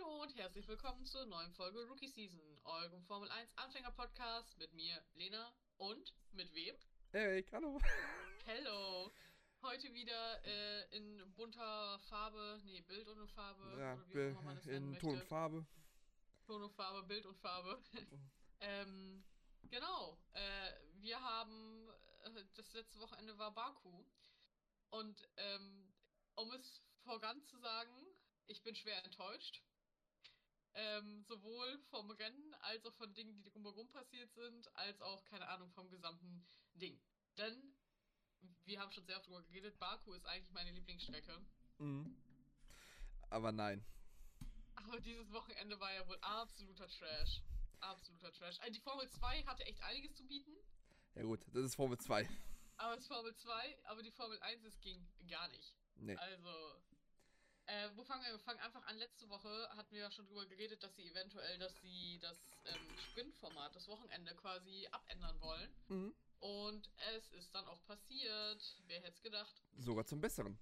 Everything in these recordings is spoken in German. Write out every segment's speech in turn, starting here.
Hallo und herzlich willkommen zur neuen Folge Rookie Season, eurem Formel 1 Anfänger Podcast mit mir, Lena, und mit wem? Erik, hallo. Hello. Heute wieder äh, in bunter Farbe, nee, Bild und Farbe, Ja, oder wie auch immer man das in. Ton und Farbe. Ton und Farbe, Bild und Farbe. ähm, genau. Äh, wir haben, äh, das letzte Wochenende war Baku. Und ähm, um es voran zu sagen, ich bin schwer enttäuscht. Ähm, sowohl vom Rennen als auch von Dingen, die drumherum passiert sind, als auch, keine Ahnung, vom gesamten Ding. Denn, wir haben schon sehr oft darüber geredet, Baku ist eigentlich meine Lieblingsstrecke. Mhm. Aber nein. Aber dieses Wochenende war ja wohl absoluter Trash. Absoluter Trash. Also die Formel 2 hatte echt einiges zu bieten. Ja gut, das ist Formel 2. Aber es ist Formel 2, aber die Formel 1, es ging gar nicht. Nee. Also, äh, wo fangen wir? Wir fangen einfach an. Letzte Woche hatten wir ja schon drüber geredet, dass sie eventuell, dass sie das ähm, Sprintformat, das Wochenende quasi abändern wollen. Mhm. Und es ist dann auch passiert. Wer hätte es gedacht? Sogar zum Besseren.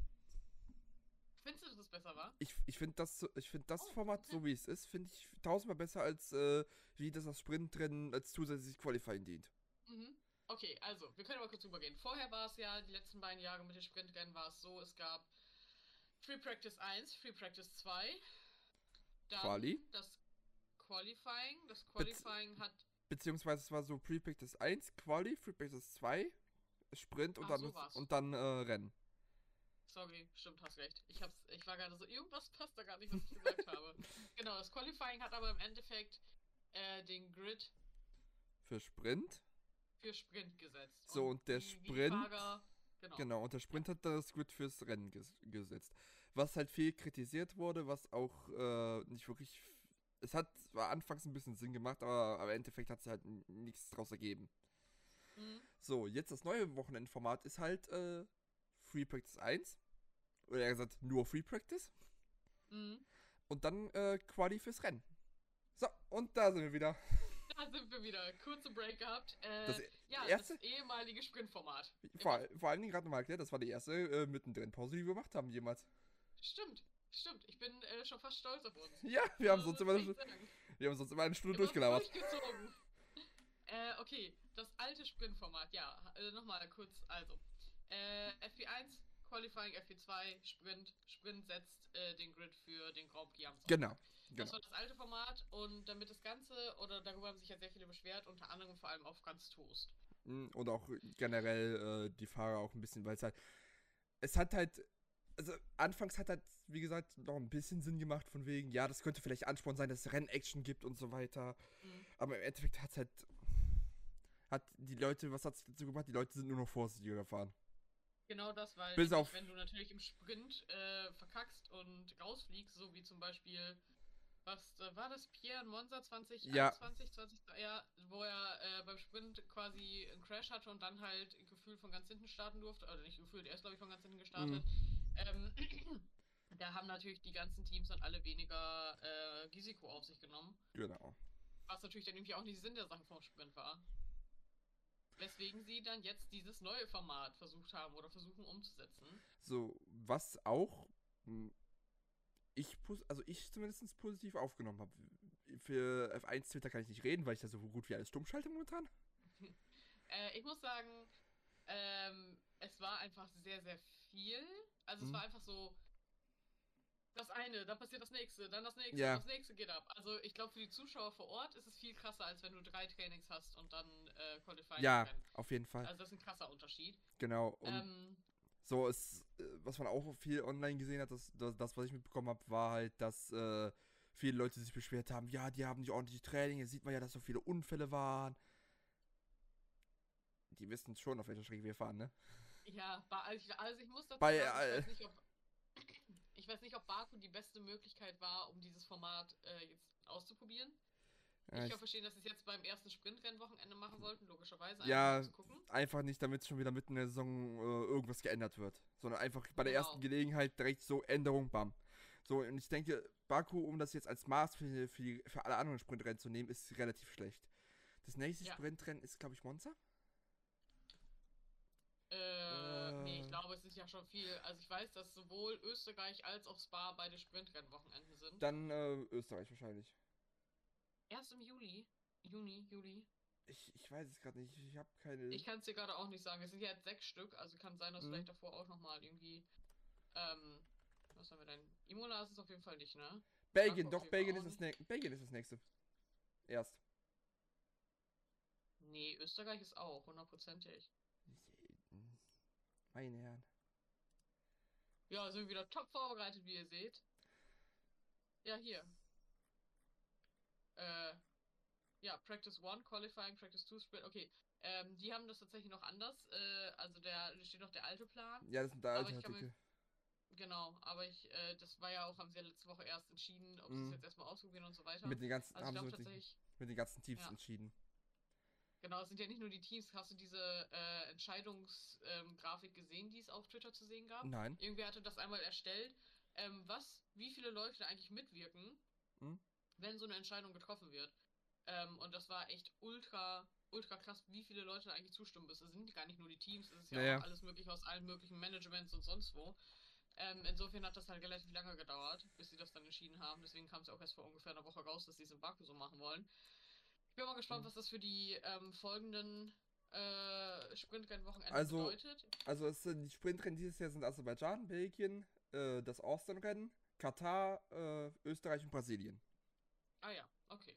Findest du, dass es besser war? Ich, ich finde das, ich find das Oh, Format, okay. so wie es ist, finde ich tausendmal besser, als äh, wie das das Sprintrennen als zusätzliches Qualifying dient. Mhm. Okay, also, wir können aber kurz drüber gehen. Vorher war es ja, die letzten beiden Jahre mit den Sprintrennen war es so, es gab Free Practice 1, Free Practice 2, dann Quali. das Qualifying. Das Qualifying hat, Beziehungsweise es war so Pre-Practice 1, Quali, Pre-Practice 2, Sprint und Ach, dann, so und dann äh, Rennen. sorry, stimmt, hast recht. Ich, hab's, ich war gerade so, irgendwas passt da gar nicht, was ich gesagt habe. Genau, das Qualifying hat aber im Endeffekt äh, den Grid Für Sprint. für Sprint gesetzt. So, und der wie die Sprint- Fahrer, genau. Genau, und der Sprint hat das Grid fürs Rennen ges gesetzt. Was halt viel kritisiert wurde, was auch äh, nicht wirklich. Es hat zwar anfangs ein bisschen Sinn gemacht, aber, aber im Endeffekt hat es halt nichts draus ergeben. Mhm. So, jetzt das neue Wochenendformat ist halt äh, Free Practice 1. Oder eher gesagt, nur Free Practice. Mhm. Und dann äh, Quali fürs Rennen. So, und da sind wir wieder. Da sind wir wieder. Kurze Break gehabt. Äh, Das ja, erste- das ehemalige Sprintformat. Vor, vor allen Dingen gerade nochmal erklärt, das war die erste äh, mittendrin Pause, die wir gemacht haben jemals. Stimmt, stimmt. Ich bin äh, schon fast stolz auf uns. Ja, wir haben Also, sonst immer, sagen. wir haben sonst immer eine Stunde Wir durchgelabert. Durchgezogen. äh, okay, das alte Sprintformat. Ja, äh, nochmal kurz. Also, äh, FP1, Qualifying, FP2, Sprint. Sprint setzt äh, den Grid für den Grand Prix am Sonntag. Genau, Das genau. war das alte Format und damit das Ganze, oder darüber haben sich ja sehr viele beschwert, unter anderem vor allem auf ganz Toast. Mm, Und auch generell äh, die Fahrer auch ein bisschen, weil es halt. Es hat halt. Also, anfangs hat halt, wie gesagt, noch ein bisschen Sinn gemacht, von wegen, ja, das könnte vielleicht Ansporn sein, dass es Rennaction gibt und so weiter. Mhm. Aber im Endeffekt hat es halt. Hat die Leute, was hat es dazu gemacht? Die Leute sind nur noch vorsichtiger gefahren. Genau das, weil Bis auf- wenn du natürlich im Sprint äh, verkackst und rausfliegst, so wie zum Beispiel, was äh, war das, Pierre in Monza 2021, 20, ja, wo er äh, beim Sprint quasi einen Crash hatte und dann halt gefühlt von ganz hinten starten durfte, oder nicht gefühlt, er ist glaube ich von ganz hinten gestartet. Ähm, da haben natürlich die ganzen Teams dann alle weniger äh, Risiko auf sich genommen. Genau. Was natürlich dann irgendwie auch nicht Sinn der Sache vom Sprint war. Weswegen sie dann jetzt dieses neue Format versucht haben oder versuchen umzusetzen. So, was auch. mm, Ich, also ich zumindest positiv aufgenommen habe. Für F1 Twitter kann ich nicht reden, weil ich da so gut wie alles stumm schalte momentan. Äh, ich muss sagen, ähm, es war einfach sehr, sehr viel. Also es Mhm. war einfach so, das eine, dann passiert das nächste, dann das nächste, Ja. das nächste geht ab. Also ich glaube, für die Zuschauer vor Ort ist es viel krasser, als wenn du drei Trainings hast und dann äh, Qualifying. Ja, Rennen. auf jeden Fall. Also das ist ein krasser Unterschied. genau. Und Ähm, So, es, äh, was man auch viel online gesehen hat, das, das, das was ich mitbekommen habe, war halt, dass äh, viele Leute sich beschwert haben, ja, die haben nicht ordentlich Training, jetzt sieht man ja, dass so viele Unfälle waren. Die wissen schon, auf welcher Strecke wir fahren, ne? Ja, ba- also ich, also muss dazu Bei, sagen, ich äh, weiß, nicht, ob, ich weiß nicht, ob Baku die beste Möglichkeit war, um dieses Format äh, jetzt auszuprobieren. Ja, ich kann verstehen, dass sie es jetzt beim ersten Sprintrennwochenende machen wollten, logischerweise. Ja, einfach gucken. einfach nicht, damit schon wieder mitten in der Saison äh, irgendwas geändert wird, sondern einfach bei der Genau. ersten Gelegenheit direkt so Änderung, bam. So, und ich denke, Baku, um das jetzt als Maß für, für, die, für alle anderen Sprintrennen zu nehmen, ist relativ schlecht. Das nächste Ja. Sprintrennen ist, glaube ich, Monza. Äh, nee, ich Äh. glaube, es ist ja schon viel. Also ich weiß, dass sowohl Österreich als auch Spa beide Sprintrennwochenenden sind. Dann äh, Österreich wahrscheinlich. Erst im Juli. Juni, Juli. Ich, ich weiß es gerade nicht. Ich habe keine. Ich kann es dir gerade auch nicht sagen. Es sind ja jetzt sechs Stück, also kann sein, dass Mhm. vielleicht davor auch nochmal irgendwie. Ähm, was haben wir denn? Imola ist es auf jeden Fall nicht, ne? Belgien, Frankfurt doch, Belgien ist, das. Belgien ist das nächste. Erst. Nee, Österreich ist auch, hundertprozentig. Meine Herren. Ja, sind wieder top vorbereitet, wie ihr seht. Ja, hier. Äh, ja, Practice 1, Qualifying, Practice 2, Sprint. Okay, ähm, die haben das tatsächlich noch anders. Äh, also der, da steht noch der alte Plan. Ja, das sind da alte Artikel. Genau, aber ich, äh, das war ja auch, haben sie ja letzte Woche erst entschieden, ob sie Mhm. es jetzt erstmal ausprobieren und so weiter. Mit den ganzen, also haben sie mit, den, tatsächlich, mit den ganzen Teams Ja. entschieden. Genau, es sind ja nicht nur die Teams. Hast du diese äh, Entscheidungsgrafik gesehen, die es auf Twitter zu sehen gab? Nein. Irgendwie hatte das einmal erstellt, ähm, was, wie viele Leute eigentlich mitwirken, Mhm. wenn so eine Entscheidung getroffen wird. Ähm, und das war echt ultra, ultra krass, wie viele Leute eigentlich zustimmen. Es sind gar nicht nur die Teams, es ist ja Naja. auch alles mögliche aus allen möglichen Managements und sonst wo. Ähm, insofern hat das halt relativ lange gedauert, bis sie das dann entschieden haben. Deswegen kam es ja auch erst vor ungefähr einer Woche raus, dass sie es in Baku so machen wollen. Ich bin mal gespannt, was das für die ähm, folgenden äh, Sprintrennwochenenden Also, bedeutet. Also es sind die Sprintrennen dieses Jahr sind Aserbaidschan, Belgien, äh, das Austin-Rennen, Katar, äh, Österreich und Brasilien. Ah ja, okay.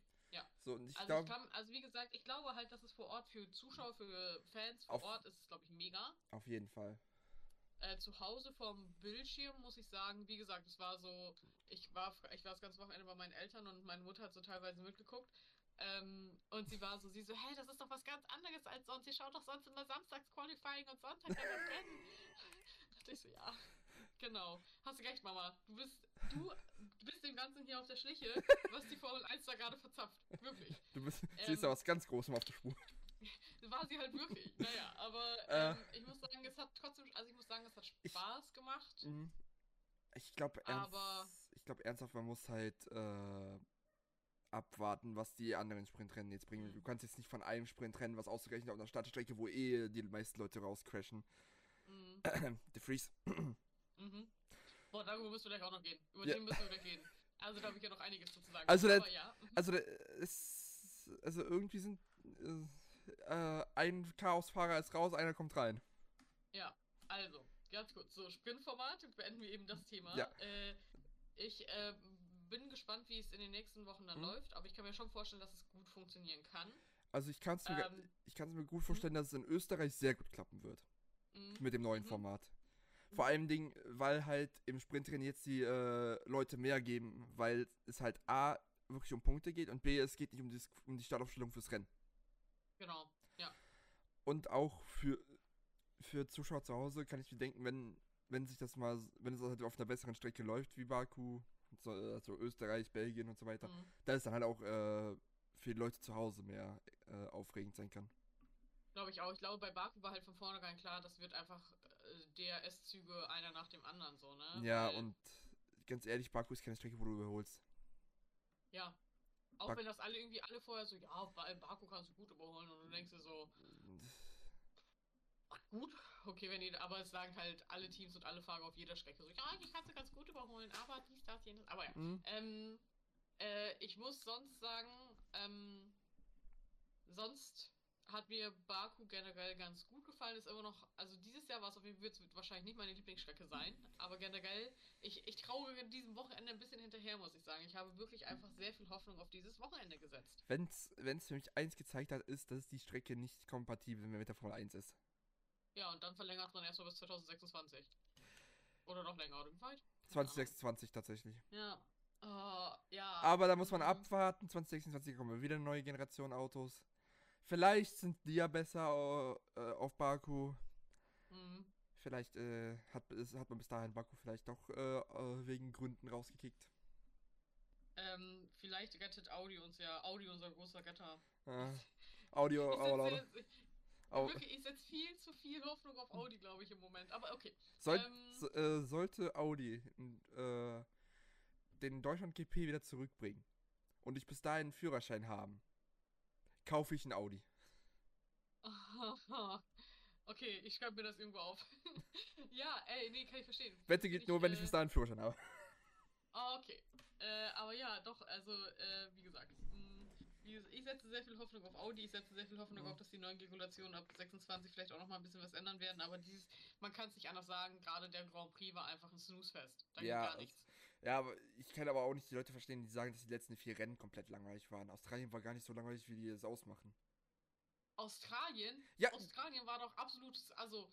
So, und ich Also, glaube, ich kann, also wie gesagt, ich glaube halt, dass es vor Ort für Zuschauer, für Fans vor Auf- Ort ist glaube ich, mega. auf jeden Fall. Äh, zu Hause vom Bildschirm muss ich sagen, wie gesagt, es war so, ich war, ich war das ganze Wochenende bei meinen Eltern und meine Mutter hat so teilweise mitgeguckt. Ähm, und sie war so, sie so, hä, das ist doch was ganz anderes als sonst. Ihr schaut doch sonst immer samstags Qualifying und Sonntag das Rennen. dachte ich so, ja, genau. Hast du recht, Mama. Du bist, du bist dem Ganzen hier auf der Schliche, was die Formel 1 da gerade verzapft. Wirklich. Du bist, Ähm, siehst ja was ganz Großem auf der Spur. war sie halt wirklich. Naja, aber Äh. ähm, ich muss sagen, es hat trotzdem, also ich muss sagen, es hat Ich- Spaß gemacht. Mhm. Ich glaube ernst, ich glaube ernsthaft, man muss halt äh, abwarten, was die anderen Sprintrennen jetzt bringen. Mhm. Du kannst jetzt nicht von einem Sprintrennen was ausgerechnet auf einer Startstrecke, wo eh die meisten Leute rauscrashen. Mhm. The Freeze. Mhm. Boah, darüber müssen wir gleich auch noch gehen. Über Ja. den müssen wir gleich reden. Also da habe ich ja noch einiges zu sagen. Also, Aber ja. Also, der- es, also irgendwie sind äh, äh, ein Chaosfahrer ist raus, einer kommt rein. Ja, also, ganz kurz. So, Sprintformat, beenden wir eben das Thema. Ja. Äh, ich äh, bin gespannt, wie es in den nächsten Wochen dann Mhm. läuft, aber ich kann mir schon vorstellen, dass es gut funktionieren kann. Also ich kann es mir, Ähm, ich mir gut vorstellen, dass es in Österreich sehr gut klappen wird. Mhm. Mit dem neuen Mhm. Format. Vor allem Dingen, weil halt im Sprintrennen jetzt die äh, Leute mehr geben, weil es halt A wirklich um Punkte geht und B, es geht nicht um, das, um die Startaufstellung fürs Rennen. Genau. Und auch für, für Zuschauer zu Hause kann ich mir denken, wenn, wenn sich das mal, wenn es halt auf einer besseren Strecke läuft, wie Baku, und so, also Österreich, Belgien und so weiter, Mhm. da ist dann halt auch äh, für die Leute zu Hause mehr äh, aufregend sein kann. Glaube ich auch. Ich glaube, bei Baku war halt von vornherein klar, das wird einfach äh, DRS-Züge einer nach dem anderen so, ne? Ja, Weil- und ganz ehrlich, Baku ist keine Strecke, wo du überholst. Ja. Auch Bak- wenn das alle irgendwie alle vorher so, ja, bei Baku kannst du gut überholen und du denkst dir so, ach gut, okay, wenn die, aber es sagen halt alle Teams und alle Fahrer auf jeder Strecke so, ja, die kannst du ganz gut überholen, aber dies, das, jenes, aber ja. Mhm. Ähm, äh, ich muss sonst sagen, ähm, sonst hat mir Baku generell ganz gut gefallen. Ist immer noch, also dieses Jahr war es auf jeden Fall, wird es wahrscheinlich nicht meine Lieblingsstrecke sein, aber generell, ich, ich traue diesem Wochenende ein bisschen hinterher, muss ich sagen. Ich habe wirklich einfach sehr viel Hoffnung auf dieses Wochenende gesetzt. Wenn's, wenn's für mich eins gezeigt hat, ist, dass die Strecke nicht kompatibel mit der Formel 1 ist. Ja, und dann verlängert man erstmal bis 2026. Oder noch länger, oder wie weit? 2026 tatsächlich. Ja. Oh, ja. Aber da muss man Mhm. abwarten. 2026 kommen wieder eine neue Generation Autos. Vielleicht sind die ja besser äh, auf Baku. Mhm. Vielleicht äh, hat, ist, hat man bis dahin Baku vielleicht doch äh, wegen Gründen rausgekickt. Ähm, vielleicht rettet Audi uns ja. Audi, unser großer Retter. Äh, Audio, Ich ich, Au- wirklich, ich setze viel zu viel Hoffnung auf Audi, glaube ich, im Moment. Aber okay. Soll, ähm, so, äh, sollte Audi äh, den Deutschland GP wieder zurückbringen und ich bis dahin einen Führerschein haben, kaufe ich einen Audi. okay, ich schreibe mir das irgendwo auf. ja, ey, nee, kann ich verstehen. Wette geht nur, wenn ich äh, bis dahin einen Führerschein habe. Ah, okay. Äh, aber ja, doch, also, äh, wie gesagt, ich setze sehr viel Hoffnung auf Audi, ich setze sehr viel Hoffnung Mhm. auf, dass die neuen Regulationen ab 26 vielleicht auch nochmal ein bisschen was ändern werden, aber dieses, man kann es nicht anders sagen, gerade der Grand Prix war einfach ein Snooze-Fest. Da Ja, ging gar nichts. Ja, aber ich kann aber auch nicht die Leute verstehen, die sagen, dass die letzten vier Rennen komplett langweilig waren. Australien war gar nicht so langweilig, wie die es ausmachen. Australien? Ja. Australien war doch absolutes, also,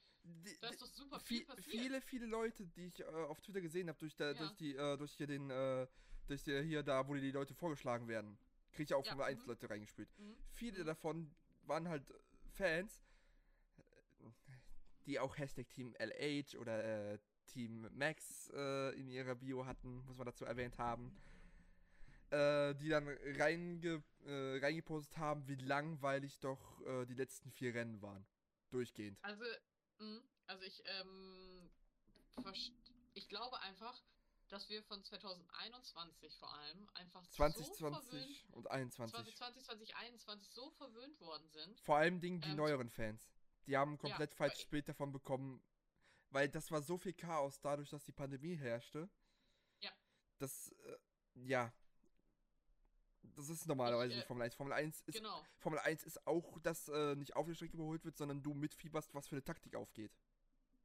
da ist doch super viel passiert. viele, viele Leute, die ich äh, auf Twitter gesehen habe, durch, Ja. durch die, äh, durch hier den, äh, durch die, hier da, wo die Leute vorgeschlagen werden, kriege ich auch Ja, Formel 1 mhm. Leute reingespielt. Mhm. Viele Mhm. davon waren halt Fans, äh, die auch Hashtag Team LH oder äh, Team Max äh, in ihrer Bio hatten, muss man dazu erwähnt haben. Äh, die dann reinge, äh, reingepostet haben, wie langweilig doch äh, die letzten vier Rennen waren. Durchgehend. Also, mh, also ich, ähm, ich glaube einfach, dass wir von 2021 vor allem einfach so verwöhnt, 2020 und 21. 2020, 2021 so verwöhnt worden sind. Vor allem Dingen die Ähm, neueren Fans. Die haben komplett Ja, falsch weil- Bild davon bekommen, weil das war so viel Chaos dadurch, dass die Pandemie herrschte. Ja. Das, äh, ja. Das ist normalerweise Ich, äh, nicht Formel 1. Formel 1 ist, Genau. Formel 1 ist auch, dass äh, nicht auf der Strecke überholt wird, sondern du mitfieberst, was für eine Taktik aufgeht.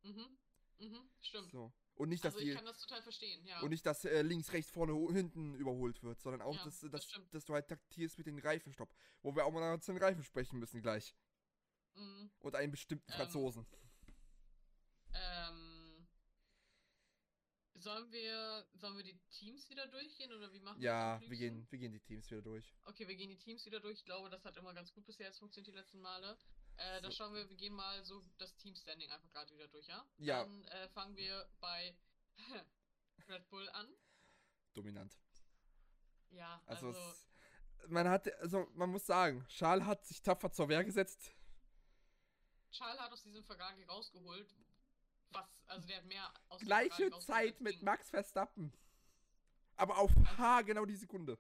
Mhm. Mhm. Stimmt. So. Und nicht, dass Also ich die, kann das total verstehen, ja. und nicht, dass äh, links, rechts, vorne, hinten überholt wird, sondern auch, Ja, dass, das dass, du halt taktierst mit den Reifenstopp. Wo wir auch mal zu den Reifen sprechen müssen gleich. Mhm. Und einen bestimmten Ähm, Franzosen. Ähm, sollen wir, sollen wir die Teams wieder durchgehen oder wie machen Ja, wir wir gehen, wir gehen die Teams wieder durch. Okay, wir gehen die Teams wieder durch. Ich glaube, das hat immer ganz gut bisher jetzt funktioniert die letzten Male. Äh, da So. schauen wir, wir gehen mal so das Team-Standing einfach gerade wieder durch, ja? Ja. Dann äh, fangen wir bei Red Bull an. Dominant. Ja, Also, also, es, man hat, also man muss sagen, Charles hat sich tapfer zur Wehr gesetzt. Charles hat aus diesem Ferrari rausgeholt. Was, also der hat mehr aus dem Gleiche Zeit mit. Max Verstappen. Aber auf H genau die Sekunde.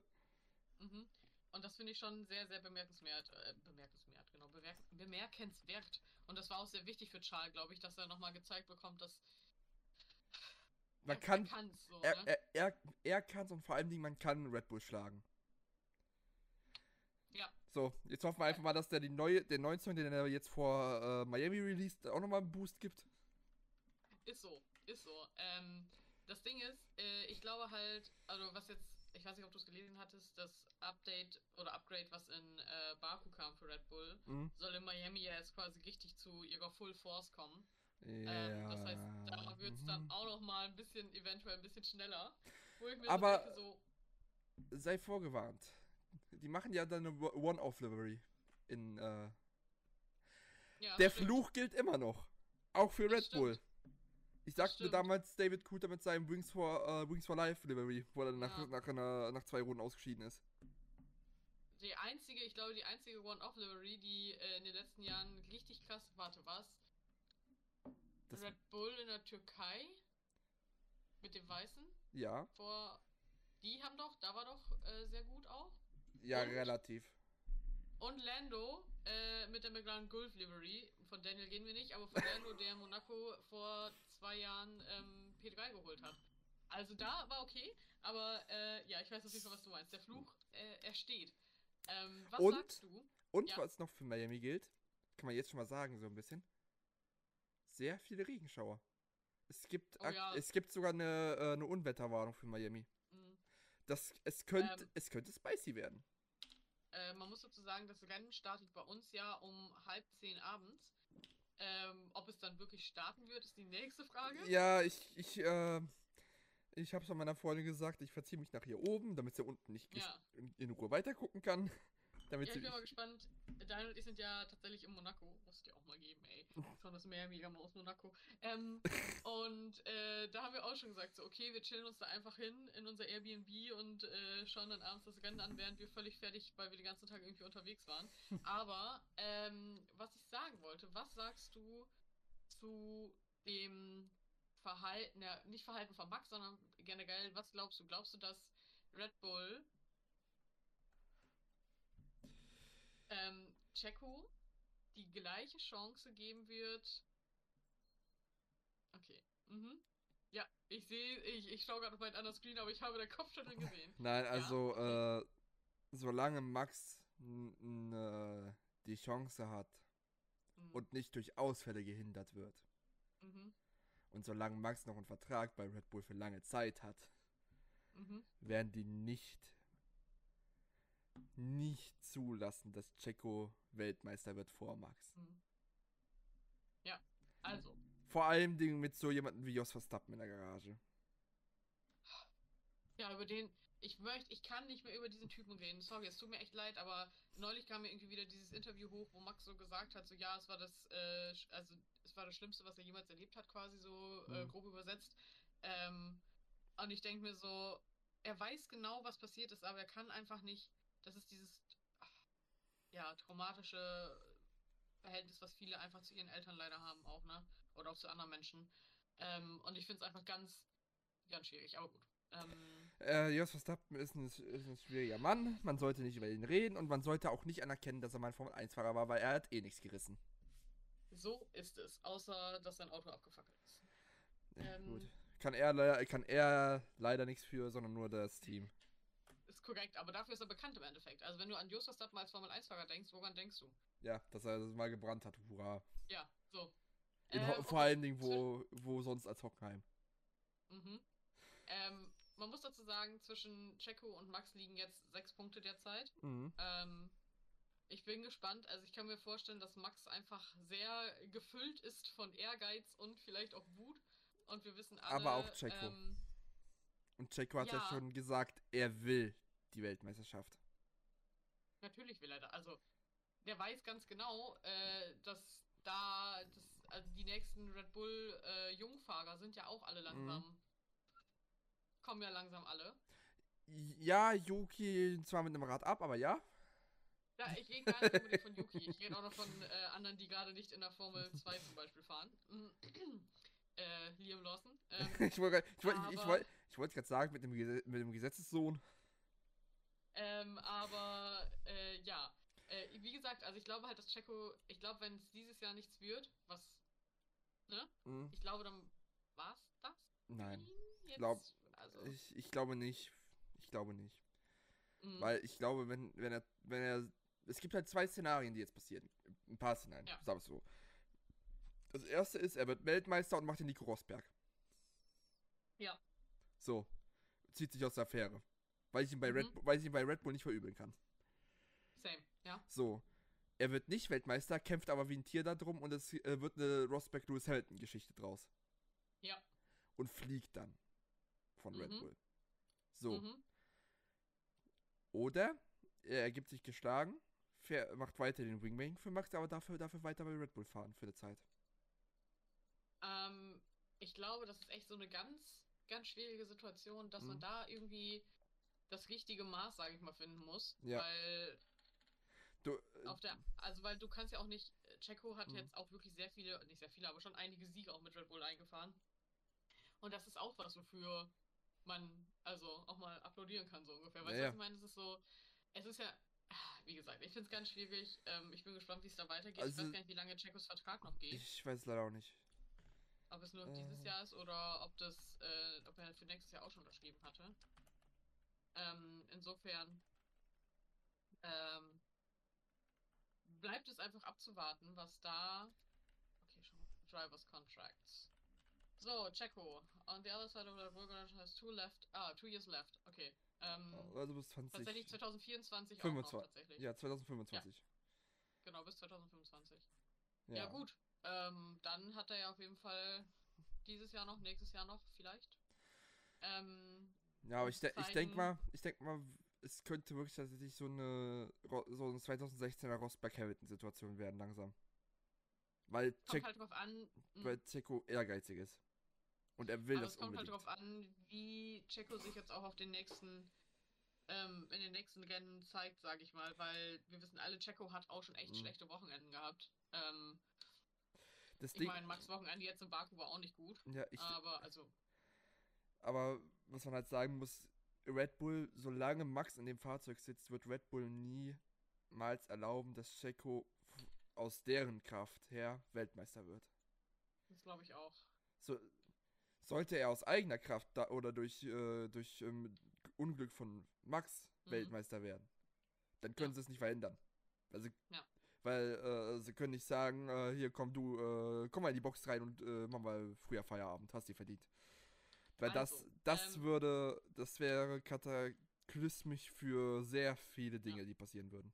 Mhm. Und das finde ich schon sehr, sehr bemerkenswert. Äh, bemerkenswert. Bemerk bemerkenswert. Und das war auch sehr wichtig für Charles, glaube ich, dass er nochmal gezeigt bekommt, dass Man er, kann, er so, er, ne? er, er, er kann und vor allem Dingen, man kann Red Bull schlagen. Ja. So, jetzt hoffen wir einfach mal, dass der die neue, den 19, den er jetzt vor äh, Miami released, auch nochmal einen Boost gibt. Ist so, ist so. Ähm, das Ding ist, äh, ich glaube halt, also was jetzt, ich weiß nicht, ob du es gelesen hattest, das Update oder Upgrade, was in äh, Baku kam für Red Bull, Mhm. soll in Miami ja jetzt quasi richtig zu ihrer Full Force kommen. Ja. Ähm, das heißt, da wird es dann mhm. auch noch mal ein bisschen, eventuell ein bisschen schneller. Wo ich mir Aber- so denke, so, sei vorgewarnt. Die machen ja dann eine One-Off-Livery. In, äh, ja, der stimmt. Fluch gilt immer noch. Auch für Das Red stimmt. Bull. Ich sagte stimmt. damals David Cooter mit seinem Wings for, äh, Wings for Life Livery, wo er dann nach, Ja. nach, einer, nach zwei Runden ausgeschieden ist. Die einzige, ich glaube, die einzige One-Off-Livery, die äh, in den letzten Jahren richtig krass, warte, was? Das, Red Bull in der Türkei? Mit dem Weißen? ja, Vor. Die haben doch, da war doch äh, sehr gut auch. ja, Und? relativ. Und Lando äh, mit der McLaren Gulf Livery. Von Daniel gehen wir nicht, aber von Lando, der Monaco vor zwei Jahren ähm, P3 geholt hat. Also da war okay, aber äh, ja, ich weiß auf jeden Fall, was du meinst. Der Fluch, äh, er steht. Ähm, was Und? sagst du? Und Ja. was noch für Miami gilt, kann man jetzt schon mal sagen, so ein bisschen. Sehr viele Regenschauer. Es gibt, Oh ja. es gibt sogar eine, äh, eine Unwetterwarnung für Miami. Mhm. Das, es, könnte, Ähm. es könnte spicy werden. Äh, man muss dazu sagen, das Rennen startet bei uns ja um halb zehn abends. Ähm, ob es dann wirklich starten wird, ist die nächste Frage. Ja, ich, ich, äh, ich hab's an meiner Freundin gesagt, ich verziehe mich nach hier oben, damit sie unten nicht Ja. in, Ruhe weitergucken kann. Damit Ja, ich bin mal gespannt. Daniel und ich sind ja tatsächlich in Monaco. Muss ich dir auch mal geben, ey. Schon das Meerjäger mal aus Monaco. Ähm, und äh, da haben wir auch schon gesagt, so, okay, wir chillen uns da einfach hin in unser Airbnb und äh, schauen dann abends das Rennen an, während wir völlig fertig, weil wir den ganzen Tag irgendwie unterwegs waren. Aber, ähm, was ich sagen wollte, was sagst du zu dem Verhalten, ja, nicht Verhalten von Max, sondern generell, was glaubst du? Glaubst du, dass Red Bull ähm, Checo die gleiche Chance geben wird. Okay. Mhm. Ja, ich sehe, ich, ich schaue gerade auf meinen anderen Screen, aber ich habe den Kopfschütteln gesehen. Nein, also, ja? äh, solange Max äh, die Chance hat mhm. und nicht durch Ausfälle gehindert wird. Mhm. Und solange Max noch einen Vertrag bei Red Bull für lange Zeit hat, mhm. werden die nicht nicht zulassen, dass Checo Weltmeister wird vor Max. Mhm. Ja, also. Vor allem Dingen mit so jemandem wie Jos Verstappen in der Garage. Ja, über den, ich möchte, ich kann nicht mehr über diesen Typen reden. Sorry, es tut mir echt leid, aber neulich kam mir irgendwie wieder dieses Interview hoch, wo Max so gesagt hat, so ja, es war das, äh, also es war das Schlimmste, was er jemals erlebt hat, quasi so äh, mhm. grob übersetzt. Ähm, und ich denke mir so, er weiß genau, was passiert ist, aber er kann einfach nicht. Das ist dieses ach, ja traumatische Verhältnis, was viele einfach zu ihren Eltern leider haben auch, ne? Oder auch zu anderen Menschen. Ähm, und ich finde es einfach ganz, ganz schwierig, aber gut. Ähm, äh, Jos Verstappen ist ein, ist ein schwieriger Mann. Man sollte nicht über ihn reden und man sollte auch nicht anerkennen, dass er mal ein Formel-1-Fahrer war, weil er hat eh nichts gerissen. So ist es, außer dass sein Auto abgefackelt ist. Ja, ähm, gut. Kann er, kann er leider nichts für, sondern nur das Team. Ist korrekt, aber dafür ist er bekannt im Endeffekt. Also wenn du an Jos Verstappen als Formel-1-Fahrer denkst, woran denkst du? Ja, dass er das mal gebrannt hat, hurra. Ja, so. In, ähm, vor allen Dingen, wo, wo sonst als Hockenheim. Mhm. Ähm, man muss dazu sagen, zwischen Checo und Max liegen jetzt sechs Punkte derzeit. Mhm. Ähm, ich bin gespannt. Also ich kann mir vorstellen, dass Max einfach sehr gefüllt ist von Ehrgeiz und vielleicht auch Wut. Und wir wissen alle. Aber auch Checo. Ähm, und Checo hat ja. ja schon gesagt, er will die Weltmeisterschaft. Natürlich will er da. Also der weiß ganz genau, äh, dass da das, also die nächsten Red Bull äh, Jungfahrer sind ja auch alle langsam. Mhm. Kommen ja langsam alle. Ja, Yuki zwar mit einem Rad ab, aber ja. Ja, ich rede gar nicht unbedingt von Yuki. Ich rede auch noch von äh, anderen, die gerade nicht in der Formel 2 zum Beispiel fahren. äh, Liam Lawson. Ähm, ich wollte ich wollt, ich wollt, ich wollt gerade sagen, mit dem, mit dem Gesetzessohn. Ähm, aber äh, ja, äh, wie gesagt, also ich glaube halt, dass Checo, ich glaube, wenn es dieses Jahr nichts wird, was, ne? Mhm. Ich glaube, dann war es das? Nein. Ich, glaub, also. ich, ich glaube nicht. Ich glaube nicht. Mhm. Weil ich glaube, wenn, wenn er, wenn er. Es gibt halt zwei Szenarien, die jetzt passieren. Ein paar Szenarien, ja. sag ich so. Das erste ist, er wird Weltmeister und macht den Nico Rosberg. Ja. So. Zieht sich aus der Affäre. Weil ich ihn bei, mhm. Red, weil ich ihn bei Red Bull nicht verübeln kann. Same, ja. So. Er wird nicht Weltmeister, kämpft aber wie ein Tier darum und es äh, wird eine Rosberg Lewis Hamilton Geschichte draus. Ja. Und fliegt dann von mhm. Red Bull. So. Mhm. Oder er ergibt sich geschlagen, fähr, macht weiter den Wingwing für Max, aber dafür, dafür weiter bei Red Bull fahren für eine Zeit. Ähm, ich glaube, das ist echt so eine ganz, ganz schwierige Situation, dass mhm. man da irgendwie das richtige Maß, sage ich mal, finden muss. Ja. Weil Du, äh, auf der, also weil du kannst ja auch nicht, Checo hat mhm. jetzt auch wirklich sehr viele, nicht sehr viele, aber schon einige Siege auch mit Red Bull eingefahren. Und das ist auch was, wofür man also auch mal applaudieren kann, so ungefähr. Weißt du, ja, was ich meine? Es ist so, es ist ja, ah, wie gesagt, ich finde es ganz schwierig. Ähm, ich bin gespannt, wie es da weitergeht. Also, ich weiß gar nicht, wie lange Checos Vertrag noch geht. Ich weiß leider auch nicht. Ob es nur äh. dieses Jahr ist oder ob das, äh, ob er für nächstes Jahr auch schon unterschrieben hatte. Ähm, insofern, ähm, bleibt es einfach abzuwarten, was da. Okay, schon. Drivers Contracts. So, Checo. On the other side of the road has two left. Ah, two years left. Okay. Ähm, also bis 20. Tatsächlich 2024 25. auch noch, tatsächlich. Ja, 2025. Ja. Genau, bis 2025. Ja, ja gut. Ähm, dann hat er ja auf jeden Fall dieses Jahr noch, nächstes Jahr noch vielleicht. Ähm, ja, aber ich, de ich denke mal, ich denke mal, es könnte wirklich tatsächlich so eine so eine 2016er Rosberg Hamilton Situation werden langsam. Weil Kommt halt drauf an, hm. weil Checo ehrgeizig ist. Und er will aber das es kommt halt unbedingt. halt drauf an, wie Checo sich jetzt auch auf den nächsten ähm, in den nächsten Rennen zeigt, sage ich mal, weil wir wissen alle, Checo hat auch schon echt mhm. schlechte Wochenenden gehabt. Ähm, das ich meine, Max Wochenende jetzt in Baku war auch nicht gut. Ja, ich, aber also. Aber was man halt sagen muss, Red Bull, solange Max in dem Fahrzeug sitzt, wird Red Bull niemals erlauben, dass Checo aus deren Kraft her Weltmeister wird. Das glaube ich auch. So, Sollte er aus eigener Kraft da, oder durch, äh, durch ähm, Unglück von Max Mhm. Weltmeister werden, dann können Ja. sie es nicht verhindern. Also, Ja. Weil äh, sie können nicht sagen, äh, hier komm du, äh, komm mal in die Box rein und äh, mach mal früher Feierabend, hast die verdient. Weil das, Also, das ähm, würde, das wäre kataklysmisch für sehr viele Dinge, die passieren würden.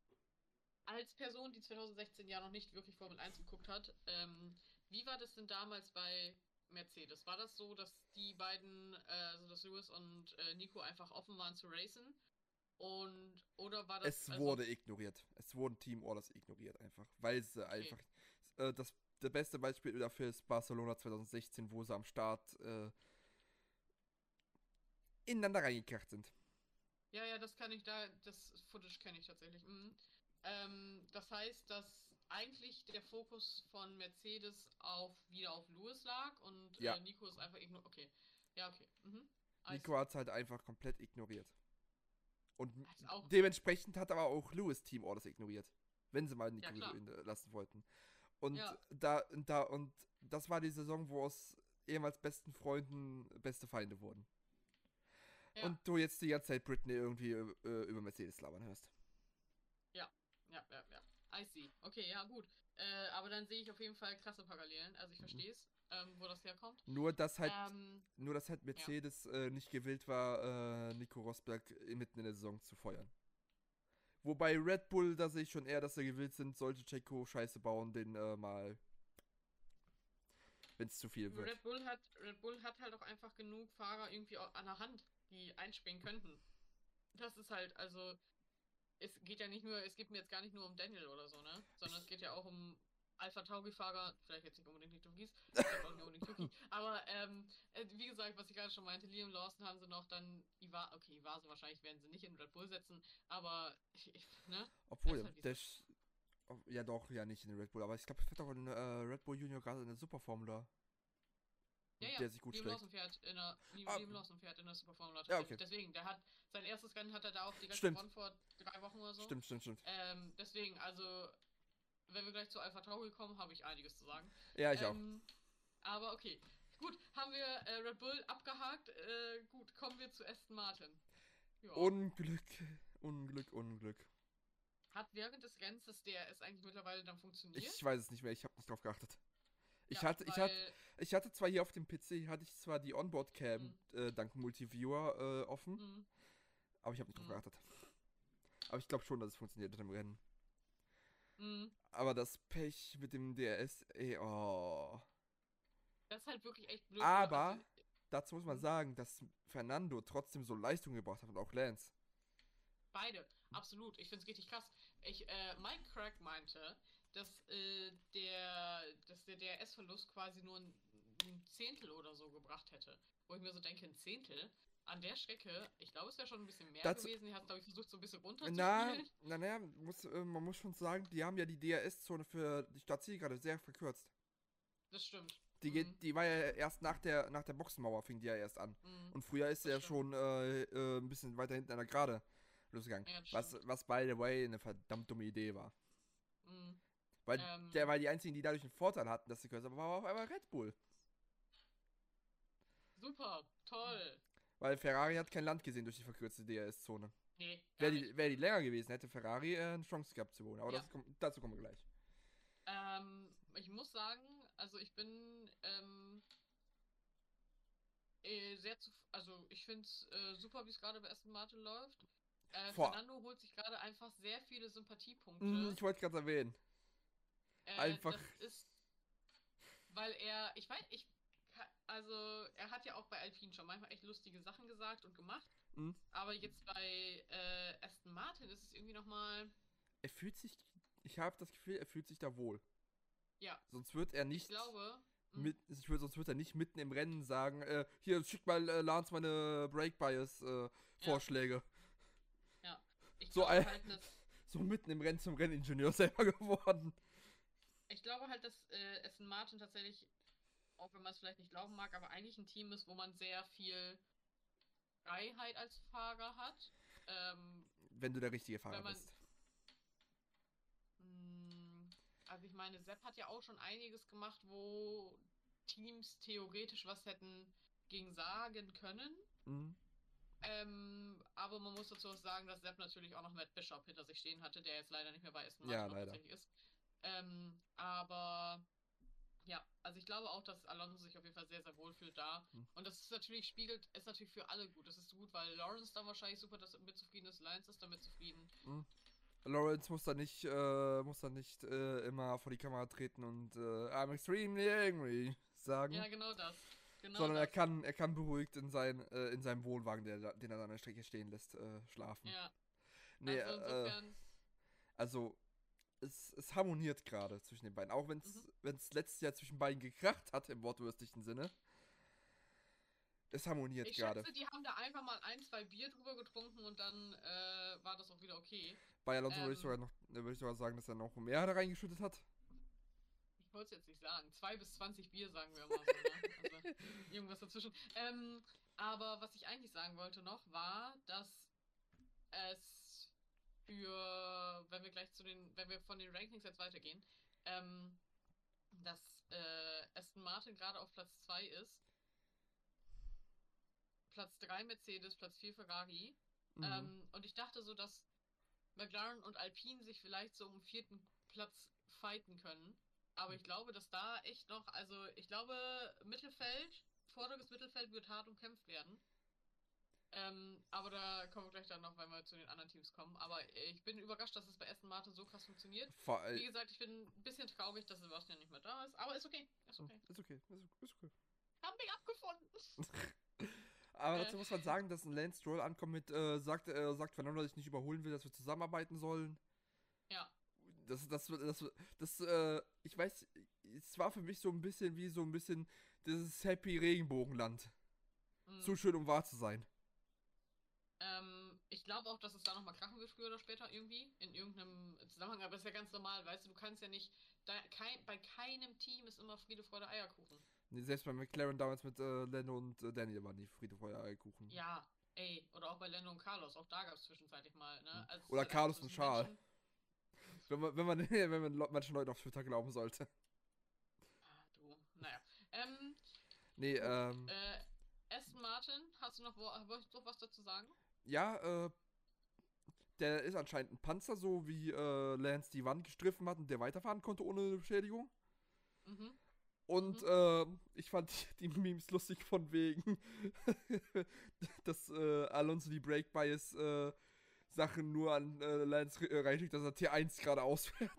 Als Person, die 2016 ja noch nicht wirklich Formel 1 geguckt hat, ähm, wie war das denn damals bei Mercedes? War das so, dass die beiden, äh, also dass Lewis und äh, Nico einfach offen waren zu racen? Und, oder war das. Es also, wurde ignoriert. Es wurden Team Orders ignoriert einfach. Weil sie einfach. Äh, das, das beste Beispiel dafür ist Barcelona 2016, wo sie am Start äh, ineinander reingekracht sind. Ja, ja, das kann ich da, das Footage kenne ich tatsächlich. Mhm. Ähm, das heißt, dass eigentlich der Fokus von Mercedes auf wieder auf Lewis lag und Ja. äh, Nico ist einfach ignoriert. Okay. Ja, okay. Mhm. Nico hat es halt einfach komplett ignoriert. Und auch dementsprechend hat aber auch Lewis Team Orders ignoriert. Wenn sie mal Nico Ja, lassen wollten. Und Ja. da, und da, und das war die Saison, wo aus ehemals besten Freunden beste Feinde wurden. Ja. Und du jetzt die ganze Zeit Britney irgendwie äh, über Mercedes labern hörst. Ja, ja, ja. I see. Okay, ja, gut. Äh, aber dann sehe ich auf jeden Fall krasse Parallelen. Also ich Mhm. verstehe es, ähm, wo das herkommt. Nur dass halt, Ähm, nur dass halt Mercedes äh, nicht gewillt war, äh, Nico Rosberg mitten in der Saison zu feuern. Wobei Red Bull, da sehe ich schon eher, dass sie gewillt sind, sollte Checo Scheiße bauen, den äh, mal. Wenn es zu viel wird. Red Bull hat Red Bull hat halt auch einfach genug Fahrer irgendwie an der Hand, die einspringen könnten. Das ist halt, also es geht ja nicht nur, es geht mir jetzt gar nicht nur um Daniel oder so, ne? Sondern es geht ja auch um Alpha Tauri-Fahrer, vielleicht jetzt nicht unbedingt die vielleicht auch nicht unbedingt Yuki, aber ähm, äh, wie gesagt, was ich gerade schon meinte, Liam Lawson haben sie noch, dann Iwa, okay, Iwase wahrscheinlich werden sie nicht in Red Bull setzen, aber ich, ne? Obwohl, halt, der. ja, doch, ja, nicht in Red Bull, aber ich glaube, es wird auch in äh, Red Bull Junior gerade in der Superformula. Ja, ja, der sich gut Liam schlägt. Lawson fährt in der, Ah. Liam Lawson fährt in der Superformula. Ja, okay. Deswegen, der hat, sein erstes Rennen hat er da auch direkt Stimmt. gewonnen vor drei Wochen oder so. Stimmt, stimmt, stimmt. Ähm, deswegen, also, wenn wir gleich zu Alpha Tauri kommen, habe ich einiges zu sagen. Ja, ich auch. ähm, Aber okay. Gut, haben wir äh, Red Bull abgehakt. Äh, gut, kommen wir zu Aston Martin. Ja. Unglück, Unglück, Unglück. Hat während des Rennens das DRS eigentlich mittlerweile dann funktioniert? Ich weiß es nicht mehr, ich habe nicht drauf geachtet. Ich, Ja, hatte, ich, hatte, ich hatte zwar hier auf dem PC, hatte ich zwar die Onboard-Cam Mhm. äh, dank Multiviewer äh, offen, Mhm. aber ich habe nicht drauf Mhm. geachtet. Aber ich glaube schon, dass es funktioniert mit dem Rennen. Mhm. Aber das Pech mit dem DRS, ey, oh. Das ist halt wirklich echt blöd. Aber- Also, Dazu muss man Mhm. sagen, dass Fernando trotzdem so Leistung gebracht hat und auch Lance. Beide, absolut. Ich finde es richtig krass. Ich, äh, Mike Craig meinte, dass, äh, der, dass der DRS-Verlust quasi nur ein, ein Zehntel oder so gebracht hätte. Wo ich mir so denke, ein Zehntel an der Strecke, ich glaube, es wäre schon ein bisschen mehr Dazu- gewesen. Er hat, glaube ich, versucht, so ein bisschen runterzuspielen. na, naja, muss, äh, man muss schon sagen, die haben ja die DRS-Zone für die Stadt Ziel gerade sehr verkürzt. Das stimmt. Die, Mhm. geht, die war ja erst nach der, nach der Boxenmauer, fing die ja erst an. Mhm. Und früher ist Das er ja schon äh, äh, ein bisschen weiter hinten an der Gerade losgegangen. Ja, das was, was, by the way, eine verdammt dumme Idee war. Mhm. Weil Ähm. der war die einzigen, die dadurch einen Vorteil hatten, dass sie kürzer war, war auf einmal Red Bull. Super, toll. Weil Ferrari hat kein Land gesehen durch die verkürzte DRS-Zone. Nee, Wäre die, wär die länger gewesen, hätte Ferrari äh, eine Chance gehabt zu holen. Aber Ja. das dazu kommen wir gleich. Ähm, ich muss sagen, also ich bin ähm, äh, sehr zu, also ich finde es äh, super, wie es gerade bei Aston Martin läuft. Äh, Fernando holt sich gerade einfach sehr viele Sympathiepunkte. Hm, ich wollte gerade erwähnen. Äh, einfach- Das ist, weil er, ich weiß, ich, also er hat ja auch bei Alpine schon manchmal echt lustige Sachen gesagt und gemacht. Hm. Aber jetzt bei äh, Aston Martin ist es irgendwie nochmal, Er fühlt sich, ich habe das Gefühl, er fühlt sich da wohl. ja, Sonst wird er ich nicht glaube. hm, mit, ich würd, sonst wird er nicht mitten im Rennen sagen, äh, hier, schick mal äh, Lance meine Break Bias äh, Vorschläge. ich so glaube ein- halt, So mitten im Rennen zum Renningenieur selber geworden. Ich glaube halt, dass äh, Aston Martin tatsächlich, auch wenn man es vielleicht nicht glauben mag, aber eigentlich ein Team ist, wo man sehr viel Freiheit als Fahrer hat. Ähm, Wenn du der richtige Fahrer man- bist. mh, also ich meine, Sepp hat ja auch schon einiges gemacht, wo Teams theoretisch was hätten gegen sagen können. Mhm. Ähm, aber man muss dazu auch sagen, dass Sepp natürlich auch noch Matt Bishop hinter sich stehen hatte, der jetzt leider nicht mehr bei Aston Ja, Martin leider. tatsächlich ist. Ähm, aber ja, also ich glaube auch, dass Alonso sich auf jeden Fall sehr, sehr wohl fühlt da. Hm. Und das ist natürlich spiegelt, ist natürlich für alle gut. Das ist gut, weil Lawrence dann wahrscheinlich super damit zufrieden ist, Lance ist damit zufrieden. Lawrence muss da nicht, äh, muss da nicht äh, immer vor die Kamera treten und äh, I'm extremely angry sagen. Ja, genau das. Genau sondern er das. kann, er kann beruhigt in, sein, äh, in seinem Wohnwagen, der, den er da an der Strecke stehen lässt, äh, schlafen. Ja, nee, also äh, insofern. also es, es harmoniert gerade zwischen den beiden. Auch wenn es Mhm. wenn's letztes Jahr zwischen beiden gekracht hat, im wortwörtlichen Sinne. Es harmoniert Ich gerade. schätze, die haben da einfach mal ein, zwei Bier drüber getrunken und dann äh, war das auch wieder okay. Bei Alonso würde ich ähm, sogar noch, würde ich sogar sagen, dass er noch mehr da reingeschüttet hat. Ich wollte es jetzt nicht sagen. Zwei bis 20 Bier, sagen wir mal so. Ne? Also irgendwas dazwischen. Ähm, aber was ich eigentlich sagen wollte noch, war, dass es für, wenn wir gleich zu den, wenn wir von den Rankings jetzt weitergehen, ähm, dass äh, Aston Martin gerade auf Platz 2 ist. Platz 3 Mercedes, Platz 4 Ferrari. Mhm. Ähm, und ich dachte so, dass McLaren und Alpine sich vielleicht so um den vierten Platz fighten können. Aber ich glaube, dass da echt noch, also ich glaube, Mittelfeld, vorderes Mittelfeld wird hart umkämpft werden. Ähm, aber da kommen wir gleich dann noch, wenn wir zu den anderen Teams kommen. Aber ich bin überrascht, dass es bei Aston Martin so krass funktioniert. Vor Wie gesagt, ich bin ein bisschen traurig, dass Sebastian nicht mehr da ist. Aber ist okay, ist okay. Ist okay, ist, ist okay. Haben mich abgefunden. Aber Äh. dazu muss man sagen, dass ein Lance Stroll ankommt mit, äh, sagt, äh, sagt Fernando, dass ich nicht überholen will, dass wir zusammenarbeiten sollen. Ja. Das, das, das, das, äh, ich weiß, es war für mich so ein bisschen wie so ein bisschen dieses Happy Regenbogenland. Mhm. Zu schön, um wahr zu sein. Ähm, ich glaube auch, dass es da nochmal krachen wird, früher oder später irgendwie. In irgendeinem Zusammenhang. Aber das ist ja ganz normal, weißt du, du kannst ja nicht. Da, kein, bei keinem Team ist immer Friede, Freude, Eierkuchen. Nee, Selbst bei McLaren damals mit äh, Lando und äh, Daniel waren die Friede, Feuer, Eierkuchen. Ja, ey. Oder auch bei Lando und Carlos. Auch da gab es zwischenzeitlich mal, ne? Also, es Oder Carlos und Charles. Wenn man, wenn man, wenn man manchen Leuten auf Twitter glauben sollte. Ah, du. Naja. Ähm, Nee, ähm, äh, Aston Martin, hast du noch, wo, wolltest du noch was dazu sagen? Ja, äh, der ist anscheinend ein Panzer, so wie äh, Lance die Wand gestriffen hat und der weiterfahren konnte ohne Beschädigung. Mhm. Und Mhm. äh, ich fand die Memes lustig von wegen, dass äh, Alonso die Break Bias äh, Sachen nur an äh, Lance äh, reinschickt, dass er T1 gerade ausfährt.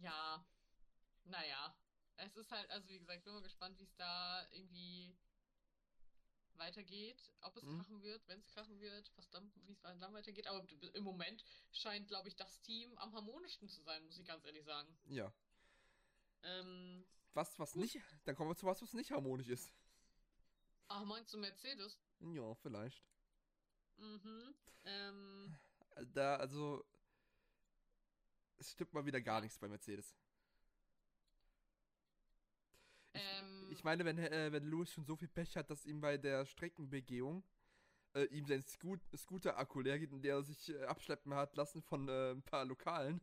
Ja. Naja. Es ist halt, also wie gesagt, ich bin mal gespannt, wie es da irgendwie weitergeht. Ob es Mhm. krachen wird, wenn es krachen wird, was dann, wie es dann weitergeht. Aber im Moment scheint, glaube ich, das Team am harmonischsten zu sein, muss ich ganz ehrlich sagen. Ja. Ähm, Was, was nicht, dann kommen wir zu was, was nicht harmonisch ist. ach, meinst du Mercedes? Ja, vielleicht. Mhm. Ähm, Da, also, es stimmt mal wieder gar nichts bei Mercedes. Ich, Ähm. ich meine, wenn, äh, wenn Lewis schon so viel Pech hat, dass ihm bei der Streckenbegehung äh, ihm sein Scoot Scooter-Akku leer geht und der sich äh, abschleppen hat lassen von äh, ein paar Lokalen,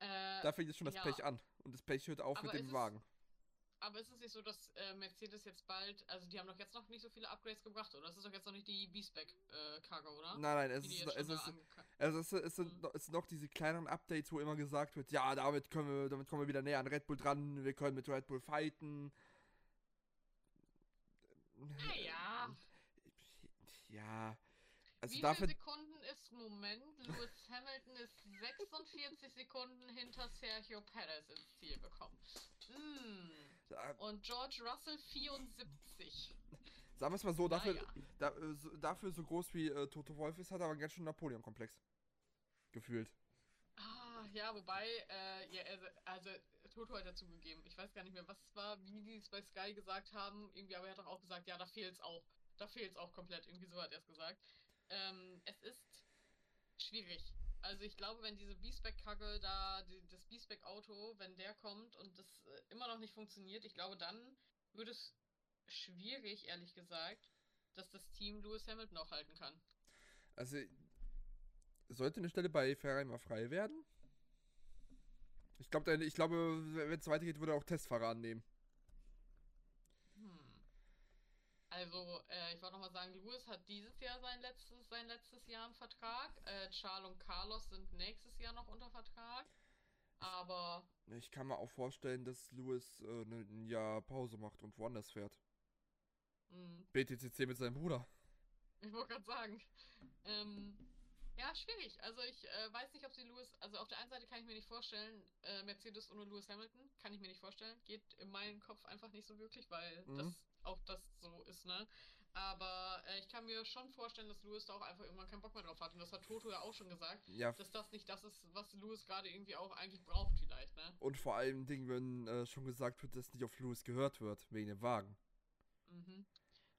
äh, da fängt jetzt schon das ja. Pech an. Und das Pech hört auf mit dem Wagen. Aber ist es nicht so, dass äh, Mercedes jetzt bald, also die haben doch jetzt noch nicht so viele Upgrades gebracht, oder? Das ist doch jetzt noch nicht die B-Spec-Cargo, oder? Nein, nein, es Die ist, jetzt es ist, also es, es, sind, Mhm. noch- es sind noch diese kleineren Updates, wo immer gesagt wird, ja, damit können wir, damit kommen wir wieder näher an Red Bull dran, wir können mit Red Bull fighten. Naja. Ja. Also Wie dafür, ist Moment? Lewis Hamilton ist 46 Sekunden hinter Sergio Perez ins Ziel gekommen. Mm. Und George Russell 74. sagen wir es mal so, dafür, Naja. da, äh, so, dafür so groß wie äh, Toto Wolf ist, hat er aber ganz schön Napoleon-Komplex. Gefühlt. Ah, ja, wobei, äh, ja, also, also Toto hat ja zugegeben. Ich weiß gar nicht mehr, was es war, wie die es bei Sky gesagt haben. Irgendwie, aber er hat doch auch gesagt, ja, da fehlt's auch. Da fehlt's auch komplett. Irgendwie so hat er es gesagt. Ähm, es ist schwierig. Also ich glaube, wenn diese B-Spec-Kacke da, die, das B-Spec-Auto, wenn der kommt und das äh, immer noch nicht funktioniert, ich glaube, dann wird es schwierig, ehrlich gesagt, dass das Team Lewis Hamilton auch halten kann. Also, sollte eine Stelle bei Ferrari mal frei werden? Ich, glaub, ich glaube, wenn es weitergeht, würde er auch Testfahrer annehmen. Hm. Also, äh, ich wollte nochmal sagen, Lewis hat dieses Jahr sein letztes, sein letztes Jahr im Vertrag. Äh, Charles und Carlos sind nächstes Jahr noch unter Vertrag. Aber Ich kann mir auch vorstellen, dass Lewis äh, ne- ein Jahr Pause macht und woanders fährt. mh, BTCC mit seinem Bruder. ich wollte gerade sagen. Ähm, ja, schwierig. Also ich äh, weiß nicht, ob sie Lewis. Also auf der einen Seite kann ich mir nicht vorstellen, äh, Mercedes ohne Lewis Hamilton, kann ich mir nicht vorstellen. Geht in meinen Kopf einfach nicht so wirklich, weil Mhm. das auch das so ist, ne? Aber äh, ich kann mir schon vorstellen, dass Lewis da auch einfach irgendwann keinen Bock mehr drauf hat. Und das hat Toto ja auch schon gesagt, Ja, dass das nicht das ist, was Lewis gerade irgendwie auch eigentlich braucht, vielleicht, ne? und vor allem Ding, wenn äh, schon gesagt wird, dass nicht auf Lewis gehört wird, wegen dem Wagen. Mhm.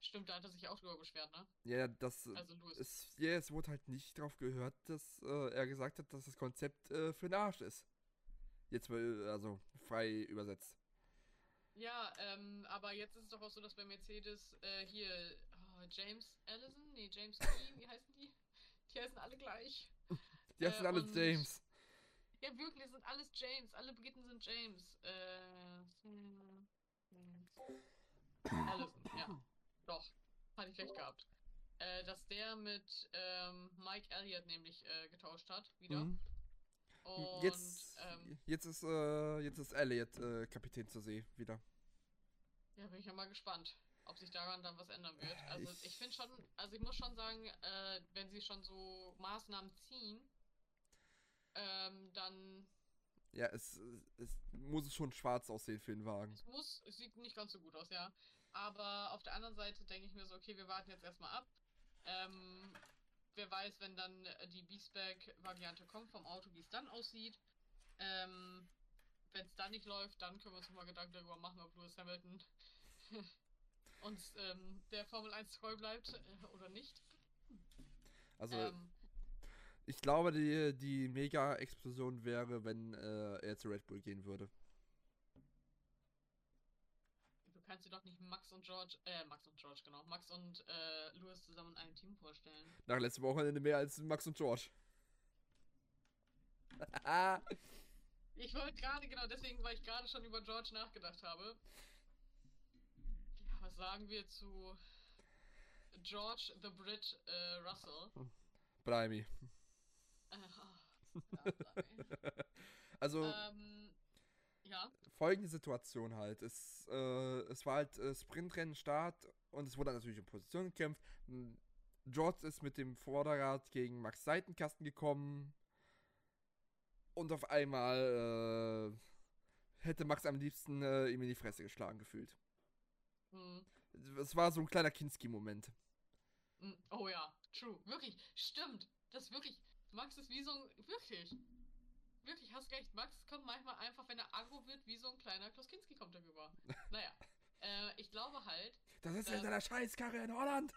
Stimmt, da hat er sich auch drüber beschwert, ne? Ja, das äh, Also Lewis. es, ja, es wurde halt nicht drauf gehört, dass äh, er gesagt hat, dass das Konzept äh, für den Arsch ist. Jetzt mal, also frei übersetzt. Ja, ähm, aber jetzt ist es doch auch so, dass bei Mercedes äh, hier oh, James Allison, nee, James Key, wie heißen die? Die heißen alle gleich. Die heißen Äh, alle James. Ja, wirklich, es sind alles James. Alle Briten sind James. Äh, hm, hm. Allison, ja. Doch, hatte ich recht gehabt. Äh, dass der mit ähm, Mike Elliott nämlich äh, getauscht hat, wieder. Mhm. Und Jetzt, ähm, jetzt ist äh, jetzt ist Elliot äh, Kapitän zur See wieder. Ja, bin ich ja mal gespannt, ob sich daran dann was ändern wird. Also Ich- ich, finde schon, also ich muss schon sagen, äh, wenn sie schon so Maßnahmen ziehen, ähm, dann Ja, es, es muss schon schwarz aussehen für den Wagen. es muss, es sieht nicht ganz so gut aus, ja. Aber auf der anderen Seite denke ich mir so, okay, wir warten jetzt erstmal ab. Ähm, wer weiß, wenn dann äh, die Beastback-Variante kommt vom Auto, wie es dann aussieht. Ähm, wenn es dann nicht läuft, dann können wir uns mal Gedanken darüber machen, ob Lewis Hamilton uns ähm, der Formel 1 treu bleibt äh, oder nicht. Also ähm, ich glaube, die, die Mega-Explosion wäre, wenn äh, er zu Red Bull gehen würde. du kannst dir doch nicht Max und George, äh, Max und George, genau, Max und äh, Lewis zusammen in einem Team vorstellen. Nach letztem Wochenende mehr als Max und George. Ich wollte gerade, genau deswegen, weil ich gerade schon über George nachgedacht habe. Ja, was sagen wir zu George the Brit äh, Russell? Bleimi. Äh, oh. Also ähm, ja, folgende Situation halt. Es, äh, es war halt äh, Sprintrennen Start und es wurde dann natürlich um Position gekämpft. George ist mit dem Vorderrad gegen Max Seitenkasten gekommen. Und auf einmal äh, hätte Max am liebsten äh, ihm in die Fresse geschlagen gefühlt. hm, Es war so ein kleiner Kinski-Moment. hm, oh ja, true, wirklich, stimmt. Das ist wirklich, Max ist wie so ein, wirklich, wirklich, hast recht. Max kommt manchmal einfach, wenn er aggro wird, wie so ein kleiner Kloskinski kommt er rüber. Naja, äh, ich glaube halt, Das ist in seiner Scheißkarre in Holland.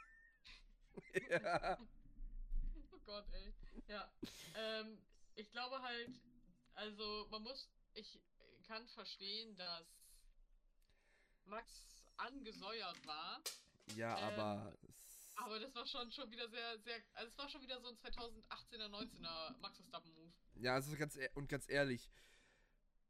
ja. Oh Gott, ey. Ja. ähm, ich glaube halt, also man muss, ich kann verstehen, dass Max angesäuert war, ja, Ähm, aber. aber das war schon schon wieder sehr, sehr, also es war schon wieder so ein 2018er, 19er Max Verstappen-Move. Ja, also ganz e- und ganz ehrlich,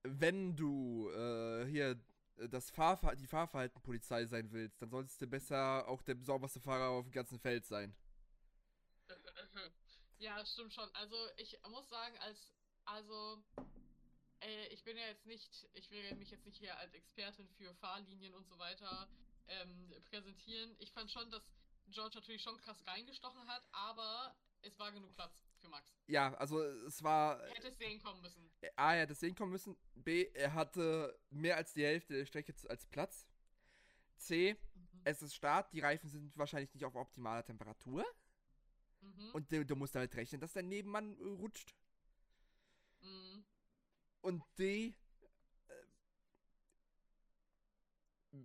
wenn du äh, hier äh, das Fahrver die Fahrverhaltenpolizei sein willst, dann solltest du besser auch der sauberste Fahrer auf dem ganzen Feld sein. Ja, stimmt schon. Also ich muss sagen, als also äh, ich bin ja jetzt nicht, ich will mich jetzt nicht hier als Expertin für Fahrlinien und so weiter ähm, präsentieren. Ich fand schon, dass George natürlich schon krass reingestochen hat, aber es war genug Platz für Max. Ja, also es war. Er hätte es sehen kommen müssen. A, er hätte sehen kommen müssen. B, er hatte mehr als die Hälfte der Strecke als Platz. C, Mhm. es ist Start, die Reifen sind wahrscheinlich nicht auf optimaler Temperatur. Mhm. Und du, du musst damit rechnen, dass dein Nebenmann äh, rutscht. Mhm. Und D, äh,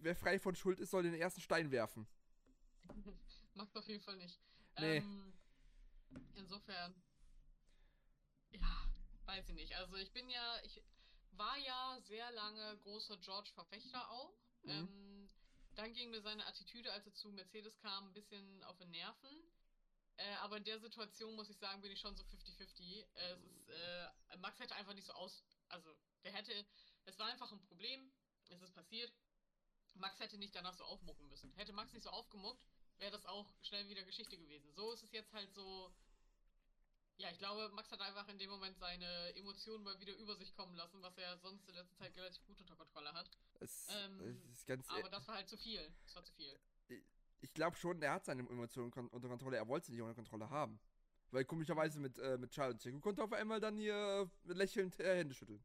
wer frei von Schuld ist, soll den ersten Stein werfen. Max auf jeden Fall nicht. Nee. Ähm, insofern, ja, weiß ich nicht. Also ich bin ja, ich war ja sehr lange großer George-Verfechter auch. Mhm. Ähm, dann ging mir seine Attitüde, als er zu Mercedes kam, ein bisschen auf den Nerven. Äh, aber in der Situation muss ich sagen, bin ich schon so 50-50. Äh, ist, äh, Max hätte einfach nicht so aus, Also, der hätte, es war einfach ein Problem, es ist passiert. Max hätte nicht danach so aufmucken müssen. Hätte Max nicht so aufgemuckt, wäre das auch schnell wieder Geschichte gewesen. So ist es jetzt halt so. Ja, ich glaube, Max hat einfach in dem Moment seine Emotionen mal wieder über sich kommen lassen, was er sonst in letzter Zeit relativ gut unter Kontrolle hat. Es, Ähm, es ist ganz, Aber das war halt zu viel. Das war zu viel. ich glaube schon, er hat seine Emotionen unter Kontrolle. Er wollte sie nicht unter Kontrolle haben. Weil komischerweise mit, äh, mit Charles und Checo konnte auf einmal dann hier äh, lächelnd äh, Hände schütteln.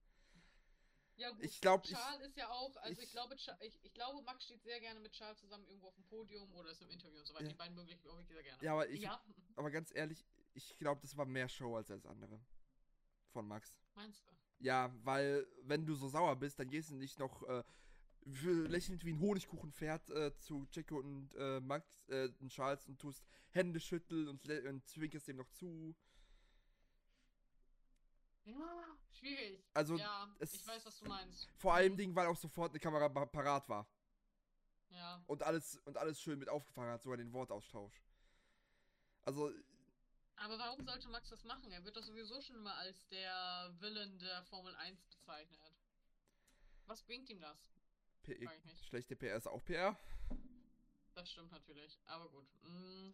Ja, gut. Ich glaube, ich, Charles ist ja auch, also ich, ich- glaube, ich, ich glaube, Max steht sehr gerne mit Charles zusammen irgendwo auf dem Podium oder ist im Interview und so weiter. Ja. Die beiden mögen ich wirklich sehr gerne. ja, aber ich, ja, aber ganz ehrlich, ich glaube, das war mehr Show als alles andere. Von Max. meinst du? Ja, weil wenn du so sauer bist, dann gehst du nicht noch äh, lächelnd wie ein Honigkuchenpferd äh, zu Checo und äh, Max äh, und Charles und tust Hände schütteln und, und zwinkerst dem noch zu. Ja, schwierig. Also ja, ich weiß, was du meinst. vor allem Dingen, weil auch sofort eine Kamera pa- parat war Ja, und alles und alles schön mit aufgefangen hat, sogar den Wortaustausch. Also aber warum sollte Max das machen? Er wird doch sowieso schon immer als der Villain der Formel 1 bezeichnet. Was bringt ihm das? P schlechte PR ist auch PR. Das stimmt natürlich. Aber gut. Mm,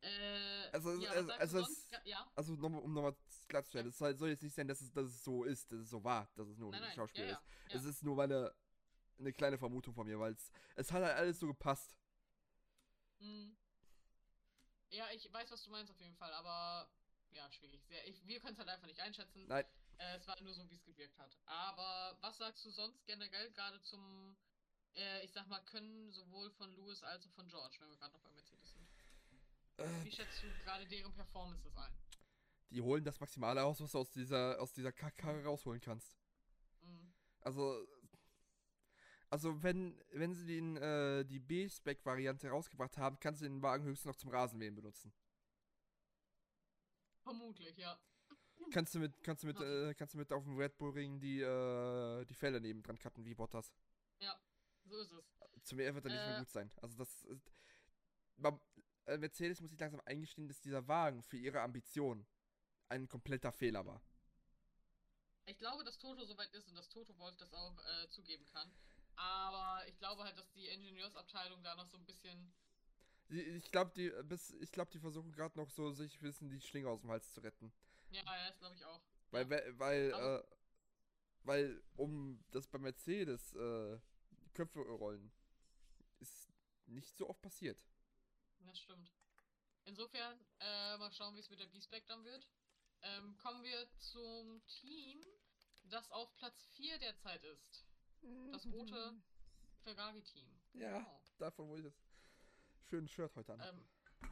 äh, Also, ja, also- also es-? Ja, ja, Also noch, um nochmal klarzustellen, es soll, soll jetzt nicht sein, dass es, dass es so ist, dass es so war, dass es nur nein, ein nein. Schauspiel ja, ist. ja, Es ist nur meine eine kleine Vermutung von mir, weil es, es hat halt alles so gepasst. ja. Ja, ich weiß, was du meinst auf jeden Fall, aber ja, schwierig. Sehr, ich, wir können es halt einfach nicht einschätzen. Nein. Äh, es war nur so, wie es gewirkt hat. Aber was sagst du sonst generell gerade zum, äh, ich sag mal, Können sowohl von Lewis als auch von George, wenn wir gerade noch bei Mercedes sind? Äh, Wie schätzt du gerade deren Performances ein? die holen das Maximale aus, was du aus dieser, aus dieser Karre rausholen kannst. Mm. Also, also wenn, wenn sie den, äh, die B-Spec-Variante rausgebracht haben, kannst du den Wagen höchstens noch zum Rasenmähen benutzen. Vermutlich, ja. Kannst du mit, kannst du mit, äh, kannst du mit auf dem Red Bull Ring die, äh, die Felder neben dran cutten wie Bottas. So ist es. Zu mehr wird er nicht mehr Äh. gut sein. Also das ist. Man, äh, Mercedes muss sich langsam eingestehen, dass dieser Wagen für ihre Ambition ein kompletter Fehler war. Ich glaube, dass Toto soweit ist und dass Toto Wolf das auch äh, zugeben kann. Aber ich glaube halt, dass die Ingenieursabteilung da noch so ein bisschen. Ich glaube, die, bis, ich glaube, die versuchen gerade noch so, sich ein bisschen die Schlinge aus dem Hals zu retten. Ja, ja, das glaube ich auch. Weil, Ja. we- weil, Aber- äh, weil, um das bei Mercedes, äh, die Köpfe rollen, ist nicht so oft passiert. Das stimmt. Insofern, äh, mal schauen, wie es mit der B-Spec dann wird. Ähm, kommen wir zum Team, das auf Platz 4 derzeit ist. Das rote Ferrari-Team. Ja. Genau. Davon wurde ich das schöne Shirt heute an. Ähm,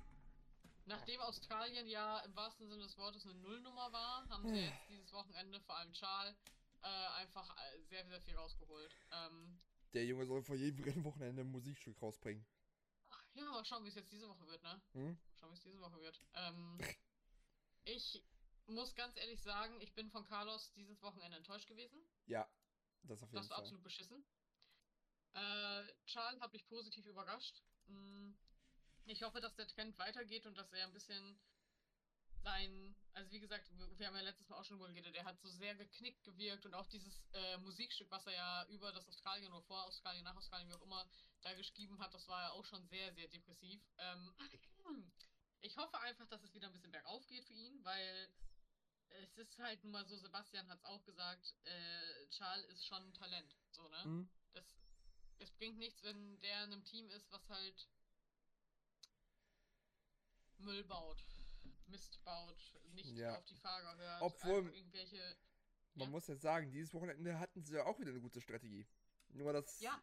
nachdem Australien ja im wahrsten Sinne des Wortes eine Nullnummer war, haben sie jetzt dieses Wochenende, vor allem Charles, äh, einfach äh, sehr, sehr viel rausgeholt. Ähm, Der Junge soll vor jedem Rennwochenende ein Musikstück rausbringen. ach, ja, mal schauen, wie es jetzt diese Woche wird, ne? Hm? Schauen, wie es diese Woche wird. Ähm, ich muss ganz ehrlich sagen, ich bin von Carlos dieses Wochenende enttäuscht gewesen. Ja, das auf jeden Das war Fall. absolut beschissen. Äh, Charles hat mich positiv überrascht. Mm, Ich hoffe, dass der Trend weitergeht und dass er ein bisschen sein, also wie gesagt, wir haben ja letztes Mal auch schon drüber geredet, er hat so sehr geknickt gewirkt und auch dieses äh, Musikstück, was er ja über das Australien oder vor Australien, nach Australien, wie auch immer, da geschrieben hat, das war ja auch schon sehr, sehr depressiv. Ähm, ich hoffe einfach, dass es wieder ein bisschen bergauf geht für ihn, weil es ist halt nun mal so, Sebastian hat es auch gesagt, äh, Charles ist schon ein Talent, so, ne? Hm? Das, es bringt nichts, wenn der in einem Team ist, was halt Müll baut, Mist baut, nicht Ja. auf die Fahrer hört, Obwohl- irgendwelche. Man Ja. muss ja sagen, dieses Wochenende hatten sie ja auch wieder eine gute Strategie. Nur das. Ja.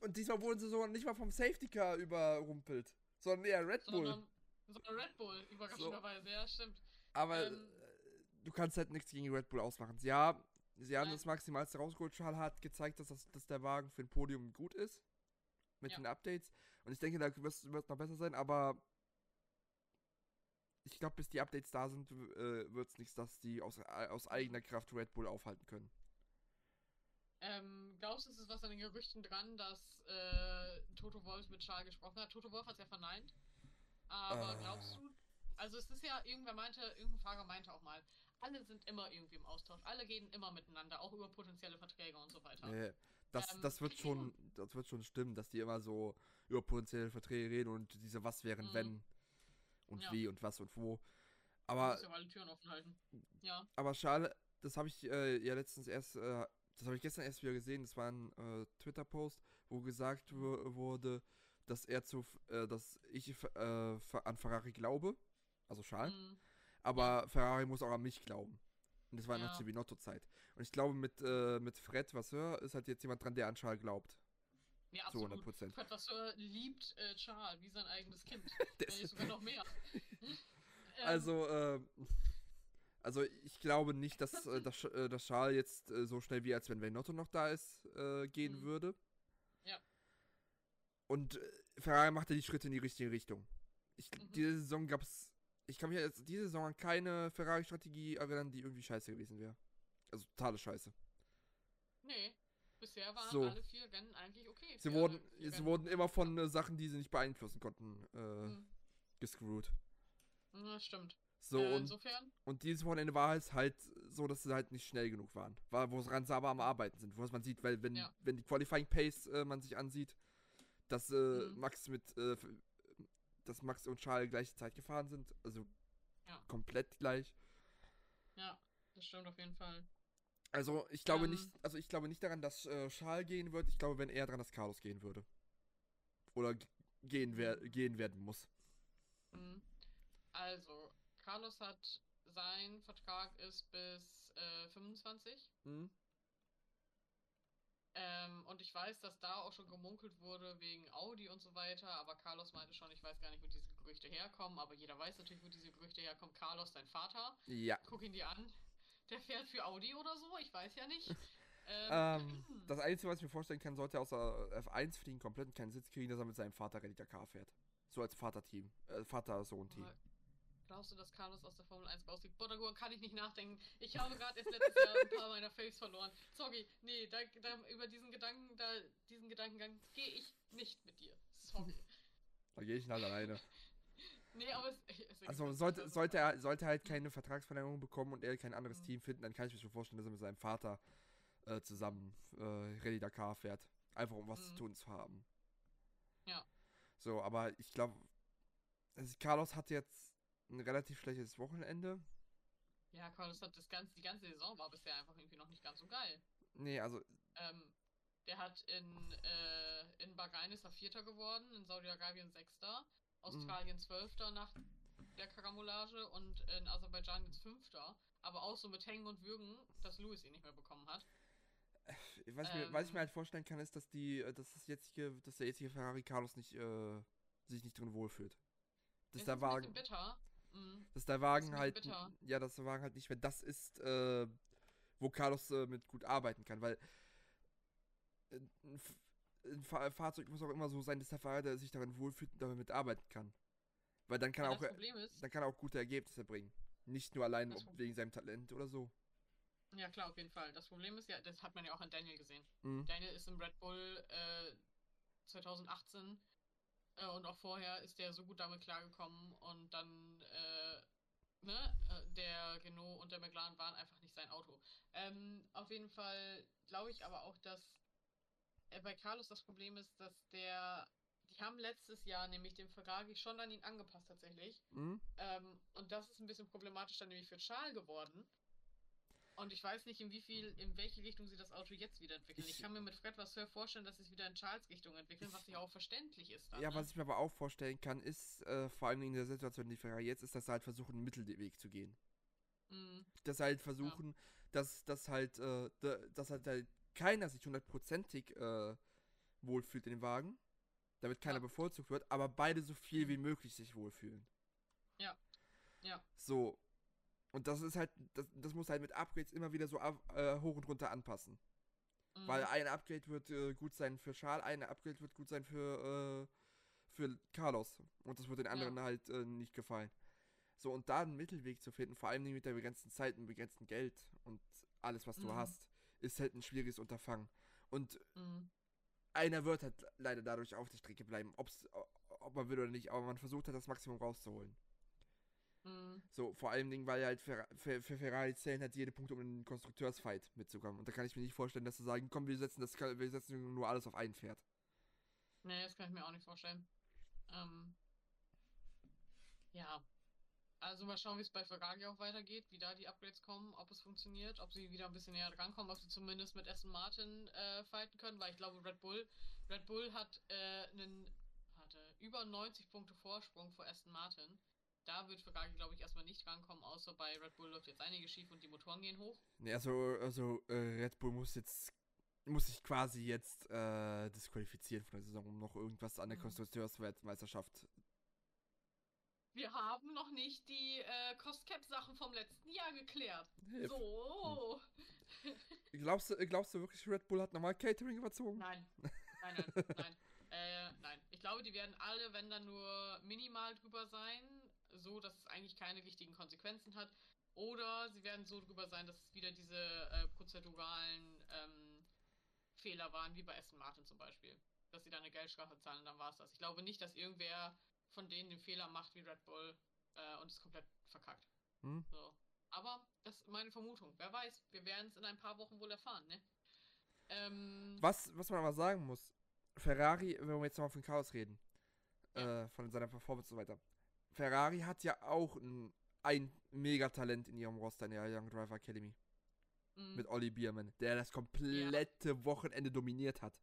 Und diesmal wurden sie so nicht mal vom Safety Car überrumpelt, sondern eher Red Bull. Sondern, sondern Red Bull, überraschenderweise, ja, stimmt. Aber ähm, äh, du kannst halt nichts gegen Red Bull ausmachen. Sie haben, sie haben Nein. das Maximalste rausgeholt. Charles hat gezeigt, dass, das, dass der Wagen für ein Podium gut ist. Mit Ja. den Updates. Und ich denke, da wird es noch besser sein, aber ich glaube, bis die Updates da sind, äh, wird es nichts, dass die aus, äh, aus eigener Kraft Red Bull aufhalten können. Ähm, glaubst du, es ist was an den Gerüchten dran, dass äh, Toto Wolf mit Charles gesprochen hat? Toto Wolf hat es ja verneint. Aber Äh. glaubst du, also es ist ja, irgendwer meinte, irgendein Fahrer meinte auch mal, alle sind immer irgendwie im Austausch. Alle gehen immer miteinander, auch über potenzielle Verträge und so weiter. Nee, das, Ähm, das wird schon, das wird schon stimmen, dass die immer so über potenzielle Verträge reden und diese was wären Mhm. wenn und Ja. wie und was und wo. Aber ja alle Türen offen halten. Ja. aber schade, das habe ich äh, ja letztens erst, äh, das habe ich gestern erst wieder gesehen. Das war ein äh, Twitter-Post, wo gesagt wu- wurde, dass er zu, äh, dass ich äh, an Ferrari glaube, also Charles, Mhm. aber Ferrari muss auch an mich glauben. Und das war Ja. noch zur Binotto-Zeit. Und ich glaube, mit, äh, mit Fred Vasseur ist halt jetzt jemand dran, der an Charles glaubt. Ja, Zu absolut. 100 Prozent. Fred Vasseur liebt äh, Charles wie sein eigenes Kind. Wenn ist- sogar noch mehr. Ähm, Also, ähm, also ich glaube nicht, dass, äh, dass, äh, dass Charles jetzt äh, so schnell wie als wenn Venotto noch da ist, äh, gehen Mhm. würde. Ja. Und äh, Ferrari machte die Schritte in die richtige Richtung. Ich, Mhm. Diese Saison gab es, ich kann mich jetzt diese Saison an keine Ferrari-Strategie erinnern, die irgendwie scheiße gewesen wäre. Also totale Scheiße. Nee. Bisher waren So. alle vier Rennen eigentlich okay. Sie wurden, sie wurden immer von äh, Sachen, die sie nicht beeinflussen konnten, äh, Mhm. gescrewt. Ja, stimmt. So, äh, und insofern, Und dieses Wochenende war es halt so, dass sie halt nicht schnell genug waren. War, wo Ransa aber am Arbeiten sind. Wo man sieht, weil wenn, Ja. wenn die Qualifying Pace äh, man sich ansieht, dass äh, Mhm. Max mit äh, dass Max und Charles gleiche Zeit gefahren sind, also Ja. komplett gleich. ja, das stimmt auf jeden Fall. Also ich glaube Ähm. nicht, also ich glaube nicht daran, dass äh, Charles gehen wird. Ich glaube, wenn eher daran, dass Carlos gehen würde. Oder gehen, wer gehen werden muss. Mhm. Also, Carlos hat sein Vertrag ist bis äh, 25. Mhm. Ähm, und ich weiß, dass da auch schon gemunkelt wurde wegen Audi und so weiter, aber Carlos meinte schon, ich weiß gar nicht, wo diese Gerüchte herkommen, aber jeder weiß natürlich, wo diese Gerüchte herkommen. Carlos, dein Vater, Ja. guck ihn dir an. Der fährt für Audi oder so, ich weiß ja nicht. Ähm, das Einzige, was ich mir vorstellen kann, sollte er außer F1 fliegen, komplett keinen Sitz kriegen, dass er mit seinem Vater Rallye Dakar fährt. So als Vaterteam. Äh, Vater-Sohn-Team. Glaubst du, dass Carlos aus der Formel 1 rausfliegt? Botagur kann ich nicht nachdenken. Ich habe gerade erst letztes Jahr ein paar meiner Faves verloren. Sorry, nee, da, da, über diesen Gedanken, da, diesen Gedankengang gehe ich nicht mit dir. Sorry. Da gehe ich halt alleine. Nee, aber es, es Also sollte, sollte, er, sollte halt keine Vertragsverlängerung bekommen und er kein anderes Mhm. Team finden, dann kann ich mir schon vorstellen, dass er mit seinem Vater äh, zusammen äh, Rallye Dakar fährt. Einfach um was Mhm. zu tun zu haben. Ja. So, aber ich glaube, also Carlos hat jetzt ein relativ schlechtes Wochenende. Ja, Carlos hat das ganze, die ganze Saison war bisher einfach irgendwie noch nicht ganz so geil. Nee, also Ähm, der hat in, äh, in Bahrain ist er Vierter geworden, in Saudi-Arabien Sechster, Australien Zwölfter nach der Karambolage und in Aserbaidschan jetzt Fünfter. Aber auch so mit Hängen und Würgen, dass Lewis ihn nicht mehr bekommen hat. was, ich mir, was ich mir Ähm. halt vorstellen kann, ist, dass die, dass das jetzige, dass der jetzige Ferrari Carlos nicht, äh, sich nicht drin wohlfühlt. Der ist ein Wagen, bisschen bitter. Mhm. dass der Wagen ein halt, bitter. ja, dass der Wagen halt nicht mehr das ist, äh, wo Carlos äh, mit gut arbeiten kann, weil äh, ein, F- ein Fa Fahrzeug muss auch immer so sein, dass der Fahrer der sich darin wohlfühlt und damit arbeiten kann. Weil dann kann Ja, er auch, das äh, ist, dann kann er auch gute Ergebnisse bringen. Nicht nur allein Das ob wegen seinem Talent oder so. ja klar, auf jeden Fall. Das Problem ist ja, das hat man ja auch an Daniel gesehen. Mhm. Daniel ist im Red Bull äh, 2018 äh, und auch vorher ist der so gut damit klargekommen und dann, äh, ne, äh, der Renault und der McLaren waren einfach nicht sein Auto. Ähm, auf jeden Fall glaube ich aber auch, dass äh, bei Carlos das Problem ist, dass der, die haben letztes Jahr nämlich den Ferrari schon an ihn angepasst tatsächlich. Mhm. Ähm, und das ist ein bisschen problematisch dann nämlich für Charles geworden. Und ich weiß nicht, in wie viel, in welche Richtung sie das Auto jetzt wieder entwickeln. Ich, Ich- kann mir mit Fred Vasseur vorstellen, dass sie es wieder in Charles Richtung entwickeln, was ja auch verständlich ist. Dann, Ja, ne? was ich mir aber auch vorstellen kann, ist, äh, vor allem in der Situation, die Ferrari jetzt ist, dass sie halt versuchen, einen Mittelweg zu gehen. Mhm. Dass sie halt versuchen, dass, dass halt, äh, da- dass halt, halt keiner sich hundertprozentig äh, wohlfühlt in dem Wagen, damit keiner Ja. bevorzugt wird, aber beide so viel wie möglich sich wohlfühlen. Ja. Ja. So. Und das ist halt, das, das muss halt mit Upgrades immer wieder so äh, hoch und runter anpassen. Mhm. Weil ein Upgrade wird äh, gut sein für Charles, ein Upgrade wird gut sein für, äh, für Carlos. Und das wird den Ja. anderen halt äh, nicht gefallen. So, und da einen Mittelweg zu finden, vor allem mit der begrenzten Zeit und begrenzten Geld und alles, was du Mhm. hast, ist halt ein schwieriges Unterfangen. Und Mhm. einer wird halt leider dadurch auf der Strecke bleiben, ob's, ob man will oder nicht, aber man versucht halt das Maximum rauszuholen. Mhm. So, vor allem Dingen, weil halt für, für, für Ferrari zählen halt jede Punkte, um in den Konstrukteursfight mitzukommen. Und da kann ich mir nicht vorstellen, dass sie sagen, komm, wir setzen das, wir setzen nur alles auf ein Pferd. Nee, das kann ich mir auch nicht vorstellen. Ähm, ja. Also mal schauen, wie es bei Ferrari auch weitergeht, wie da die Upgrades kommen, ob es funktioniert, ob sie wieder ein bisschen näher drankommen, ob sie zumindest mit Aston Martin äh, fighten können, weil ich glaube, Red Bull, Red Bull hat äh, einen, hatte über 90 Punkte Vorsprung vor Aston Martin. Da wird Ferrari, glaube ich, erstmal nicht rankommen, außer bei Red Bull läuft jetzt einige schief und die Motoren gehen hoch. Nee, also, also äh, Red Bull muss jetzt muss sich quasi jetzt äh, disqualifizieren von der Saison, um noch irgendwas an der Mhm. Konstrukteursweltmeisterschaft. Wir haben noch nicht die äh, Cost-Cap-Sachen vom letzten Jahr geklärt. Hilf. So. Glaubst, du, glaubst du wirklich, Red Bull hat nochmal Catering überzogen? Nein. Nein, nein, nein. Äh, nein. Ich glaube, die werden alle, wenn dann nur minimal drüber sein, so dass es eigentlich keine wichtigen Konsequenzen hat. Oder sie werden so drüber sein, dass es wieder diese äh, prozeduralen ähm, Fehler waren, wie bei Aston Martin zum Beispiel. Dass sie da eine Geldstrafe zahlen und dann war es das. Ich glaube nicht, dass irgendwer von denen den Fehler macht wie Red Bull äh, und es komplett verkackt. Hm? So. Aber das ist meine Vermutung. Wer weiß, wir werden es in ein paar Wochen wohl erfahren, ne? Ähm, Was, was man aber sagen muss, Ferrari, wenn wir jetzt nochmal von Chaos reden, Ja. äh, von seiner Performance und so weiter. Ferrari hat ja auch ein, ein Megatalent in ihrem Roster in der Young Driver Academy mh. mit Olli Bierman, der das komplette Wochenende dominiert hat.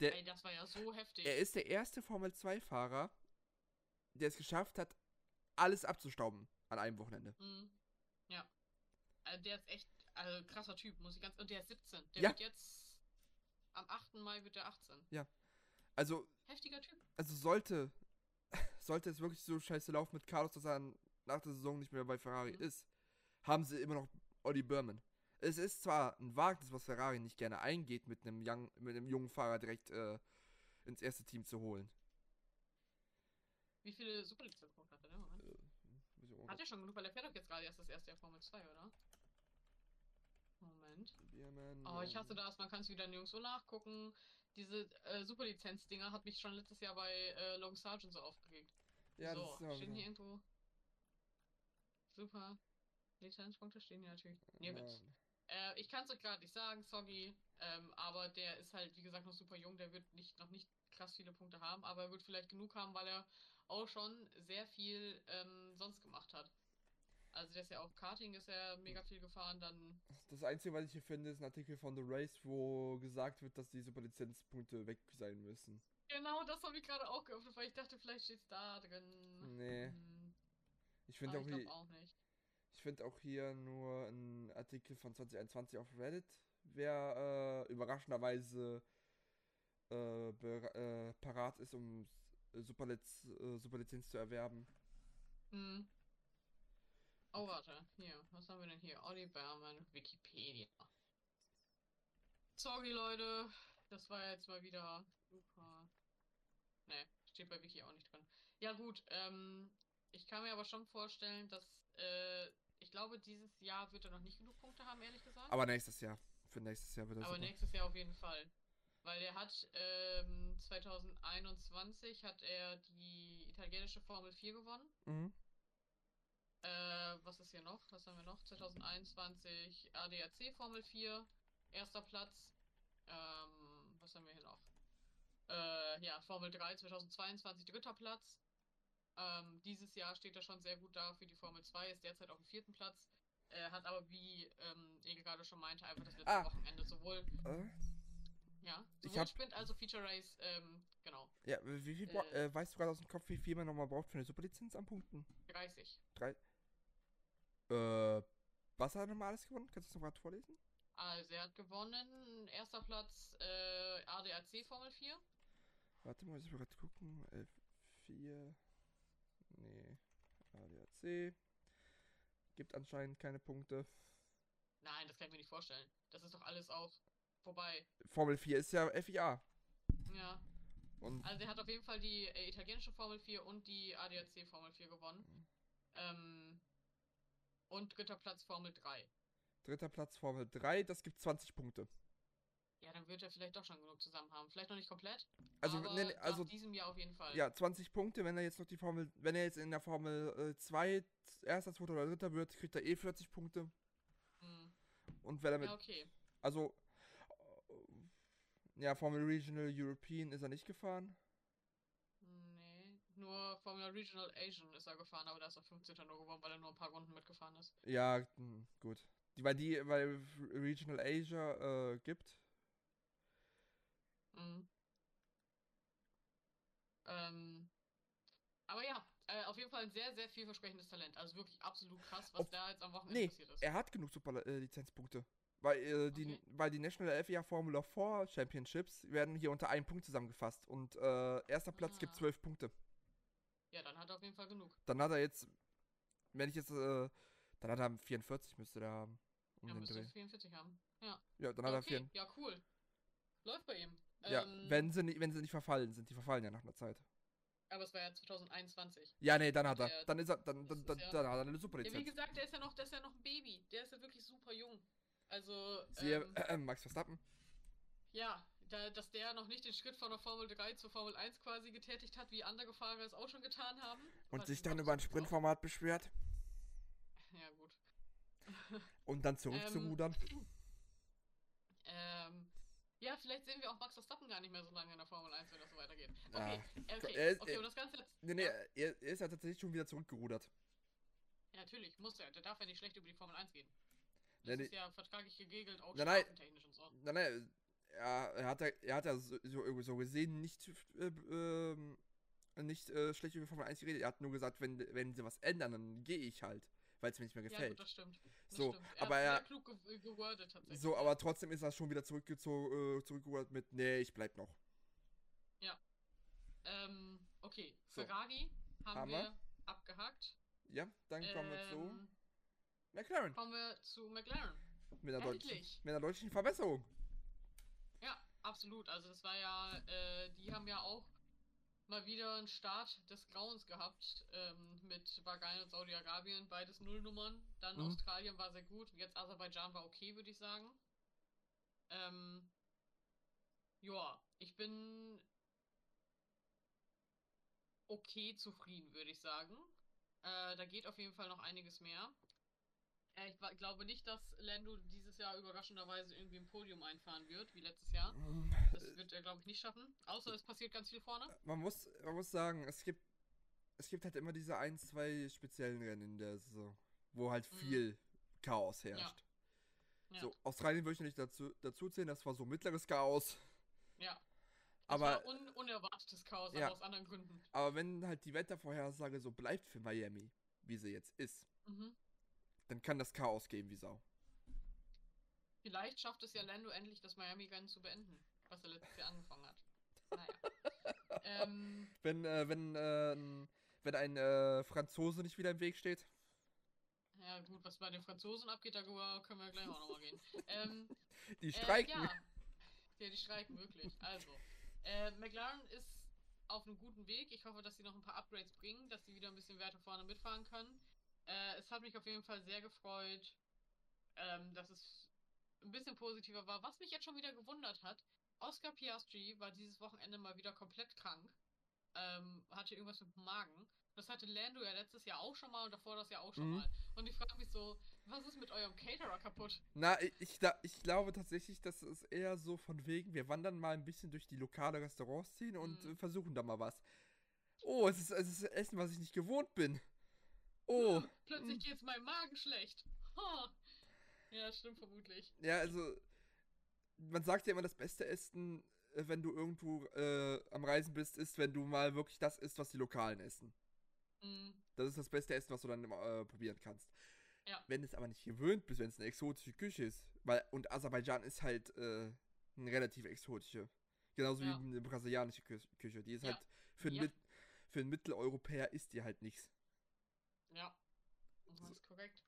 Der, Ey, das war ja so heftig. er ist der erste Formel 2-Fahrer, der es geschafft hat, alles abzustauben an einem Wochenende. Mhm. Ja. Also der ist echt also krasser Typ, muss ich ganz. Und der ist 17. Der Ja. wird jetzt am 8. Mai wird der 18. Also, Heftiger Typ. also sollte, sollte es wirklich so scheiße laufen mit Carlos, dass er nach der Saison nicht mehr bei Ferrari Mhm. ist, haben sie immer noch Olli Berman. Es ist zwar ein Wagnis, was Ferrari nicht gerne eingeht, mit einem, young, mit einem jungen Fahrer direkt äh, ins erste Team zu holen. Wie viele Superlizenzpunkte hat er, ne? Moment. Mal Hat er schon genug, weil er fährt doch jetzt gerade erst das erste Jahr Formel 2, oder? Moment. Oh, ich hasse das, man kann es wieder nirgendwo nachgucken. Diese äh, Superlizenz-Dinger hat mich schon letztes Jahr bei äh, Long Sergeant so aufgeregt. Ja, so, das ist stehen hier wieder. irgendwo Super Lizenzpunkte stehen hier natürlich nirgends. Äh, ich kann es euch gerade nicht sagen, sorry. Ähm, aber der ist halt, wie gesagt, noch super jung. Der wird nicht, noch nicht krass viele Punkte haben, aber er wird vielleicht genug haben, weil er auch schon sehr viel ähm, sonst gemacht hat. Also der ist ja auch Karting, ist ja mega viel gefahren, dann. Das Einzige, was ich hier finde, ist ein Artikel von The Race, wo gesagt wird, dass die Superlizenzpunkte weg sein müssen. Genau, das habe ich gerade auch geöffnet, weil ich dachte, vielleicht steht's da drin. Nee. Hm, Ich finde auch, hier, auch nicht. ich find auch hier nur ein Artikel von 2021 auf Reddit, wer äh, überraschenderweise äh, äh, parat ist, um Superliz äh, Superlizenz zu erwerben. Hm. Oh, warte. Hier, was haben wir denn hier? Olli Berman, Wikipedia. Sorry, Leute. Das war jetzt mal wieder super. Ne, steht bei Wiki auch nicht drin. Ja, gut. Ähm, ich kann mir aber schon vorstellen, dass. Äh, ich glaube, dieses Jahr wird er noch nicht genug Punkte haben, ehrlich gesagt. Aber nächstes Jahr. Für nächstes Jahr wird das Aber super. nächstes Jahr auf jeden Fall. Weil er hat ähm, 2021 hat er die italienische Formel 4 gewonnen. Mhm. Äh, was ist hier noch? Was haben wir noch? 2021 ADAC Formel 4, erster Platz. Ähm, was haben wir hier noch? Äh, ja, Formel 3 2022 dritter Platz. Ähm, dieses Jahr steht er schon sehr gut da für die Formel 2, ist derzeit auf dem vierten Platz. Äh, hat aber, wie ähm, Ege gerade schon meinte, einfach das letzte Ah. Wochenende sowohl, Äh, ja, Ich sowohl hab- Sprint als auch Feature Race, ähm, genau, ja, wie viel Äh. äh, weißt du gerade aus dem Kopf, wie viel man nochmal braucht für eine Superlizenz an Punkten? 30. Drei. Äh, was hat er nochmal alles gewonnen? Kannst du das nochmal vorlesen? Also, er hat gewonnen, erster Platz äh, ADAC Formel 4. Warte mal, ich will gerade gucken. F4. Nee. ADAC. Gibt anscheinend keine Punkte. Nein, das kann ich mir nicht vorstellen. Das ist doch alles auch vorbei. Formel 4 ist ja FIA. Ja. Und Also er hat auf jeden Fall die äh, italienische Formel 4 und die ADAC Formel 4 gewonnen. Mhm. Ähm, und dritter Platz Formel 3. dritter Platz Formel 3, das gibt 20 Punkte. Ja, dann wird er vielleicht doch schon genug zusammen haben. Vielleicht noch nicht komplett. Also, aber nee, also nach diesem Jahr auf jeden Fall. ja, 20 Punkte, wenn er jetzt noch die Formel, wenn er jetzt in der Formel 2 erster, zweiter oder dritter wird, kriegt er eh 40 Punkte. Hm. Und wenn er mit, Ja, okay. also, äh, ja, Formel Regional European ist er nicht gefahren. Nur Formula Regional Asian ist er gefahren, aber da ist er 15. nur geworden, weil er nur ein paar Runden mitgefahren ist. Ja, hm, gut. Die, weil die, weil Regional Asia äh, gibt. Mhm. Ähm, aber ja, äh, auf jeden Fall ein sehr, sehr vielversprechendes Talent. Also wirklich absolut krass, was Ob- da jetzt am Wochenende Nee, passiert ist. er hat genug Super äh, Lizenzpunkte. Weil, äh, die, Okay. weil die National FIA Formula 4 Championships werden hier unter einem Punkt zusammengefasst. Und äh, erster Platz gibt Ah. 12 Punkte. Ja, dann hat er auf jeden Fall genug. Dann hat er jetzt, wenn ich jetzt, äh, dann hat er 44 müsste der haben. Um Er den müsste Dreh. 44 haben. Ja. Ja, dann hat er okay, 4. ja, cool. Läuft bei ihm. Ja, Ähm, wenn sie, nicht, wenn sie nicht verfallen sind. Die verfallen ja nach einer Zeit. Aber es war ja 2021. Ja, nee, dann hat er. Der- Dann ist er, dann, dann, dann, ja- dann hat er eine super Ja, wie Lizenz. gesagt, der ist ja noch, der ist ja noch ein Baby. Der ist ja wirklich super jung. Also, Siehe, ähm, äh, Max Verstappen. ja, da, dass der noch nicht den Schritt von der Formel 3 zur Formel 1 quasi getätigt hat, wie andere Fahrer es auch schon getan haben. Und sich ich dann über ein Sprintformat beschwert. Ja, gut. Und dann zurückzurudern. Ähm, ja, vielleicht sehen wir auch Max Verstappen gar nicht mehr so lange in der Formel 1, wenn das so weitergeht. Ah, Okay, äh, okay, er ist- okay, und das Ganze. Nee, nee, ja, er, ist ja tatsächlich schon wieder zurückgerudert. ja, natürlich, muss er. Der darf ja nicht schlecht über die Formel 1 gehen. Das Nee, ist ja vertraglich gegegelt, auch Nein, und so. Nein, nein, er, er hat ja, er hat ja so, so, so gesehen nicht, äh, ähm, nicht äh, schlecht über Formel 1 geredet. Er hat nur gesagt, wenn, wenn sie was ändern, dann gehe ich halt, weil es mir nicht mehr Ja, gefällt. gut, das stimmt. Das So, stimmt. aber er er- hat sehr klug ge gewordet tatsächlich. so, ja. aber trotzdem ist er schon wieder zurückgezogen, äh, zurückgerudert mit, nee, ich bleib noch. Ähm, okay, So. Ferrari haben, Haben wir wir. abgehakt. Ja, dann kommen wir zu Ähm, McLaren. kommen wir zu McLaren. Mit einer, endlich. mit einer deutlichen Verbesserung. Absolut. Also das war ja, äh, die haben ja auch mal wieder einen Start des Grauens gehabt ähm, mit Bahrain und Saudi-Arabien, beides Nullnummern. Dann Mhm. Australien war sehr gut, jetzt Aserbaidschan war okay, würde ich sagen. Ähm, ja, ich bin okay zufrieden, würde ich sagen. Äh, da geht auf jeden Fall noch einiges mehr. Äh, ich glaube nicht, dass Lando dieses Jahr überraschenderweise irgendwie ein Podium einfahren wird, wie letztes Jahr. Das wird er, glaube ich, nicht schaffen. Außer es passiert ganz viel vorne. Man muss, man muss sagen, es gibt, es gibt halt immer diese ein, zwei speziellen Rennen in der Saison, wo halt Mhm. viel Chaos herrscht. Ja. So, Australien würde ich nicht dazu, dazu zählen, das war so mittleres Chaos. Ja. Das Aber- war un unerwartetes Chaos, Ja. aber aus anderen Gründen. Aber wenn halt die Wettervorhersage so bleibt für Miami, wie sie jetzt ist, Mhm. Dann kann das Chaos geben wie Sau. Vielleicht schafft es ja Lando endlich, das Miami-Rennen zu beenden, was er letztes Jahr angefangen hat. Naja. ähm, Wenn, äh, wenn, äh, ein- wenn ein äh, Franzose nicht wieder im Weg steht. ja gut, was bei den Franzosen abgeht, darüber können wir gleich auch nochmal gehen. Ähm, Die streiken. Äh, ja. ja, die streiken wirklich. Also, äh, McLaren ist auf einem guten Weg. Ich hoffe, dass sie noch ein paar Upgrades bringen, dass sie wieder ein bisschen weiter vorne mitfahren können. Äh, es hat mich auf jeden Fall sehr gefreut, ähm, dass es ein bisschen positiver war. Was mich jetzt schon wieder gewundert hat, Oscar Piastri war dieses Wochenende mal wieder komplett krank. Ähm, hatte irgendwas mit dem Magen. Das hatte Lando ja letztes Jahr auch schon mal und davor das Jahr auch schon Mhm. mal. Und ich frage mich so, was ist mit eurem Caterer kaputt? Na, ich, ich, ich glaube tatsächlich, dass es eher so von wegen, wir wandern mal ein bisschen durch die lokale Restaurantszene und Mhm. äh, versuchen da mal was. Oh, es ist, es ist Essen, was ich nicht gewohnt bin. Oh, Hm, Plötzlich geht's meinem Magen schlecht. Ha. Ja, stimmt vermutlich. ja, also, man sagt ja immer, das beste Essen, äh, wenn du irgendwo äh, am Reisen bist, ist, wenn du mal wirklich das isst, was die Lokalen essen. Hm, Das ist das beste Essen, was du dann äh, probieren kannst. Ja. Wenn du es aber nicht gewöhnt bist, wenn es eine exotische Küche ist, weil, und Aserbaidschan ist halt äh, eine relativ exotische. Genauso Ja. wie eine brasilianische Kü Küche. Die ist Ja. halt für einen, für einen Mitteleuropäer ist die halt nichts, ja. Das ist korrekt.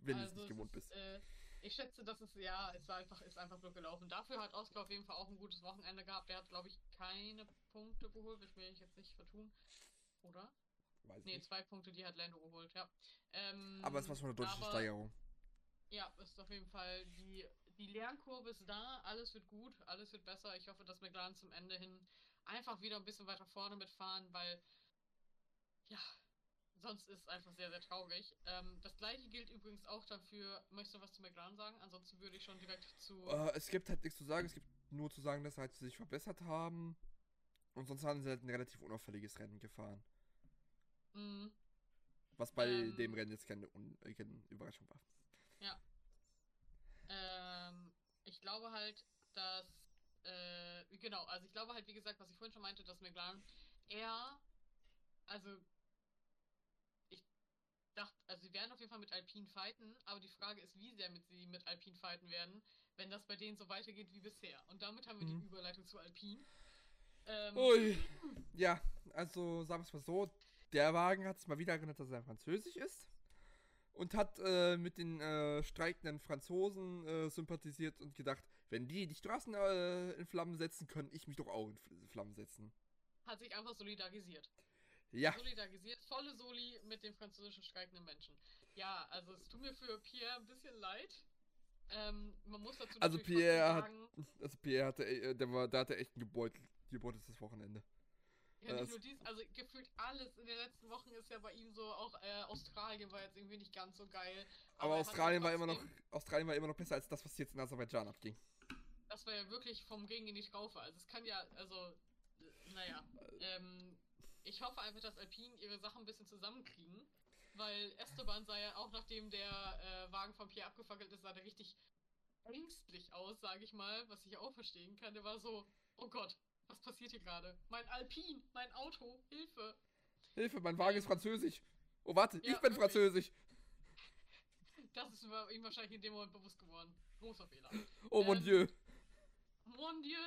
wenn du es Also nicht gewohnt ist, bist. Äh, ich schätze, dass es ja, es war einfach, ist einfach nur gelaufen. Dafür hat Oscar auf jeden Fall auch ein gutes Wochenende gehabt. Der hat, glaube ich, keine Punkte geholt, das will ich jetzt nicht vertun. Oder? Weiß Nee, nicht. zwei Punkte, die hat Lando geholt, ja. Ähm, Aber es war schon eine deutliche aber- Steigerung. Ja, ist auf jeden Fall die, die Lernkurve ist da, alles wird gut, alles wird besser. Ich hoffe, dass McLaren zum Ende hin einfach wieder ein bisschen weiter vorne mitfahren, weil ja, sonst ist es einfach sehr, sehr traurig. Ähm, das gleiche gilt übrigens auch dafür, möchtest du was zu McLaren sagen? Ansonsten würde ich schon direkt zu. Äh, es gibt halt nichts zu sagen, es gibt nur zu sagen, dass sie halt sich verbessert haben. Und sonst haben sie halt ein relativ unauffälliges Rennen gefahren. Mhm. Was bei Ähm. dem Rennen jetzt keine, keine Überraschung war. Ähm, ich glaube halt, dass, äh, genau, also ich glaube halt, wie gesagt, was ich vorhin schon meinte, dass McLaren eher, also, dachte, also sie werden auf jeden Fall mit Alpine fighten, aber die Frage ist, wie sehr mit sie mit Alpine fighten werden, wenn das bei denen so weitergeht wie bisher. Und damit haben wir Mhm. die Überleitung zu Alpine. Ähm, Ui. Ja, also sagen wir es mal so, der Wagen hat es mal wieder erinnert, dass er französisch ist. Und hat äh, mit den äh, streikenden Franzosen äh, sympathisiert und gedacht, wenn die die Straßen äh, in Flammen setzen, können ich mich doch auch in Flammen setzen. hat sich einfach solidarisiert. Ja, Solidarisiert, volle Soli mit den französischen streikenden Menschen. Ja, also es tut mir für Pierre ein bisschen leid. Ähm, man muss dazu Also Pierre hat- sagen, also Pierre hatte, äh, der war, der hatte echt ein gebeuteltes Wochenende. ja, nicht das- nur dies, also gefühlt alles in den letzten Wochen ist ja bei ihm so, auch äh, Australien war jetzt irgendwie nicht ganz so geil. Aber, er hat Australien war immer noch, Australien war immer noch besser als das, was jetzt in Aserbaidschan abging. Das war ja wirklich vom Regen in die Traufe. Also es kann ja, also, äh, naja. Ähm, ich hoffe einfach, dass Alpine ihre Sachen ein bisschen zusammenkriegen. Weil Esteban sah ja auch, nachdem der äh, Wagen von Pierre abgefackelt ist, sah der richtig ängstlich aus, sage ich mal, was ich auch verstehen kann. Der war so, oh Gott, was passiert hier gerade? Mein Alpine, mein Auto, Hilfe. Hilfe, mein Wagen ist französisch. Oh, warte, ja, ich bin wirklich. französisch. Das ist ihm wahrscheinlich in dem Moment bewusst geworden. Großer Fehler. Oh mon Ähm, Dieu. Mon Dieu!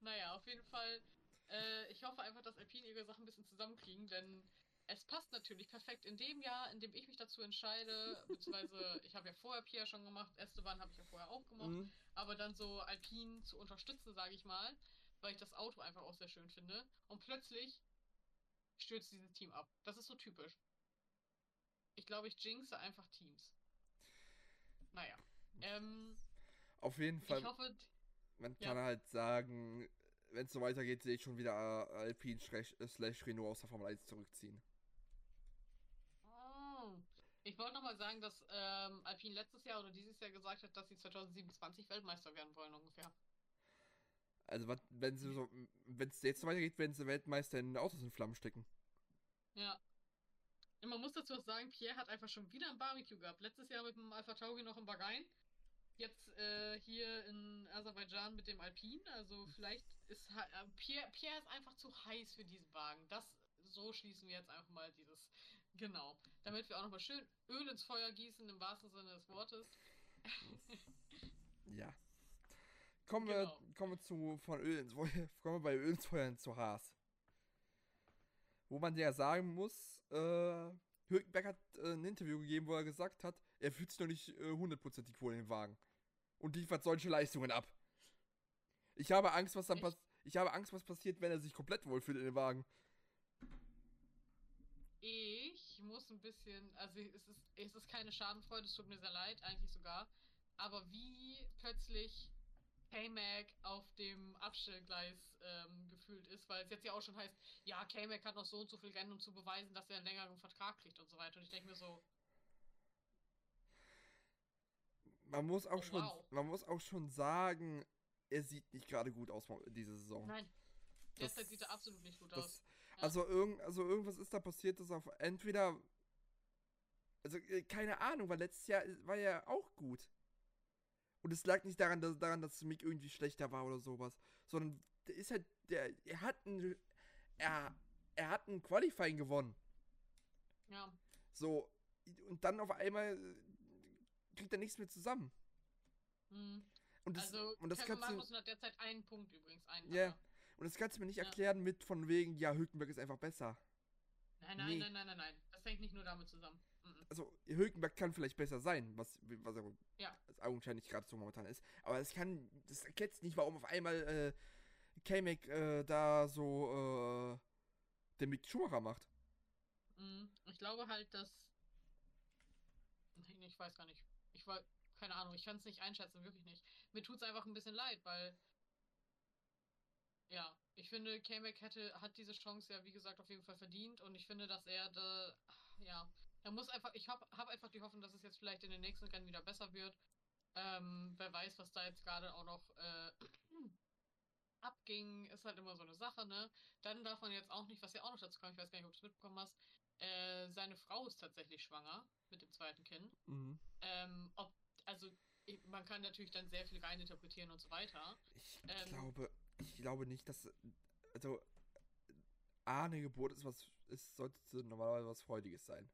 Naja, auf jeden Fall. Äh, ich hoffe einfach, dass Alpine ihre Sachen ein bisschen zusammenkriegen, denn es passt natürlich perfekt in dem Jahr, in dem ich mich dazu entscheide, beziehungsweise ich habe ja vorher Pierre schon gemacht, Esteban habe ich ja vorher auch gemacht, Mhm. aber dann so Alpine zu unterstützen, sage ich mal, weil ich das Auto einfach auch sehr schön finde. Und plötzlich stürzt dieses Team ab. Das ist so typisch. Ich glaube, ich jinxe einfach Teams. Naja. Ähm, Auf jeden Fall, ich hoffe, man ja. kann halt sagen, wenn es so weitergeht, sehe ich schon wieder äh, Alpine slash, äh, slash Renault aus der Formel 1 zurückziehen. Oh. Ich wollte nochmal sagen, dass ähm, Alpine letztes Jahr oder dieses Jahr gesagt hat, dass sie 2027 Weltmeister werden wollen ungefähr. Also wenn sie so, wenn es jetzt so weitergeht, werden sie Weltmeister in Autos in Flammen stecken. Ja. Und man muss dazu auch sagen, Pierre hat einfach schon wieder ein Barbecue gehabt. Letztes Jahr mit dem Alpha Tauri noch in Bahrain. Jetzt äh, hier in Aserbaidschan mit dem Alpine. Also vielleicht ist äh, Pierre, Pierre ist einfach zu heiß für diesen Wagen. Das so schließen wir jetzt einfach mal dieses. Genau. Damit wir auch nochmal schön Öl ins Feuer gießen, im wahrsten Sinne des Wortes. Ja. Kommen wir, Genau. kommen wir zu von Öl ins Feuer, kommen wir bei Öl ins Feuer zu Haas. Wo man ja sagen muss, äh, Hülkenberg hat äh, ein Interview gegeben, wo er gesagt hat, er fühlt sich noch nicht äh, hundertprozentig wohl in den Wagen. Und liefert solche Leistungen ab. Ich habe Angst, was dann passiert. Ich habe Angst, was passiert, wenn er sich komplett wohlfühlt in den Wagen. Ich muss ein bisschen, also es ist, es ist keine Schadenfreude, es tut mir sehr leid, eigentlich sogar. Aber wie plötzlich K-Mac auf dem Abstellgleis ähm, gefühlt ist, weil es jetzt ja auch schon heißt, ja, K-Mac hat noch so und so viel Rennen, um zu beweisen, dass er einen längeren Vertrag kriegt und so weiter. Und ich denke mir so, Man muss auch Oh, schon, wow. man muss auch schon sagen, er sieht nicht gerade gut aus diese Saison. nein, Das- derzeit sieht er absolut nicht gut Das, aus. Ja. also, irgend, also irgendwas ist da passiert, dass auf entweder. Also äh, keine Ahnung, weil letztes Jahr war er auch gut. Und es lag nicht daran, dass, daran, dass Mick irgendwie schlechter war oder sowas. Sondern der ist halt, der, er hat ein, er, er hat ein Qualifying gewonnen. Ja, So, und dann auf einmal kriegt er nichts mehr zusammen. hm. Und das, also und das Kevin kannst du, Magnussen hat derzeit einen Punkt übrigens, einen. Ja. er. und das kannst du mir nicht Ja. erklären mit von wegen, ja, Hülkenberg ist einfach besser. Nein, nein, Nee. nein, nein, nein, nein. Das hängt nicht nur damit zusammen. Mhm. also Hülkenberg kann vielleicht besser sein, was, was er Ja. augenscheinlich gerade so momentan ist. Aber es kann, das erklärt nicht, warum auf einmal äh, K-Mac äh, da so äh, den Mick Schumacher macht. Mhm. Ich glaube halt, dass. Ich weiß gar nicht. Ich war. keine Ahnung, ich kann es nicht einschätzen, wirklich nicht. Mir tut es einfach ein bisschen leid, weil ja, ich finde, K-Mac hätte, hat diese Chance ja, wie gesagt, auf jeden Fall verdient und ich finde, dass er da, ja, er muss einfach, ich habe hab einfach die Hoffnung, dass es jetzt vielleicht in den nächsten Rennen wieder besser wird. Ähm, wer weiß, was da jetzt gerade auch noch äh, abging, ist halt immer so eine Sache, ne? Dann darf man jetzt auch nicht, was ja auch noch dazu kommt, ich weiß gar nicht, ob du es mitbekommen hast, äh, seine Frau ist tatsächlich schwanger mit dem zweiten Kind. Mhm. Ähm, ob, also man kann natürlich dann sehr viel reininterpretieren und so weiter. Ich ähm, glaube, ich glaube nicht, dass also A, eine Geburt ist was ist sollte normalerweise was Freudiges sein.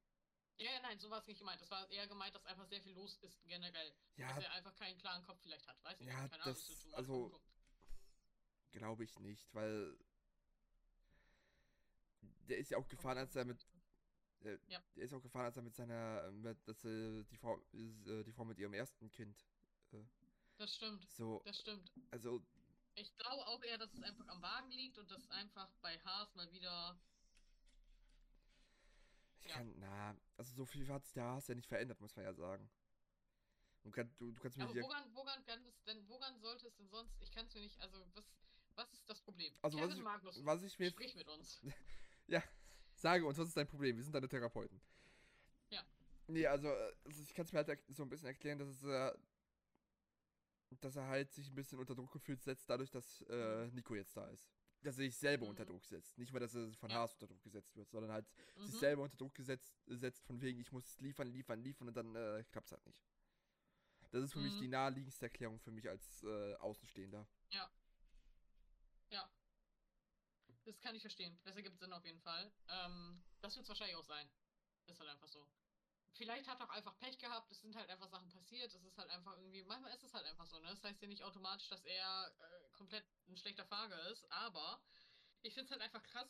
Ja, nein, so war es nicht gemeint. Das war eher gemeint, dass einfach sehr viel los ist generell. Ja, dass er einfach keinen klaren Kopf vielleicht hat, weiß ich ja, nicht. Keine das, Ahnung, tun, also glaube ich nicht, weil der ist ja auch gefahren, als er mit äh, ja. der ist auch gefahren, als er mit seiner mit, dass äh, die Frau äh, die Frau mit ihrem ersten Kind äh, das stimmt. So, das stimmt. Also ich glaube auch eher, dass es einfach am Wagen liegt und dass einfach bei Haas mal wieder ich ja. kann, na, also so viel hat sich der Haas ja nicht verändert, muss man ja sagen. Und kann, du, du kannst mir Aber woran, woran, kann es denn, woran sollte es denn sonst, ich kann es mir nicht, also was, was ist das Problem? Also Kevin was ich, Magnus, was ich mir... Sprich mit uns. ja, sage uns, was ist dein Problem? Wir sind deine Therapeuten. Ja. Nee, also, also ich kann es mir halt so ein bisschen erklären, dass es, äh, dass er halt sich ein bisschen unter Druck gefühlt setzt, dadurch, dass äh, mhm. Nico jetzt da ist dass er sich selber mhm. unter Druck setzt. Nicht mal, dass er von ja. Haas unter Druck gesetzt wird, sondern halt mhm. sich selber unter Druck gesetzt, setzt, von wegen, ich muss liefern, liefern, liefern und dann äh, klappt es halt nicht. Das ist für mhm. mich die naheliegendste Erklärung für mich als äh, Außenstehender. Ja. Das kann ich verstehen. Das ergibt Sinn auf jeden Fall. Ähm, das wird es wahrscheinlich auch sein. Ist halt einfach so vielleicht hat er auch einfach Pech gehabt, es sind halt einfach Sachen passiert, es ist halt einfach irgendwie, manchmal ist es halt einfach so, ne? Das heißt ja nicht automatisch, dass er äh, komplett ein schlechter Fahrer ist, aber ich finde es halt einfach krass,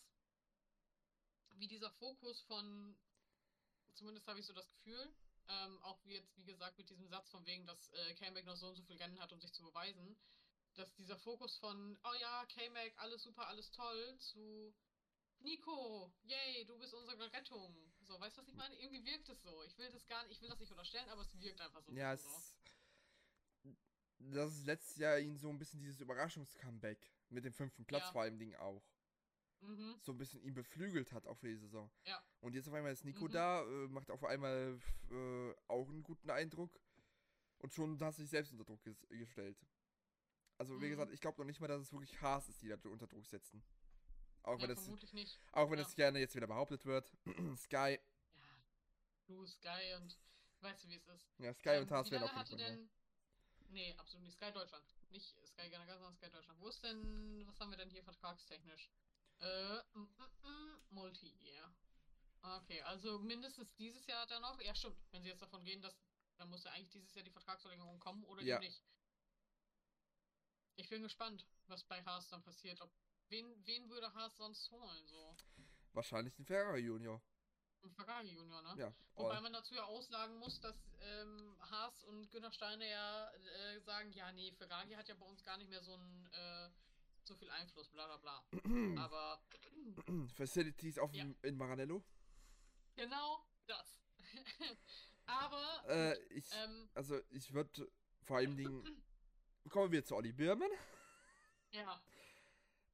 wie dieser Fokus von, zumindest habe ich so das Gefühl, ähm, auch wie jetzt, wie gesagt, mit diesem Satz von wegen, dass äh, K-Mac noch so und so viel Rennen hat, um sich zu beweisen, dass dieser Fokus von, oh ja, K-Mac, alles super, alles toll, zu Nico, yay, du bist unsere Rettung. So, weißt du, was ich meine? Irgendwie wirkt es so. Ich will das gar nicht, ich will das nicht unterstellen, aber es wirkt einfach so. Ja, es, so. das ist letztes Jahr ihn so ein bisschen dieses Überraschungs-Comeback mit dem fünften Platz ja. vor allem Ding auch. Mhm. So ein bisschen ihn beflügelt hat auch für die Saison. Ja. Und jetzt auf einmal ist Nico mhm. da, äh, macht auf einmal äh, auch einen guten Eindruck. Und schon hat sich selbst unter Druck ges gestellt. Also, wie mhm. gesagt, ich glaube noch nicht mal, dass es wirklich Haas ist, die da unter Druck setzen. Auch ja, wenn, es, auch wenn ja. es gerne jetzt wieder behauptet wird. Sky. Ja, du, Sky und weißt du, wie es ist. Ja, Sky ähm, und Haas werden auch hatte denn, Nee, absolut nicht. Sky Deutschland. Nicht Sky generell, sondern Sky Deutschland. Wo ist denn, was haben wir denn hier vertragstechnisch? Äh, mm, mm, mm, Multi-Year. Okay, also mindestens dieses Jahr er noch. Ja, stimmt. Wenn sie jetzt davon gehen, dass dann muss ja eigentlich dieses Jahr die Vertragsverlängerung kommen oder ja. nicht. Ich bin gespannt, was bei Haas dann passiert. Ob Wen, wen würde Haas sonst holen? So? Wahrscheinlich den Ferrari Junior. Ein Ferrari Junior, ne? Ja. Wobei man dazu ja auch sagen muss, dass ähm, Haas und Günter Steiner ja äh, sagen, ja, nee, Ferrari hat ja bei uns gar nicht mehr so ein äh, so viel Einfluss, bla bla bla. Aber Facilities auf ja. in Maranello? Genau das. Aber äh, ich, ähm, also ich würde vor allem Dingen kommen wir zu Olli Birman. Ja.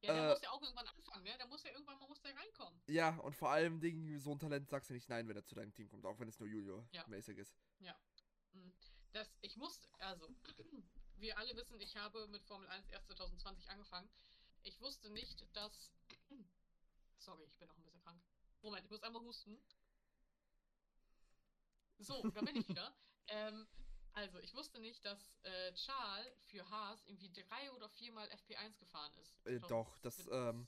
Ja, der äh, muss ja auch irgendwann anfangen, ne? Der muss ja irgendwann mal muss der reinkommen. Ja, und vor allem Dingen, so ein Talent sagst du nicht nein, wenn er zu deinem Team kommt, auch wenn es nur Junior-mäßig ja. ist. Ja. Hm. Das, ich musste, also, wir alle wissen, ich habe mit Formel 1 erst 2020 angefangen. Ich wusste nicht, dass. Sorry, ich bin noch ein bisschen krank. Moment, ich muss einmal husten. So, da bin ich wieder. ähm, also, ich wusste nicht, dass äh, Charles für Haas irgendwie drei oder viermal FP1 gefahren ist. Äh, doch, das, ähm,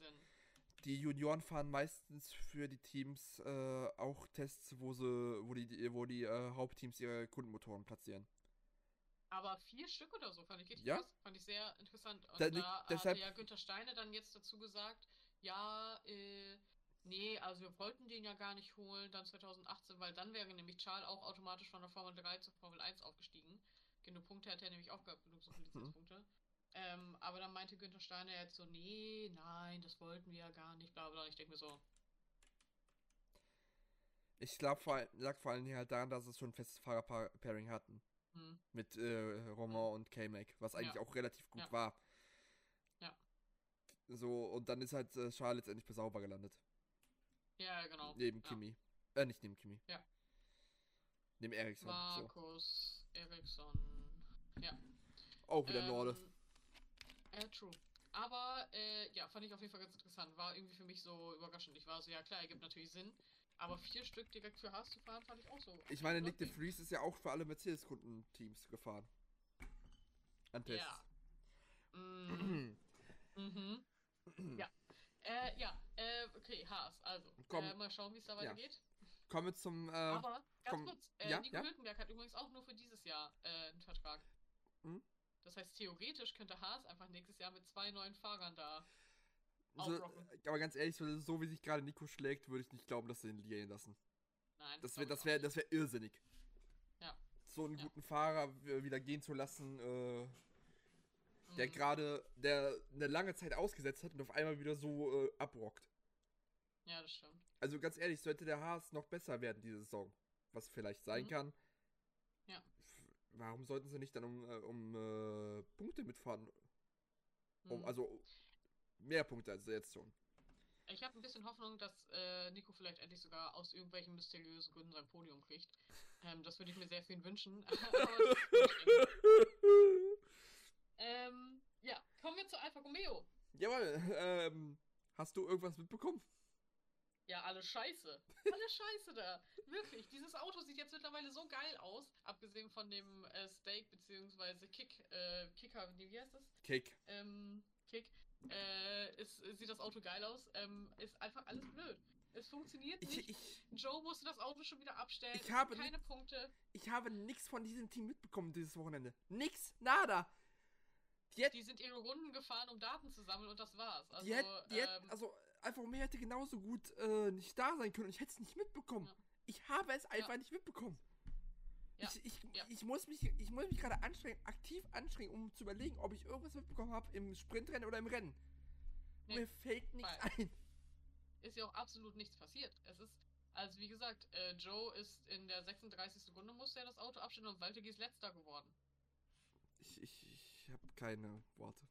die Junioren fahren meistens für die Teams äh, auch Tests, wo sie, wo die, wo die äh, Hauptteams ihre Kundenmotoren platzieren. Aber vier Stück oder so fand ich richtig ja? krass. Fand ich sehr interessant. Und da, da deshalb, hat ja Günther Steine dann jetzt dazu gesagt, ja, äh, Nee, also wir wollten den ja gar nicht holen, dann 2018, weil dann wäre nämlich Charles auch automatisch von der Formel 3 zur Formel 1 aufgestiegen. Genug Punkte hat er nämlich auch gehabt, genug so viele mhm. Lizenzpunkte. Mhm. Ähm, aber dann meinte Günther Steiner jetzt so, nee, nein, das wollten wir ja gar nicht, bla bla. Ich denke mir so. Ich glaube, vor, lag vor allem halt daran, dass es schon ein festes Fahrer-Pairing hatten. Hm. mit äh, Roman und K-Mac, was eigentlich Ja. auch relativ gut Ja. war. Ja. So, und dann ist halt äh, Charles letztendlich bei Sauber gelandet. Ja, genau. Neben ja. Kimi. Äh, nicht neben Kimi. Ja. Neben Eriksson. So. Markus Eriksson. Ja. Auch wieder Norde. Ja, true. Aber äh, ja, fand ich auf jeden Fall ganz interessant. War irgendwie für mich so überraschend. Ich war so, ja klar, ergibt natürlich Sinn. Aber vier Stück direkt für Haas zu fahren, fand ich auch so. Ich meine, Nick de. Vries ist ja auch für alle Mercedes-Kundenteams gefahren. An Tests. Ja. Mm, mhm. Ja. Äh, ja, äh, okay, Haas. Also, Komm. äh, mal schauen, wie es da Ja. weitergeht. Kommen wir zum. Äh, Aber ganz komm, kurz, äh, ja, Nico ja? Hülkenberg hat übrigens auch nur für dieses Jahr äh, einen Vertrag. Hm? Das heißt, theoretisch könnte Haas einfach nächstes Jahr mit zwei neuen Fahrern da. so, aufrocken. aber ganz ehrlich, so, so wie sich gerade Nico schlägt, würde ich nicht glauben, dass sie ihn gehen lassen. Nein, Das wäre das wär, das wär irrsinnig. Ja. So einen Ja. guten Fahrer wieder gehen zu lassen, äh. Der Mhm. gerade, der eine lange Zeit ausgesetzt hat und auf einmal wieder so äh, abrockt. Ja, das stimmt. Also ganz ehrlich, sollte der Haas noch besser werden diese Saison, was vielleicht sein Mhm. kann. Ja. Warum sollten sie nicht dann um, äh, um äh, Punkte mitfahren? Um, Mhm. also mehr Punkte als jetzt schon. Ich habe ein bisschen Hoffnung, dass äh, Nico vielleicht endlich sogar aus irgendwelchen mysteriösen Gründen sein Podium kriegt. Ähm, das würde ich mir sehr ihn wünschen. Aber das ist anstrengend. ähm, ja, Romeo. Jawohl, ähm, hast du irgendwas mitbekommen? Ja, alle scheiße. Alle scheiße da. Wirklich. Dieses Auto sieht jetzt mittlerweile so geil aus. Abgesehen von dem äh, Steak bzw. Kick, äh, Kicker, wie heißt das? Kick. Ähm, Kick. Äh, ist, sieht das Auto geil aus. Ähm, ist einfach alles blöd. Es funktioniert Ich, nicht. ich, Joe musste das Auto schon wieder abstellen. Ich habe keine Punkte. ich habe nichts von diesem Team mitbekommen dieses Wochenende. Nix, nada. Die hätten, Die sind ihre Runden gefahren, um Daten zu sammeln und das war's. Also, die hätten, die ähm, also Alfa Romeo hätte genauso gut äh, nicht da sein können und ich hätte es nicht mitbekommen. Ja. Ich habe es einfach nicht mitbekommen. Ja, Ich, ich, ja. ich muss mich, ich muss mich gerade anstrengen, aktiv anstrengen, um zu überlegen, ob ich irgendwas mitbekommen habe im Sprintrennen oder im Rennen. Nee, Mir fällt nichts ein. ist ja auch absolut nichts passiert. Es ist, also wie gesagt, äh, Joe ist in der 36. Sekunde musste er das Auto abstellen und Waltegi ist letzter geworden. Ich, ich, ich habe keine Worte.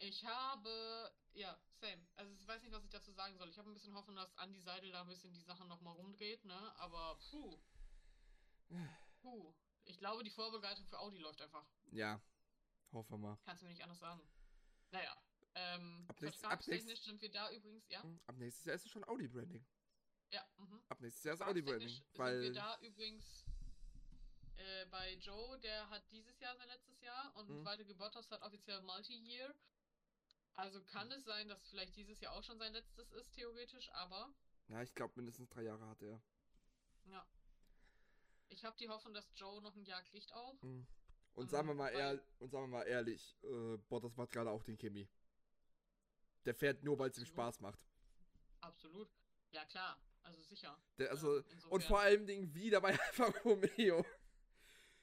Ich habe, ja, same. Also ich weiß nicht, was ich dazu sagen soll. Ich habe ein bisschen Hoffnung, dass Andy Seidel da ein bisschen die Sachen nochmal rumdreht, ne? Aber puh. Puh. Ich glaube, die Vorbegleitung für Audi läuft einfach. Ja, hoffen wir mal. Kannst du mir nicht anders sagen. Naja. Ähm, Ab nächst- ab vertragstechnisch nächst- sind wir da übrigens, ja? Hm, Ab nächstes Jahr ist es schon Audi-Branding. Ja, mhm. Ab nächstes Jahr ist Audi-Branding. Vertragstechnisch sind wir Weil. da übrigens äh, bei Joe, der hat dieses Jahr sein letztes Jahr und Mhm. Walter Bottas hat offiziell Multi-Year. Also kann es sein, dass vielleicht dieses Jahr auch schon sein letztes ist, theoretisch, aber Ja, ich glaube, mindestens drei Jahre hat er. ja. Ich habe die Hoffnung, dass Joe noch ein Jahr kriegt auch. Hm. Und Ähm, sagen wir mal ehrlich, und sagen wir mal ehrlich, äh, Bottas macht gerade auch den Kimi. Der fährt nur, weil es ihm. Spaß macht. Absolut. Ja, klar. Also sicher. Der, also, Ja, und vor allem Dingen wieder bei Alfa Romeo.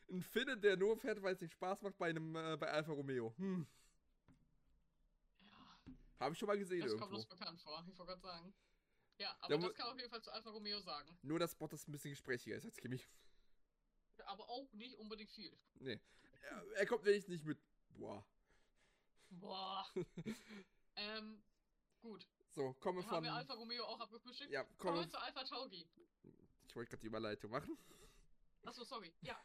Ein Finne, der nur fährt, weil es ihm Spaß macht bei einem äh, bei Alfa Romeo. Hm. Ja, Habe ich schon mal gesehen das kommt irgendwo. uns bekannt vor, ich wollte gerade sagen. Ja, Da aber mu- das kann man auf jeden Fall zu Alfa Romeo sagen. Nur, dass Bottas ein bisschen gesprächiger ist als Kimi. Aber auch nicht unbedingt viel. Nee. Er, er kommt wenigstens nicht mit. Boah. Boah. ähm, gut. So, kommen wir Haben von. wir Alfa Romeo auch abgefrühstückt? Ja, Kommen kommen wir zu Alpha Tauri. Ich wollte gerade die Überleitung machen. Achso, sorry. Ja.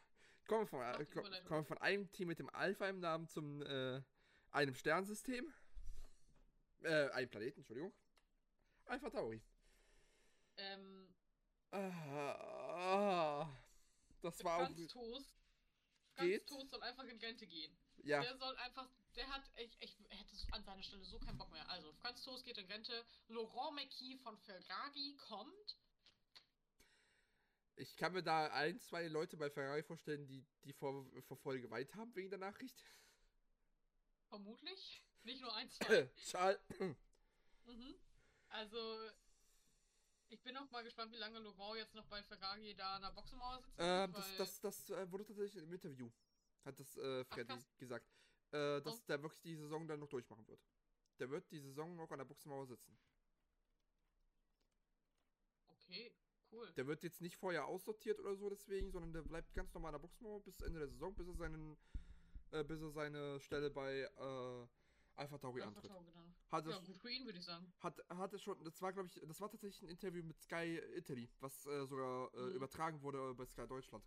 Kommen wir von, äh, kommen wir von einem Team mit dem Alpha im Namen zum äh, einem Sternsystem. Äh, einem Planeten, Entschuldigung. Alpha Tauri. Ähm, Ah, das war auch. Franz Toast. Geht. Franz Toast soll einfach in Rente gehen. Ja, Der soll einfach, der hat, ich, ich hätte an seiner Stelle so keinen Bock mehr. Also, Franz Toast geht in Rente. Laurent McKee von Ferrari kommt. Ich kann mir da ein, zwei Leute bei Ferrari vorstellen, die die Vor Verfolge weit haben wegen der Nachricht. Vermutlich. Nicht nur ein, zwei. Charles. mhm. Also, ich bin auch mal gespannt, wie lange Laurent jetzt noch bei Ferrari da an der Boxenmauer sitzt. Ähm, das das, das äh, wurde tatsächlich im Interview. Hat das äh, Freddy krass. gesagt. Äh, dass Und? der wirklich die Saison dann noch durchmachen wird. Der wird die Saison noch an der Boxenmauer sitzen. Okay, cool. Der wird jetzt nicht vorher aussortiert oder so deswegen, sondern der bleibt ganz normal in der Boxmauer bis Ende der Saison, bis er seinen, äh, bis er seine Stelle bei äh, Alpha Tauri Alpha antritt. Tauri dann. Hat Ja, gut für ihn, würde ich sagen. hat, hat es schon, das war glaube ich, das war tatsächlich ein Interview mit Sky Italy, was äh, sogar äh, Mhm. übertragen wurde bei Sky Deutschland.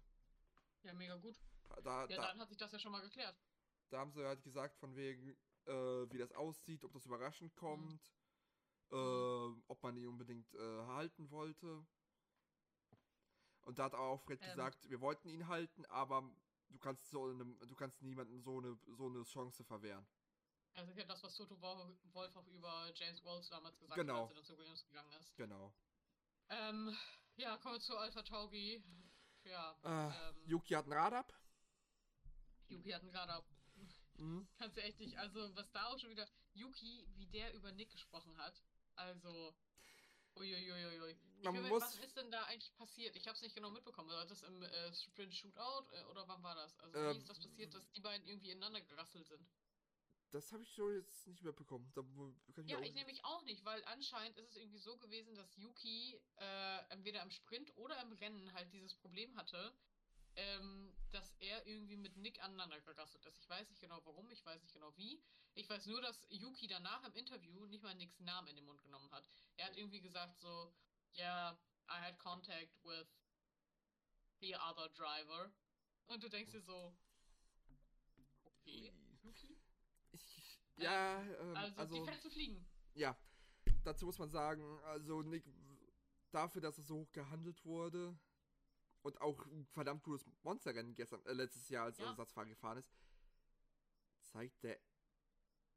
Ja, mega gut. Da, Ja, da, dann hat sich das ja schon mal geklärt. da haben sie halt gesagt, von wegen, äh, wie das aussieht, ob das überraschend kommt, äh, ob man ihn unbedingt äh, halten wollte. Und da hat auch Fred Ähm. gesagt, wir wollten ihn halten, aber du kannst so einem, du kannst niemanden so eine so eine Chance verwehren. Also ja, das, was Toto Wo- Wolf auch über James Walls damals gesagt Genau. hat, als er dann zu Williams gegangen ist. Genau. Ähm, ja, kommen wir zu Alpha Tauri. Ja, Äh, ähm, Yuki hat ein Rad ab. Yuki hatten gerade ab. Mhm. Kannst du echt nicht, also was da auch schon wieder, Yuki, wie der über Nick gesprochen hat, also, uiuiuiui. Man will muss- was ist denn da eigentlich passiert? Ich habe es nicht genau mitbekommen. War das im äh, Sprint Shootout äh, oder wann war das? Also Ähm, wie ist das passiert, dass die beiden irgendwie ineinander gerasselt sind? Das habe ich so jetzt nicht mitbekommen. Da ich Ja, ich nämlich auch nicht, weil anscheinend ist es irgendwie so gewesen, dass Yuki äh, entweder im Sprint oder im Rennen halt dieses Problem hatte, ähm, dass er irgendwie mit Nick aneinander gerasselt ist. Ich weiß nicht genau warum, ich weiß nicht genau wie. Ich weiß nur, dass Yuki danach im Interview nicht mal Nicks Namen in den Mund genommen hat. Er hat irgendwie gesagt so, yeah, I had contact with the other driver. Und du denkst dir so, okay, Yuki? ich, ja, ähm, Also, also, die Fetzen fliegen. ja. Dazu muss man sagen, also Nick, dafür, dass es so hoch gehandelt wurde und auch ein verdammt gutes Monsterrennen gestern, äh, letztes Jahr als Ja. Ersatzfahrer gefahren ist, zeigt der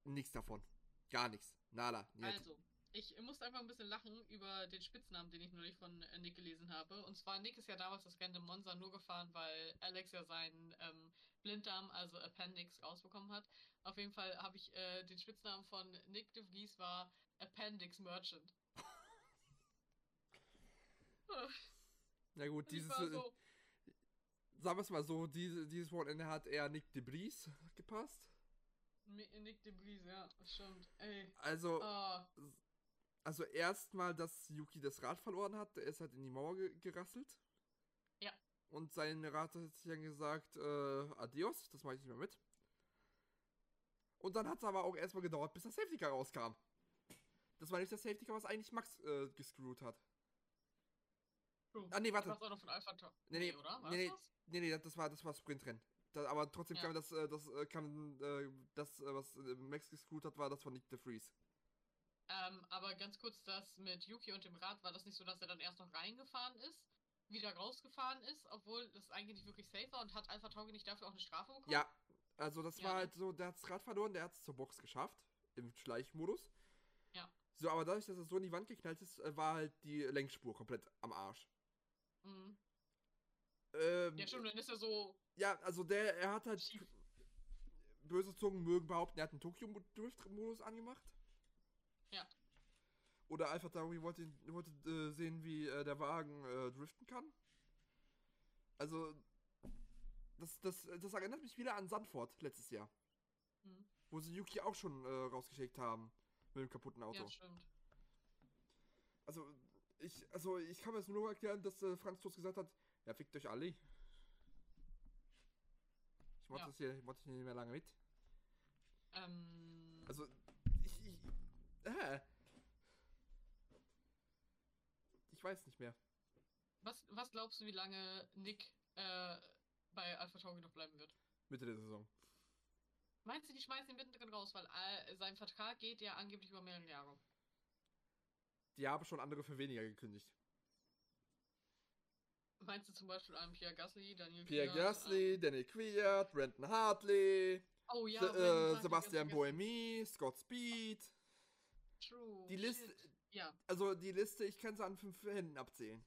nichts davon. Gar nichts. Nada. Niet. Also, ich musste einfach ein bisschen lachen über den Spitznamen, den ich neulich von äh, Nick gelesen habe. Und zwar, Nick ist ja damals das Rennen Monza nur gefahren, weil Alex ja seinen ähm, Blinddarm, also Appendix, rausbekommen hat. Auf jeden Fall habe ich äh, den Spitznamen von Nick de Vries war Appendix Merchant. Na gut, dieses, äh, so, sagen wir es mal so, diese, dieses Wochenende hat eher Nick de Vries gepasst. Nick de Vries, ja, das stimmt. Ey. Also, Ah, also erstmal, dass Yuki das Rad verloren hat, er ist halt in die Mauer ge gerasselt. Ja. Und sein Rad hat sich dann gesagt, äh, adios, das mache ich nicht mehr mit. Und dann hat es aber auch erstmal gedauert, bis das Safety Car rauskam. Das war nicht das Safety Car, was eigentlich Max äh, gescrewt hat. True. Ah, nee, warte. Das war doch von Alpha Tau. Nee, nee, oder? War nee, das das? Nee, nee, das war das war Sprintrennen. Da, aber trotzdem Ja. kam das, äh, das äh, kam, äh, das, was Max gescrewt hat, war das von Nick de Vries. Ähm, aber ganz kurz, das mit Yuki und dem Rad, war das nicht so, dass er dann erst noch reingefahren ist, wieder rausgefahren ist, obwohl das eigentlich nicht wirklich safe war und hat Alpha Tauri nicht dafür auch eine Strafe bekommen? Ja, also das Ja, war ne? halt so, der hat das Rad verloren, der hat es zur Box geschafft, im Schleichmodus. Ja. So, aber dadurch, dass es so in die Wand geknallt ist, war halt die Lenkspur komplett am Arsch. Mhm. Ähm, Ja, stimmt, dann ist er so ja, also der, er hat halt, schief. böse Zungen mögen behaupten, er hat einen Tokyo-Drift-Modus angemacht. Ja. Oder Alpha Tauri wollte, wollte äh, sehen, wie äh, der Wagen äh, driften kann. Also, das, das, das erinnert mich wieder an Sandford letztes Jahr. Mhm. Wo sie Yuki auch schon äh, rausgeschickt haben. Mit dem kaputten Auto. Ja, stimmt. Also, ich, also, ich kann mir das nur erklären, dass äh, Franz Toast gesagt hat, ja, fickt euch alle. Ich mach Ja. das hier, ich hier nicht mehr lange mit. Ähm, Also, ich, ich, äh, ich weiß nicht mehr. was, was glaubst du, wie lange Nick äh, bei Alpha Tauri noch bleiben wird? Mitte der Saison. Meinst du, die schmeißen ihn mittendrin raus, weil äh, sein Vertrag geht ja angeblich über mehrere Jahre? Die haben schon andere für weniger gekündigt. Meinst du zum Beispiel einen Pierre Gasly, Daniel Pierre Kvyat, Gasly, Daniel Kvyat, Brandon Hartley, Oh ja, Se- äh, Sebastian Boemi, Scott Speed. True. Die Liste, shit. Ja. also die Liste, ich kann sie an fünf Händen abzählen.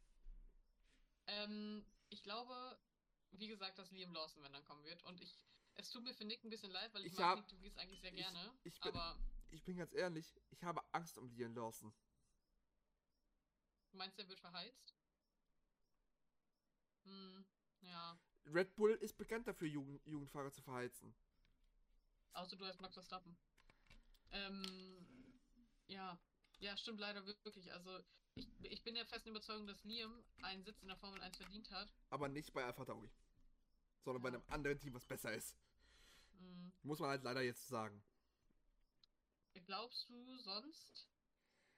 Ähm, ich glaube, wie gesagt, dass Liam Lawson, wenn dann kommen wird. Und ich, es tut mir für Nick ein bisschen leid, weil ich, Ich mag hab- Nick eigentlich sehr ich- gerne. ich bin- aber Ich bin ganz ehrlich, ich habe Angst um Liam Lawson. Du meinst, er wird verheizt? Hm, ja. Red Bull ist bekannt dafür, Jugend Jugendfahrer zu verheizen. Außer du heißt Max Verstappen. Ähm, ja. Ja, stimmt leider wirklich. Also, ich, ich bin der festen Überzeugung, dass Liam einen Sitz in der Formel 1 verdient hat. Aber nicht bei Alpha Tauri. Sondern bei Ja. einem anderen Team, was besser ist. Hm. Muss man halt leider jetzt sagen. Glaubst du sonst,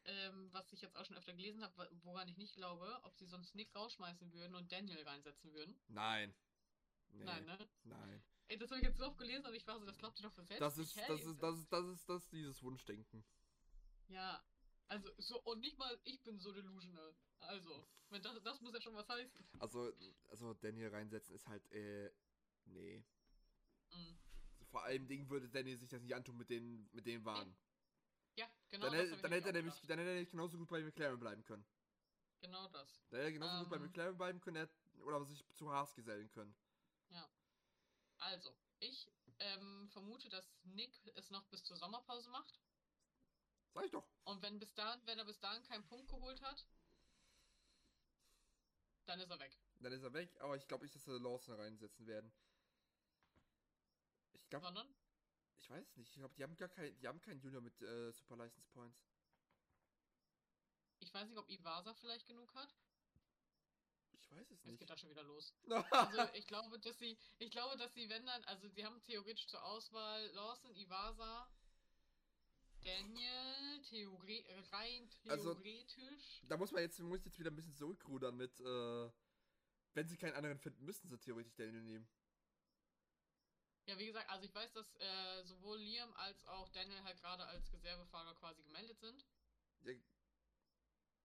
ähm, was ich jetzt auch schon öfter gelesen habe, woran ich nicht glaube, ob sie sonst Nick rausschmeißen würden und Daniel reinsetzen würden? Nein. Nee. Nein, ne? Nein. Ey, das habe ich jetzt so oft gelesen und ich war so, das glaubt ihr doch für selbst. Das ist, das ist, das ist, das ist, das ist dieses Wunschdenken. Ja, also so, und nicht mal ich bin so delusional. Also, wenn das, das muss ja schon was heißen. Also, also Daniel reinsetzen ist halt, äh, nee. Mhm. Vor allem Dingen würde Daniel sich das nicht antun mit den, mit den Wagen. Ja, genau dann das dann hätte er nämlich dann hätte er nämlich genauso gut bei McLaren bleiben können. Genau das. Dann hätte er genauso gut bei Ähm. McLaren bleiben können, er oder sich zu Haas gesellen können. Also, ich ähm, vermute, dass Nick es noch bis zur Sommerpause macht. Sag ich doch. Und wenn bis dahin, wenn er bis dahin keinen Punkt geholt hat, dann ist er weg. Dann ist er weg, aber ich glaube nicht, dass sie Lawson reinsetzen werden. Ich glaube, Sondern, ich weiß es nicht. Ich glaube, die haben gar kein, die haben keinen Junior mit äh, Super License Points. ich weiß nicht, ob Iwasa vielleicht genug hat. Ich weiß es nicht. geht das schon wieder los. Also ich glaube, dass sie, ich glaube, dass sie, wenn dann, also sie haben theoretisch zur Auswahl Lawson, Iwasa, Daniel, Theorie, rein Also- theoretisch. da muss man jetzt, muss ich jetzt wieder ein bisschen zurückrudern mit, äh, wenn sie keinen anderen finden, müssten sie theoretisch Daniel nehmen. Ja, wie gesagt, also ich weiß, dass äh, sowohl Liam als auch Daniel halt gerade als Reservefahrer quasi gemeldet sind. Ja,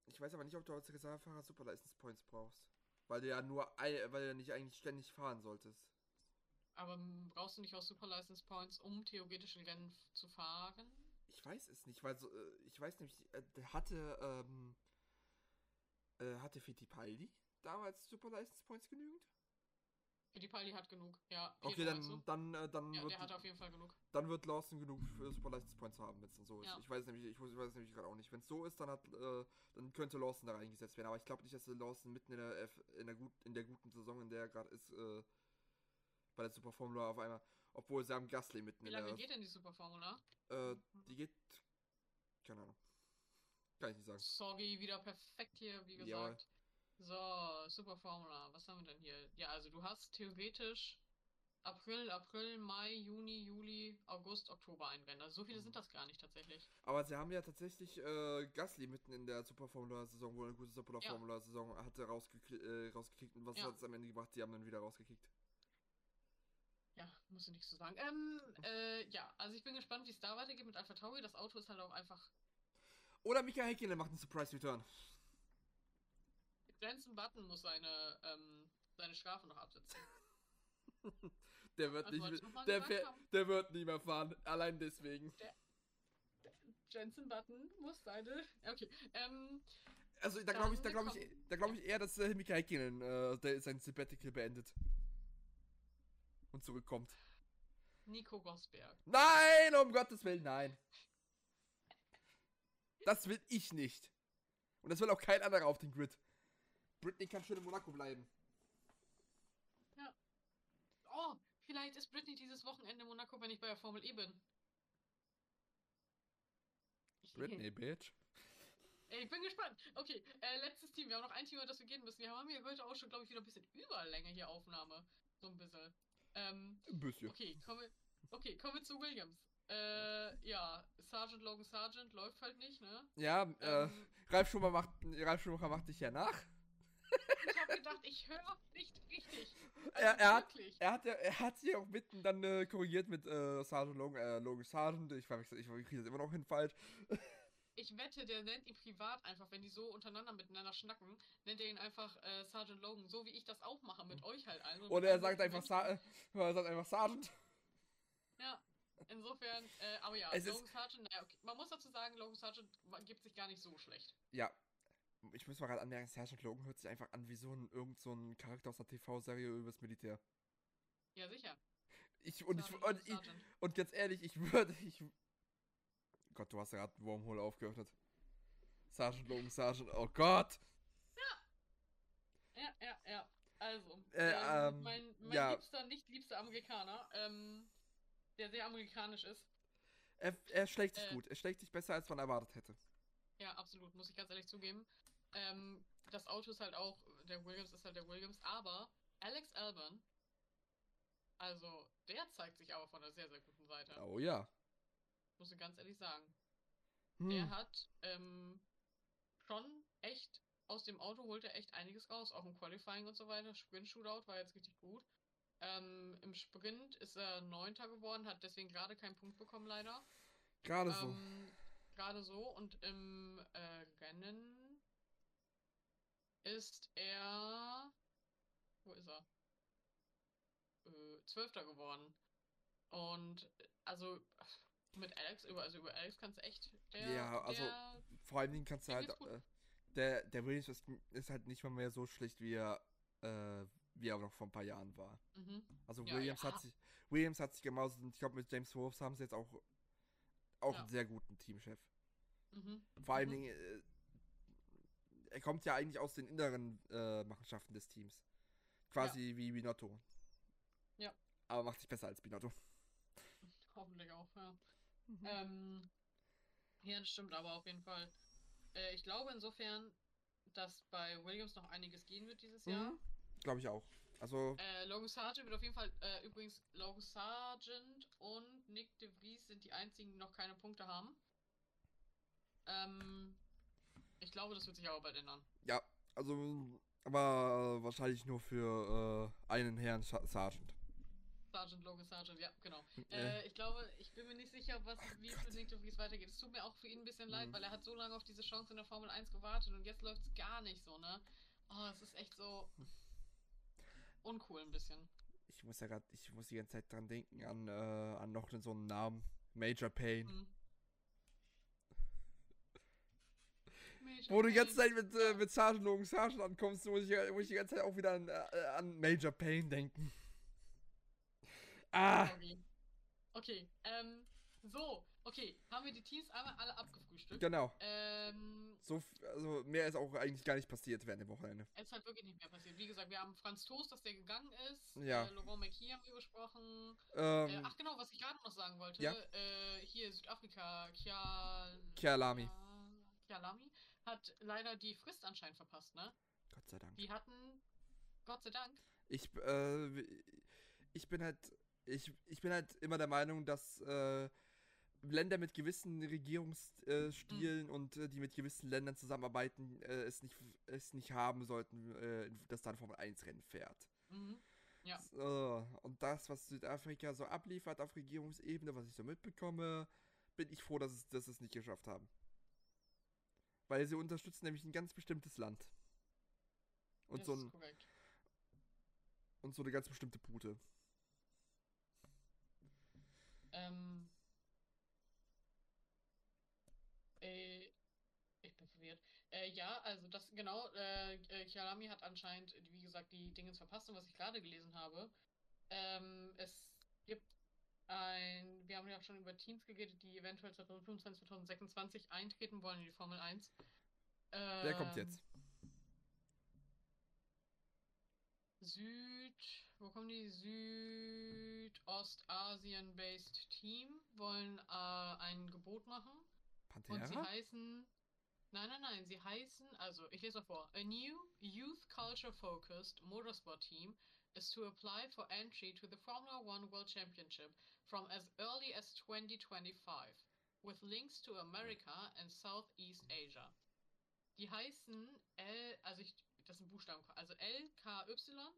ich weiß aber nicht, ob du als Reservefahrer Super License Points brauchst. Weil du ja nur, weil du ja nicht eigentlich ständig fahren solltest. Aber brauchst du nicht auch Super License Points, um theoretisch ein Rennen zu fahren? Ich weiß es nicht, weil so, äh, ich weiß nämlich, äh, hatte, ähm, äh, hatte Fittipaldi damals Super License Points genügend? Fittipaldi hat genug. Ja, Okay, Pietro meinst dann, du? dann, äh, dann, Ja, wird, der hat auf jeden Fall genug. dann wird Lawson genug für Super License Points haben, wenn es dann so ist. Ja. Ich weiß nämlich, ich, weiß- ich weiß nämlich gerade auch nicht. Wenn es so ist, dann hat, äh, dann könnte Lawson da reingesetzt werden. Aber ich glaube nicht, dass Lawson mitten in der, F, in der gut, in der guten Saison, in der er gerade ist, äh, bei der Super Formula auf einmal, obwohl sie haben Gasly mitten Wie in lange der, geht denn die Super Formula? äh, die geht, keine Ahnung, kann ich nicht sagen. Sorry, wieder perfekt hier, wie gesagt. So, Super Formula, was haben wir denn hier? Ja, also du hast theoretisch April, April, Mai, Juni, Juli, August, Oktober ein Rennen. Also so viele Mhm. sind das gar nicht tatsächlich. Aber sie haben ja tatsächlich äh, Gasly mitten in der Super Formula Saison, wo eine gute Super Ja. Formula Saison hatte, rausgekli äh, rausgekickt. Und was Ja. hat es am Ende gebracht? Die haben dann wieder rausgekickt. Ja, musst du nichts zu sagen. Ähm, äh, ja, also ich bin gespannt, wie es da weitergeht mit Alpha Tauri. Das Auto ist halt auch einfach. Oder Mika Häkkinen macht einen Surprise Return. Jensen Button muss seine, ähm, seine Strafe noch absitzen. Der wird Was nicht, mehr- der, haben? der wird nie mehr fahren. Allein deswegen. Jensen Button muss seine. Okay, ähm, Also da glaube ich, da glaube ich, da glaube ich eher, dass äh, Mika Häkkinen äh, der sein Sabbatical beendet. Und zurückkommt. Nico Gosberg. Nein, um Gottes Willen, nein. Das will ich nicht. Und das will auch kein anderer auf dem Grid. Britney kann schön in Monaco bleiben. Oh, vielleicht ist Britney dieses Wochenende in Monaco, wenn ich bei der Formel E bin. Britney, bitch. Ey, Ich bin gespannt. Okay, äh, letztes Team. Wir haben noch ein Team, über das wir gehen müssen. Wir haben hier heute auch schon, glaube ich, wieder ein bisschen Überlänge hier Aufnahme. So ein bisschen. Ähm, Ein bisschen. okay, kommen wir, okay, kommen wir zu Williams. Äh, ja, Sergeant Logan Sargent läuft halt nicht, ne? Ja, äh, Ähm, Ralf Schumacher macht, Ralf Schumacher macht dich ja nach. Ich habe gedacht, ich höre nicht richtig. Also Er, er, hat, er, hat, ja- er hat sich auch mitten dann äh, korrigiert mit äh, Sergeant Logan, äh, Logan Sargent. Ich, verwechsel- ich, ich kriege das immer noch hin falsch. Ich wette, der nennt ihn privat einfach, wenn die so untereinander miteinander schnacken, nennt er ihn einfach äh, Sergeant Logan, so wie ich das auch mache mit euch halt allen. Oder er sagt einfach, Sa äh, er sagt einfach Sergeant. Ja, insofern, äh, aber ja, Es Logan Sargent, naja, okay. man muss dazu sagen, Logan Sargent wa- gibt sich gar nicht so schlecht. Ja. Ich muss mal gerade anmerken, Sergeant Logan hört sich einfach an wie so ein, irgend so ein Charakter aus einer TV-Serie übers Militär. Ja, sicher. Ich, und, ich, und, ich, und ganz ehrlich, ich würde. Ich, Gott, du hast gerade einen Wormhole aufgeöffnet. Sergeant Logan, Sergeant, oh Gott! Ja, ja, ja. Also, Äh, ähm, ähm, mein, mein ja. liebster, nicht liebster Amerikaner, ähm, der sehr amerikanisch ist. Er, er schlägt sich Äh. gut. Er schlägt sich besser, als man erwartet hätte. Ja, absolut, muss ich ganz ehrlich zugeben. Ähm, das Auto ist halt auch, der Williams ist halt der Williams, aber Alex Albon, also der zeigt sich aber von einer sehr, sehr guten Seite. Oh ja. Muss ich ganz ehrlich sagen. Hm. Der hat ähm, schon echt, aus dem Auto holt er echt einiges raus, auch im Qualifying und so weiter. Sprint-Shootout war jetzt richtig gut. Ähm, Im Sprint ist er Neunter geworden, hat deswegen gerade keinen Punkt bekommen, leider. Gerade so. Ähm, gerade so. Und im äh, Rennen ist er. Wo ist er? Äh, Zwölfter geworden. Und äh, also mit Alex, über, also über Alex kannst du echt. Der, Ja, also- der, Vor allen Dingen kannst du halt. Äh, der, der Williams ist, ist halt nicht mal mehr so schlecht, wie er, äh, wie er noch vor ein paar Jahren war. mhm. Also Ja, Williams ja. hat sich. Williams hat sich gemausert und ich glaube mit James Wolves haben sie jetzt auch auch Ja. einen sehr guten Teamchef. Mhm. Vor allen Mhm. Dingen, äh, er kommt ja eigentlich aus den inneren äh, Machenschaften des Teams. Quasi wie Binotto. Ja. Aber macht sich besser als Binotto. Hoffentlich auch, ja. Mhm. Ähm, ja, das stimmt aber auf jeden Fall. Äh, ich glaube insofern, dass bei Williams noch einiges gehen wird dieses Jahr. Mhm. Glaube ich auch. Also, Äh, Logan Sargent wird auf jeden Fall, äh, übrigens, Logan Sargent und Nick de Vries sind die einzigen, die noch keine Punkte haben. Ähm, ich glaube, das wird sich aber bald ändern. ja, also, aber wahrscheinlich nur für äh, einen Herrn Sergeant. Sergeant Logan Sargent, ja, genau. Äh, Äh, ich glaube, ich bin mir nicht sicher, was, wie es mit Nick de Vries weitergeht. Es tut mir auch für ihn ein bisschen leid, Mhm. weil er hat so lange auf diese Chance in der Formel 1 gewartet und jetzt läuft es gar nicht so, ne? Oh, es ist echt so uncool ein bisschen. ich muss ja gerade, ich muss die ganze Zeit dran denken, an, äh, an noch so einen Namen. Major Payne. Hm. Major Wo du die ganze. Zeit mit, äh, mit Sergeant Logan Sergeant ankommst, muss ich, muss ich die ganze Zeit auch wieder an, äh, an Major Payne denken. Ah! Okay, ähm, so, okay, haben wir die Teams einmal alle abgefrühstückt. Genau. Ähm, So, also mehr ist auch eigentlich gar nicht passiert während dem Wochenende. es ist halt wirklich nicht mehr passiert. Wie gesagt, wir haben Franz Toast, dass der gegangen ist. Ja. Äh, Laurent McKee haben wir besprochen. Ähm, Äh, ach genau, was ich gerade noch sagen wollte. Ja. Äh, hier Südafrika, Kia... Kialami. Kia- Kialami hat leider die Frist anscheinend verpasst, ne? Gott sei Dank. Die hatten, Gott sei Dank, Ich, äh, ich bin halt, ich, ich bin halt immer der Meinung, dass äh, Länder mit gewissen Regierungsstilen und äh, die mit gewissen Ländern zusammenarbeiten, äh, es, nicht, es nicht haben sollten, äh, dass da ein Formel 1 Rennen fährt. mhm. Ja. So, und das, was Südafrika so abliefert auf Regierungsebene, was ich so mitbekomme, bin ich froh, dass es, dass es nicht geschafft haben. Weil sie unterstützen nämlich ein ganz bestimmtes Land. Und das so, ist ein, korrekt. und so eine ganz bestimmte Pute. Ähm. Äh, ich bin verwirrt. Äh, ja, also das, genau, äh, äh, Kialami hat anscheinend, wie gesagt, die Dinge verpasst und was ich gerade gelesen habe. Ähm, es gibt ein, wir haben ja auch schon über Teams geredet, die eventuell 2025, 2026 eintreten wollen in die Formel 1. Wer kommt Ähm, jetzt? Süd, wo kommen die? Südostasien-based Team wollen äh, ein Gebot machen und sie Pantera? heißen, nein, nein, nein, sie heißen, also ich lese mal vor, a new youth culture focused motorsport team is to apply for entry to the Formula One World Championship from as early as 2025 with links to America and Southeast Asia. Die heißen L, also ich, das sind Buchstaben, also LKY,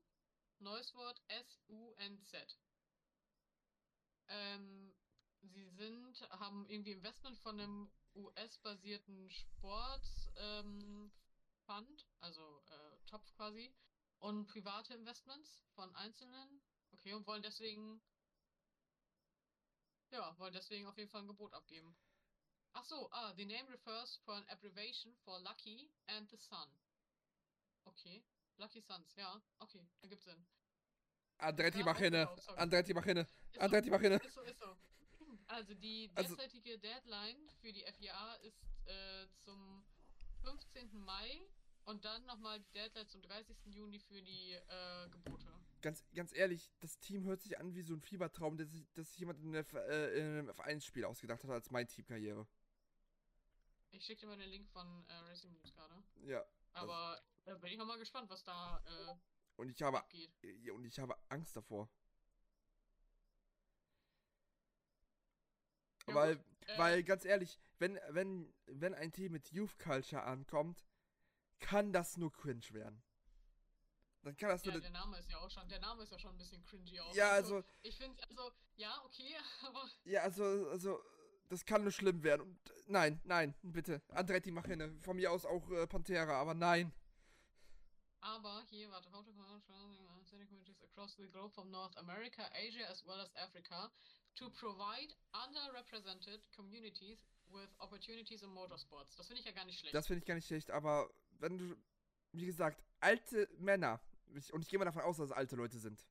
neues Wort S-U-N-Z. Ähm, sie sind, haben irgendwie Investment von einem US-basierten Sport ähm, also äh, Topf quasi, und private Investments von Einzelnen. Okay, und wollen deswegen, ja, wollen deswegen auf jeden Fall ein Gebot abgeben. Ach so, ah, the name refers for an abbreviation for Lucky and the Sun. Okay, Lucky Suns, ja, okay, ergibt Sinn. Andretti Ja, mach hinne. aufgetaucht, sorry. Andretti mach hinne. Ist so. Andretti mach hinne. Ist so, ist so. Also die Also- derzeitige Deadline für die FIA ist äh, zum 15. Mai und dann nochmal die Deadline zum 30. Juni für die äh, Gebote. Ganz, ganz ehrlich, das Team hört sich an wie so ein Fiebertraum, das sich, das sich jemand in, der, äh, in einem F1-Spiel ausgedacht hat als mein Teamkarriere. Ich schicke dir mal den Link von äh, Racing News gerade. Ja. Aber da bin ich auch mal gespannt, was da äh, Und ich habe, abgeht. und ich habe Angst davor. Ja, weil, gut, äh, weil, ganz ehrlich, wenn, wenn, wenn ein Team mit Youth Culture ankommt, kann das nur cringe werden. Dann kann das Ja, nur. der Name ist ja auch schon, der Name ist ja schon ein bisschen cringy auch. Ja, also, Ich finde, also, ja, okay, aber ja, also, also, das kann nur schlimm werden. Und nein, nein, bitte. Andretti mach hin. Von mir aus auch äh, Pantera, aber nein. Aber hier, warte, how to communities across the globe from North America, Asia as well as Africa to provide underrepresented communities with opportunities in motorsports. Das finde ich ja gar nicht schlecht. Das finde ich gar nicht schlecht, aber wenn du, wie gesagt, alte Männer, ich- und ich gehe mal davon aus, dass es alte Leute sind,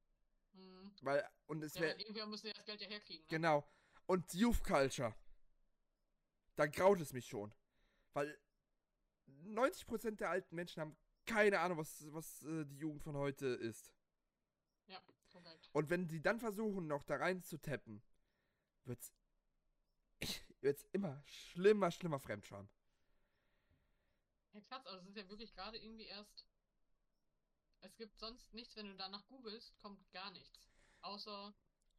Hm. weil, und es Ja, wäre, irgendwer muss ja das Geld ja herkriegen. Ne? genau, und Youth Culture, da graut es mich schon, weil 90% der alten Menschen haben keine Ahnung, was, was äh, die Jugend von heute ist. Ja, korrekt. Und wenn sie dann versuchen, noch da rein zu tappen, wird's, wird's immer schlimmer, schlimmer Fremdscham. Ja, krass, also es ist ja wirklich gerade irgendwie erst. Es gibt sonst nichts, wenn du danach googelst, kommt gar nichts. Außer,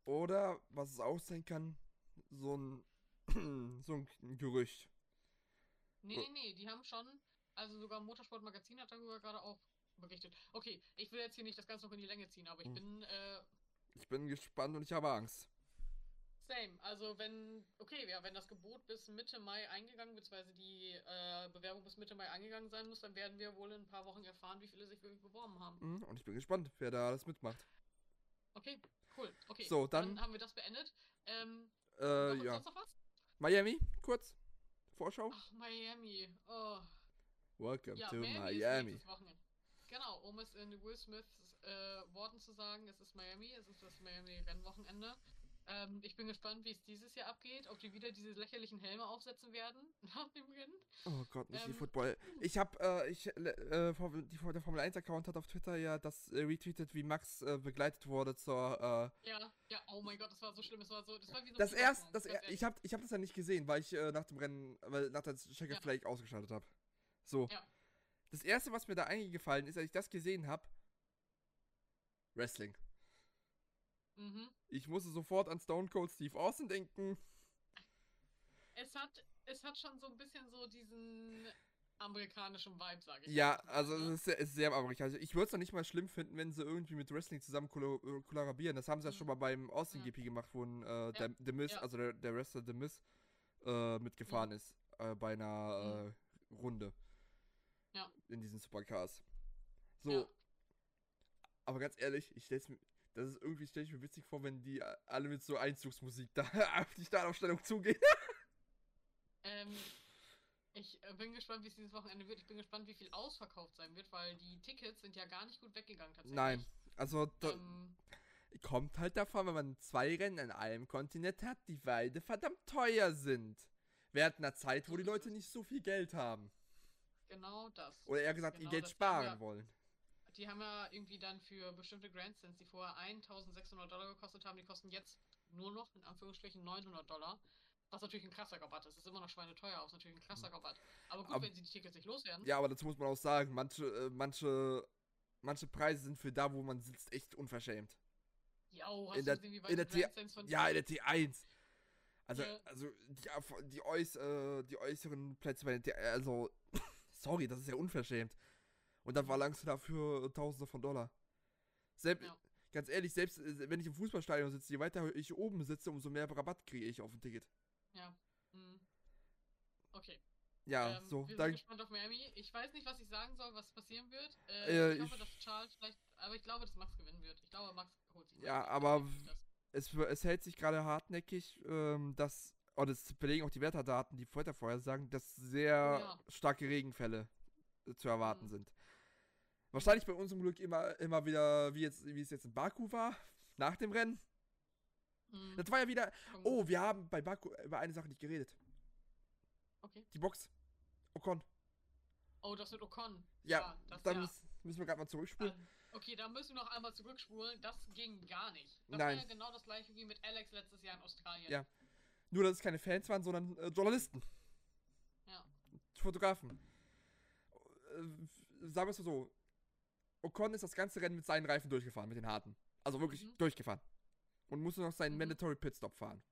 Oder, was es auch sein kann, so ein, so ein Gerücht. nee, nee, nee, die haben schon, also sogar Motorsportmagazin hat darüber gerade auch berichtet. Okay, ich will jetzt hier nicht das Ganze noch in die Länge ziehen, aber ich Hm. bin, äh, Ich bin gespannt und ich habe Angst. Same. Also wenn, okay, ja, wenn das Gebot bis Mitte Mai eingegangen, beziehungsweise die äh, Bewerbung bis Mitte Mai eingegangen sein muss, dann werden wir wohl in ein paar Wochen erfahren, wie viele sich wirklich beworben haben. Mhm, Und ich bin gespannt, wer da alles mitmacht. Okay, cool. Okay, So, dann- haben wir das beendet. Ähm, Äh, noch, ja. Miami, kurz. Vorschau. Ach, Miami. Oh. Welcome Ja, to Miami, Miami. Genau, um es in Will Smiths äh, Worten zu sagen, es ist Miami, es ist das Miami-Rennwochenende. Ähm, ich bin gespannt, wie es dieses Jahr abgeht, ob die wieder diese lächerlichen Helme aufsetzen werden nach dem Rennen. Oh Gott, nicht die Ähm, Football. Ich habe, äh, ich, äh, Formel- die, der Formel 1 Account hat auf Twitter ja das äh, retweetet, wie Max äh, begleitet wurde zur, äh, Ja, ja, oh mein Gott, das war so schlimm, das war so, das war wie so das erst, das er, ich habe, ich habe das ja nicht gesehen, weil ich äh, nach dem Rennen, weil nach der Checker Ja. vielleicht ausgeschaltet habe. So. Ja. Das erste, was mir da eingefallen ist, als ich das gesehen habe, Wrestling. Mhm. Ich musste sofort an Stone Cold Steve Austin denken. Es hat, es hat schon so ein bisschen so diesen amerikanischen Vibe, sage ich. Ja, mal, also ne? es ist sehr, es ist sehr amerikanisch. Ich würde es doch nicht mal schlimm finden, wenn sie irgendwie mit Wrestling zusammen äh, kollaborieren. Das haben sie ja Mhm. schon mal beim Austin Ja. GP gemacht, wo ein, äh, der, The Miz, ja. also der, der Wrestler The Miz, äh, mitgefahren ist äh, bei einer äh, Runde. Ja. In diesen Supercars. So, Ja. aber ganz ehrlich, ich stell's mir, das ist irgendwie, stelle ich mir witzig vor, wenn die alle mit so Einzugsmusik da auf die Startaufstellung zugehen. Ähm, ich äh, bin gespannt, wie es dieses Wochenende wird. Ich bin gespannt, wie viel ausverkauft sein wird, weil die Tickets sind ja gar nicht gut weggegangen tatsächlich. Nein, also Ähm, kommt halt davon, wenn man zwei Rennen an einem Kontinent hat, die beide verdammt teuer sind. Während einer Zeit, wo die Leute nicht so viel Geld haben. genau das. Oder eher gesagt, ihr Genau Geld das. Die sparen ja- wollen. Die haben ja irgendwie dann für bestimmte Grandstands, die vorher 1600 Dollar gekostet haben, die kosten jetzt nur noch, in Anführungsstrichen, 900 Dollar. Was natürlich ein krasser Rabatt ist. Es ist immer noch schweineteuer, aber es ist natürlich ein krasser Rabatt. Aber gut, Aber- wenn sie die Tickets nicht loswerden. Ja, aber dazu muss man auch sagen, manche, äh, manche, manche Preise sind für da, wo man sitzt, echt unverschämt. Ja, oh, hast in du der- gesehen, wie weit in der T- von Ja, in der T1. Also, Ja. also die, die, äuß, äh, die äußeren Plätze bei der T1, also, sorry, das ist ja unverschämt. Und dann verlangst du dafür Tausende von Dollar. Selbst, Ja. ganz ehrlich, selbst äh, wenn ich im Fußballstadion sitze, je weiter ich oben sitze, umso mehr Rabatt kriege ich auf ein Ticket. Ja. hm. Okay. Ja, ähm, so, wir sind gespannt auf Miami. Ich weiß nicht, was ich sagen soll, was passieren wird. Äh, Äh, ich hoffe, ich- dass Charles vielleicht, aber ich glaube, dass Max gewinnen wird. Ich glaube, Max holt sich. Ja, aber es, es hält sich gerade hartnäckig, ähm, dass, und das belegen auch die Wetterdaten, die Vorher vorher sagen, dass sehr Oh ja. starke Regenfälle äh, zu erwarten Mhm. sind. Wahrscheinlich bei unserem Glück immer, immer wieder, wie, jetzt, wie es jetzt in Baku war, nach dem Rennen. Hm, Das war ja wieder, oh, wir haben bei Baku über eine Sache nicht geredet. Okay. Die Box. Ocon. Oh, das mit Ocon. Ja, das dann ja. müssen- müssen wir gerade mal zurückspulen. Ähm, Okay, da müssen wir noch einmal zurückspulen. Das ging gar nicht. Das Nein. war ja genau das gleiche wie mit Alex letztes Jahr in Australien. Ja. Nur, dass es keine Fans waren, sondern äh, Journalisten. Ja. Fotografen. Äh, sagen wir es mal so, Ocon ist das ganze Rennen mit seinen Reifen durchgefahren, mit den harten. Also wirklich Mhm. durchgefahren. Und musste noch seinen Mhm. Mandatory Pitstop fahren.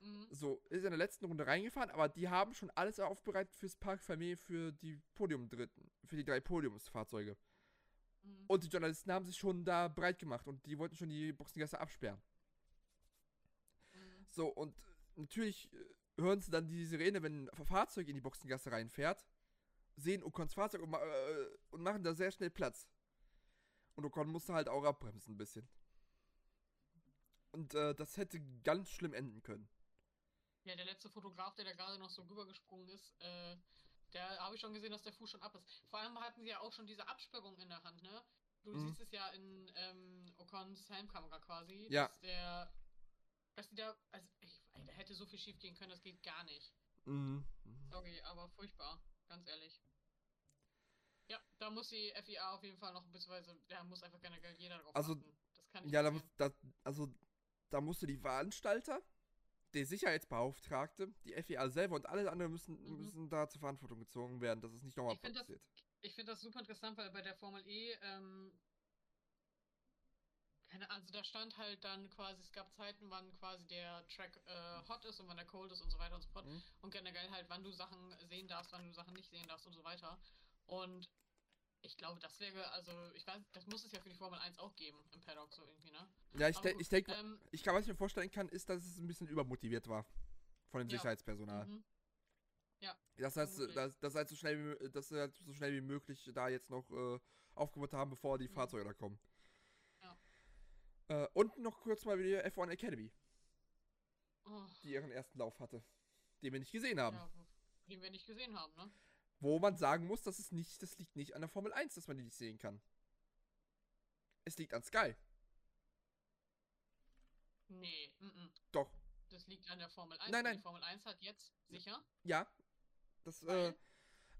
Mhm. So, ist in der letzten Runde reingefahren, aber die haben schon alles aufbereitet fürs Park Fermé für die Podium-Dritten, für die drei Podiumsfahrzeuge. Mhm. Und die Journalisten haben sich schon da breit gemacht und die wollten schon die Boxengasse absperren. Mhm. So, und natürlich äh, hören sie dann die Sirene, wenn ein Fahrzeug in die Boxengasse reinfährt, sehen Ocons Fahrzeug und, äh, und machen da sehr schnell Platz. Und Ocon musste halt auch abbremsen ein bisschen. Und äh, das hätte ganz schlimm enden können. Ja, der letzte Fotograf, der da gerade noch so rübergesprungen ist, äh, der habe ich schon gesehen, dass der Fuß schon ab ist. Vor allem hatten sie ja auch schon diese Absperrung in der Hand, ne? Du Mhm. siehst es ja in ähm, Ocons Helmkamera quasi, Ja. dass der, dass die da, also ey, da hätte so viel schief gehen können, das geht gar nicht. Mhm. Sorry, aber furchtbar, ganz ehrlich. Ja, da muss die FIA auf jeden Fall noch, beziehungsweise da muss einfach generell jeder drauf Also, achten. Das kann nicht Ja, da, muss, da, also, da musste die Veranstalter, der Sicherheitsbeauftragte, die FIA selber und alle anderen müssen, Mhm. müssen da zur Verantwortung gezogen werden, dass es nicht nochmal Ich find das- passiert. Ich finde das super interessant, weil bei der Formel E, ähm, also da stand halt dann quasi, es gab Zeiten, wann quasi der Track äh, hot ist und wann der cold ist und so weiter und so fort. Mhm. Und generell halt, wann du Sachen sehen darfst, wann du Sachen nicht sehen darfst und so weiter. Und ich glaube, das wäre, also, ich weiß, das muss es ja für die Formel 1 auch geben, im Paddock so irgendwie, ne? Ja, ich, de gut, ich denke, ähm, ich kann, was ich mir vorstellen kann, ist, dass es ein bisschen übermotiviert war von dem Ja. Sicherheitspersonal. mhm. Das heißt, dass, dass, halt so schnell, wie- dass sie halt so schnell wie möglich da jetzt noch äh, aufgebaut haben, bevor die Mhm. Fahrzeuge da kommen. Äh, und noch kurz mal wieder F1 Academy, Oh, die ihren ersten Lauf hatte, den wir nicht gesehen haben. ja, den wir nicht gesehen haben, ne? Wo man sagen muss, dass es nicht, das liegt nicht an der Formel 1, dass man die nicht sehen kann. Es liegt an Sky. Nee, mhm. Doch. das liegt an der Formel 1. Nein, nein. Die Formel 1 hat jetzt, sicher? Ja. Das, äh, Weil?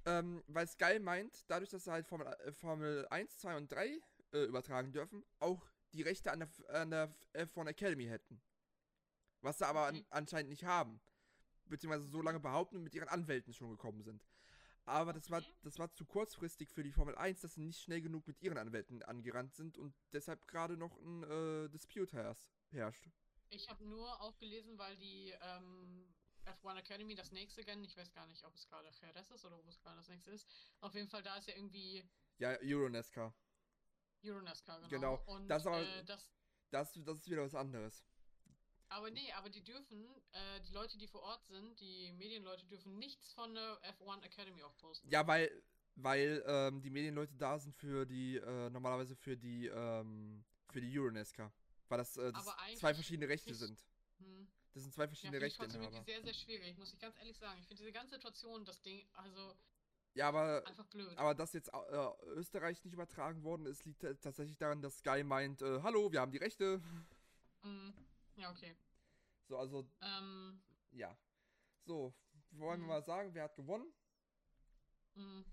ähm, weil Sky meint, dadurch, dass sie halt Formel, äh, Formel 1, 2 und 3 äh, übertragen dürfen, auch die Rechte an der, an der F- F1 Academy hätten. Was sie aber an, Okay. anscheinend nicht haben. Beziehungsweise so lange behaupten und mit ihren Anwälten schon gekommen sind. Aber das war, das war zu kurzfristig für die Formel 1, dass sie nicht schnell genug mit ihren Anwälten angerannt sind und deshalb gerade noch ein äh, Dispute herrscht. herrscht. Ich habe nur auch gelesen, weil die ähm, F1 Academy das nächste Rennen, ich weiß gar nicht, ob es gerade Jerez ist oder wo es gerade das nächste ist. Auf jeden Fall, da ist ja irgendwie Ja, Euronescar. Euronascar, genau. Genau, Und das aber- äh, das, Das, das ist wieder was anderes. aber nee, aber die dürfen, äh, die Leute, die vor Ort sind, die Medienleute dürfen nichts von der F1 Academy auch posten. Ja, weil, weil ähm, die Medienleute da sind für die, äh, normalerweise für die, ähm, für die Euronesca. Weil das, äh, das zwei verschiedene Rechte sind. Hm. Das sind zwei Ja, verschiedene ich trotzdem Rechteinhaber. irgendwie sehr, sehr schwierig, muss ich ganz ehrlich sagen. Ich finde diese ganze Situation, das Ding, also Ja, aber, einfach blöd. aber dass jetzt äh, Österreich nicht übertragen worden ist, liegt tatsächlich daran, dass Sky meint, äh, hallo, wir haben die Rechte. Hm. Ja, okay. So, also, Ähm, ja. So, wollen wir Mhm. mal sagen, wer hat gewonnen? Hm.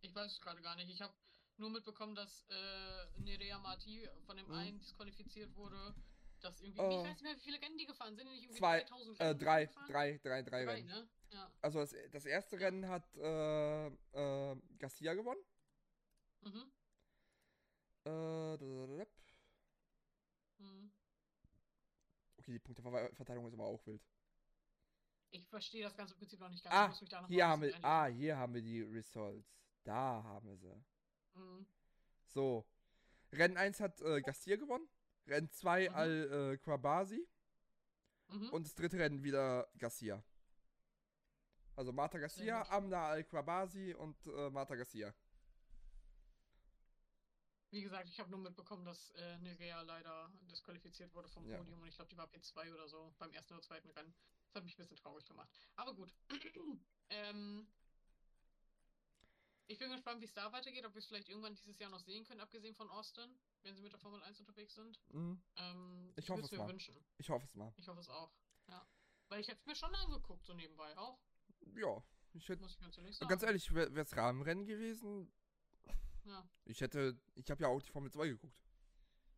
Ich weiß es gerade gar nicht. Ich habe nur mitbekommen, dass äh, Nerea Marti von dem Mhm. einen disqualifiziert wurde. Dass irgendwie, Oh. ich weiß nicht mehr, wie viele Rennen die gefahren sind. Nicht irgendwie Zwei, 3000 Äh, drei, drei, drei, drei Drei, Rennen. ne? Ja. Also das, das erste Rennen hat äh, äh, Garcia gewonnen. Mhm. Äh. Mhm. okay, die Punkteverteilung ist aber auch wild. Ich verstehe das ganze Prinzip noch nicht ganz. Ah, noch hier haben wir, ah, hier haben wir die Results. Da haben wir sie. Mhm. So. Rennen 1 hat äh, Garcia gewonnen. Rennen 2 Mhm. Al äh, Quabasi. Mhm. Und das dritte Rennen wieder Garcia. Also Marta Garcia. Amna Al Quabasi und äh, Marta Garcia. Wie gesagt, ich habe nur mitbekommen, dass äh, Nerea leider disqualifiziert wurde vom Ja. Podium und ich glaube, die war P2 oder so beim ersten oder zweiten Rennen. Das hat mich ein bisschen traurig gemacht. Aber gut. ähm, ich bin gespannt, wie es da weitergeht, ob wir es vielleicht irgendwann dieses Jahr noch sehen können, abgesehen von Austin, wenn sie mit der Formel 1 unterwegs sind. Mhm. Ähm, Ich hoffe es mir mal. wünschen. Ich hoffe es mal. Ich hoffe es auch. Ja. Weil ich hätte es mir schon angeguckt, so nebenbei auch, Ja, ich hätte. muss ich ganz ehrlich sagen. Ganz ehrlich, wäre es Rahmenrennen gewesen. Ja. Ich hätte. Ich habe ja auch die Formel 2 geguckt.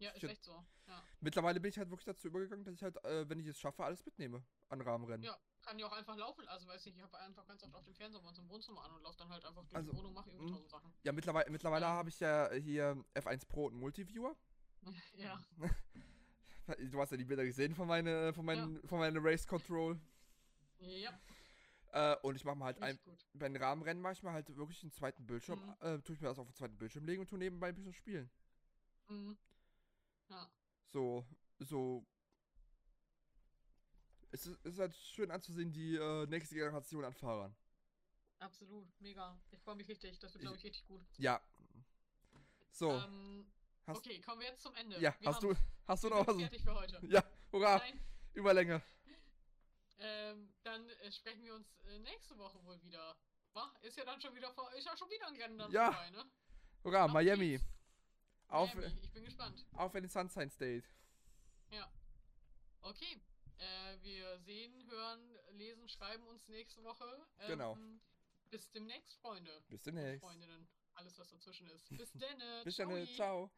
Ja, ist Ich- echt so. Ja. Mittlerweile bin ich halt wirklich dazu übergegangen, dass ich halt, äh, wenn ich es schaffe, alles mitnehme an Rahmenrennen. Ja, kann ja auch einfach laufen. Also weiß ich, ich habe einfach ganz oft auf dem Fernseher bei uns im Wohnzimmer an und laufe dann halt einfach durch Also, die Wohnung, mache irgendwie mm. tausend Sachen. Ja, mittlerweile, mittlerweile Ja. habe ich ja hier F1 Pro und Multiviewer. ja. Du hast ja die Bilder gesehen von, meine, von, meinen, von meiner Race Control. Ja, Äh, und ich mache mal halt ein, bei den Rahmenrennen mache ich mal halt wirklich einen zweiten Bildschirm, Mhm. äh, tue ich mir das auf den zweiten Bildschirm legen und tue nebenbei ein bisschen spielen. Mhm. Ja. So, so. Es ist, es ist halt schön anzusehen, die äh, nächste Generation an Fahrern. Absolut, mega. Ich freue mich richtig. Das wird, glaube ich, richtig gut. Ja. So, Ähm, hast, okay, kommen wir jetzt zum Ende. ja, wir hast du, haben- hast du noch was? fertig für heute. Ja, hurra, Nein, Überlänge. ähm, dann äh, sprechen wir uns äh, nächste Woche wohl wieder. Ist ja dann schon wieder vor, ist ja schon wieder ein Rennen dann Ja. vorbei, ne? Hurra, Auf Miami. geht's. Auf, Miami, ich bin gespannt. auf in den Sunshine State. Okay. Äh, wir sehen, hören, lesen, schreiben uns nächste Woche. Ähm, Genau. Bis demnächst, Freunde. Bis demnächst. Freundinnen. Alles, was dazwischen ist. Bis dann. Bis dann, ciao.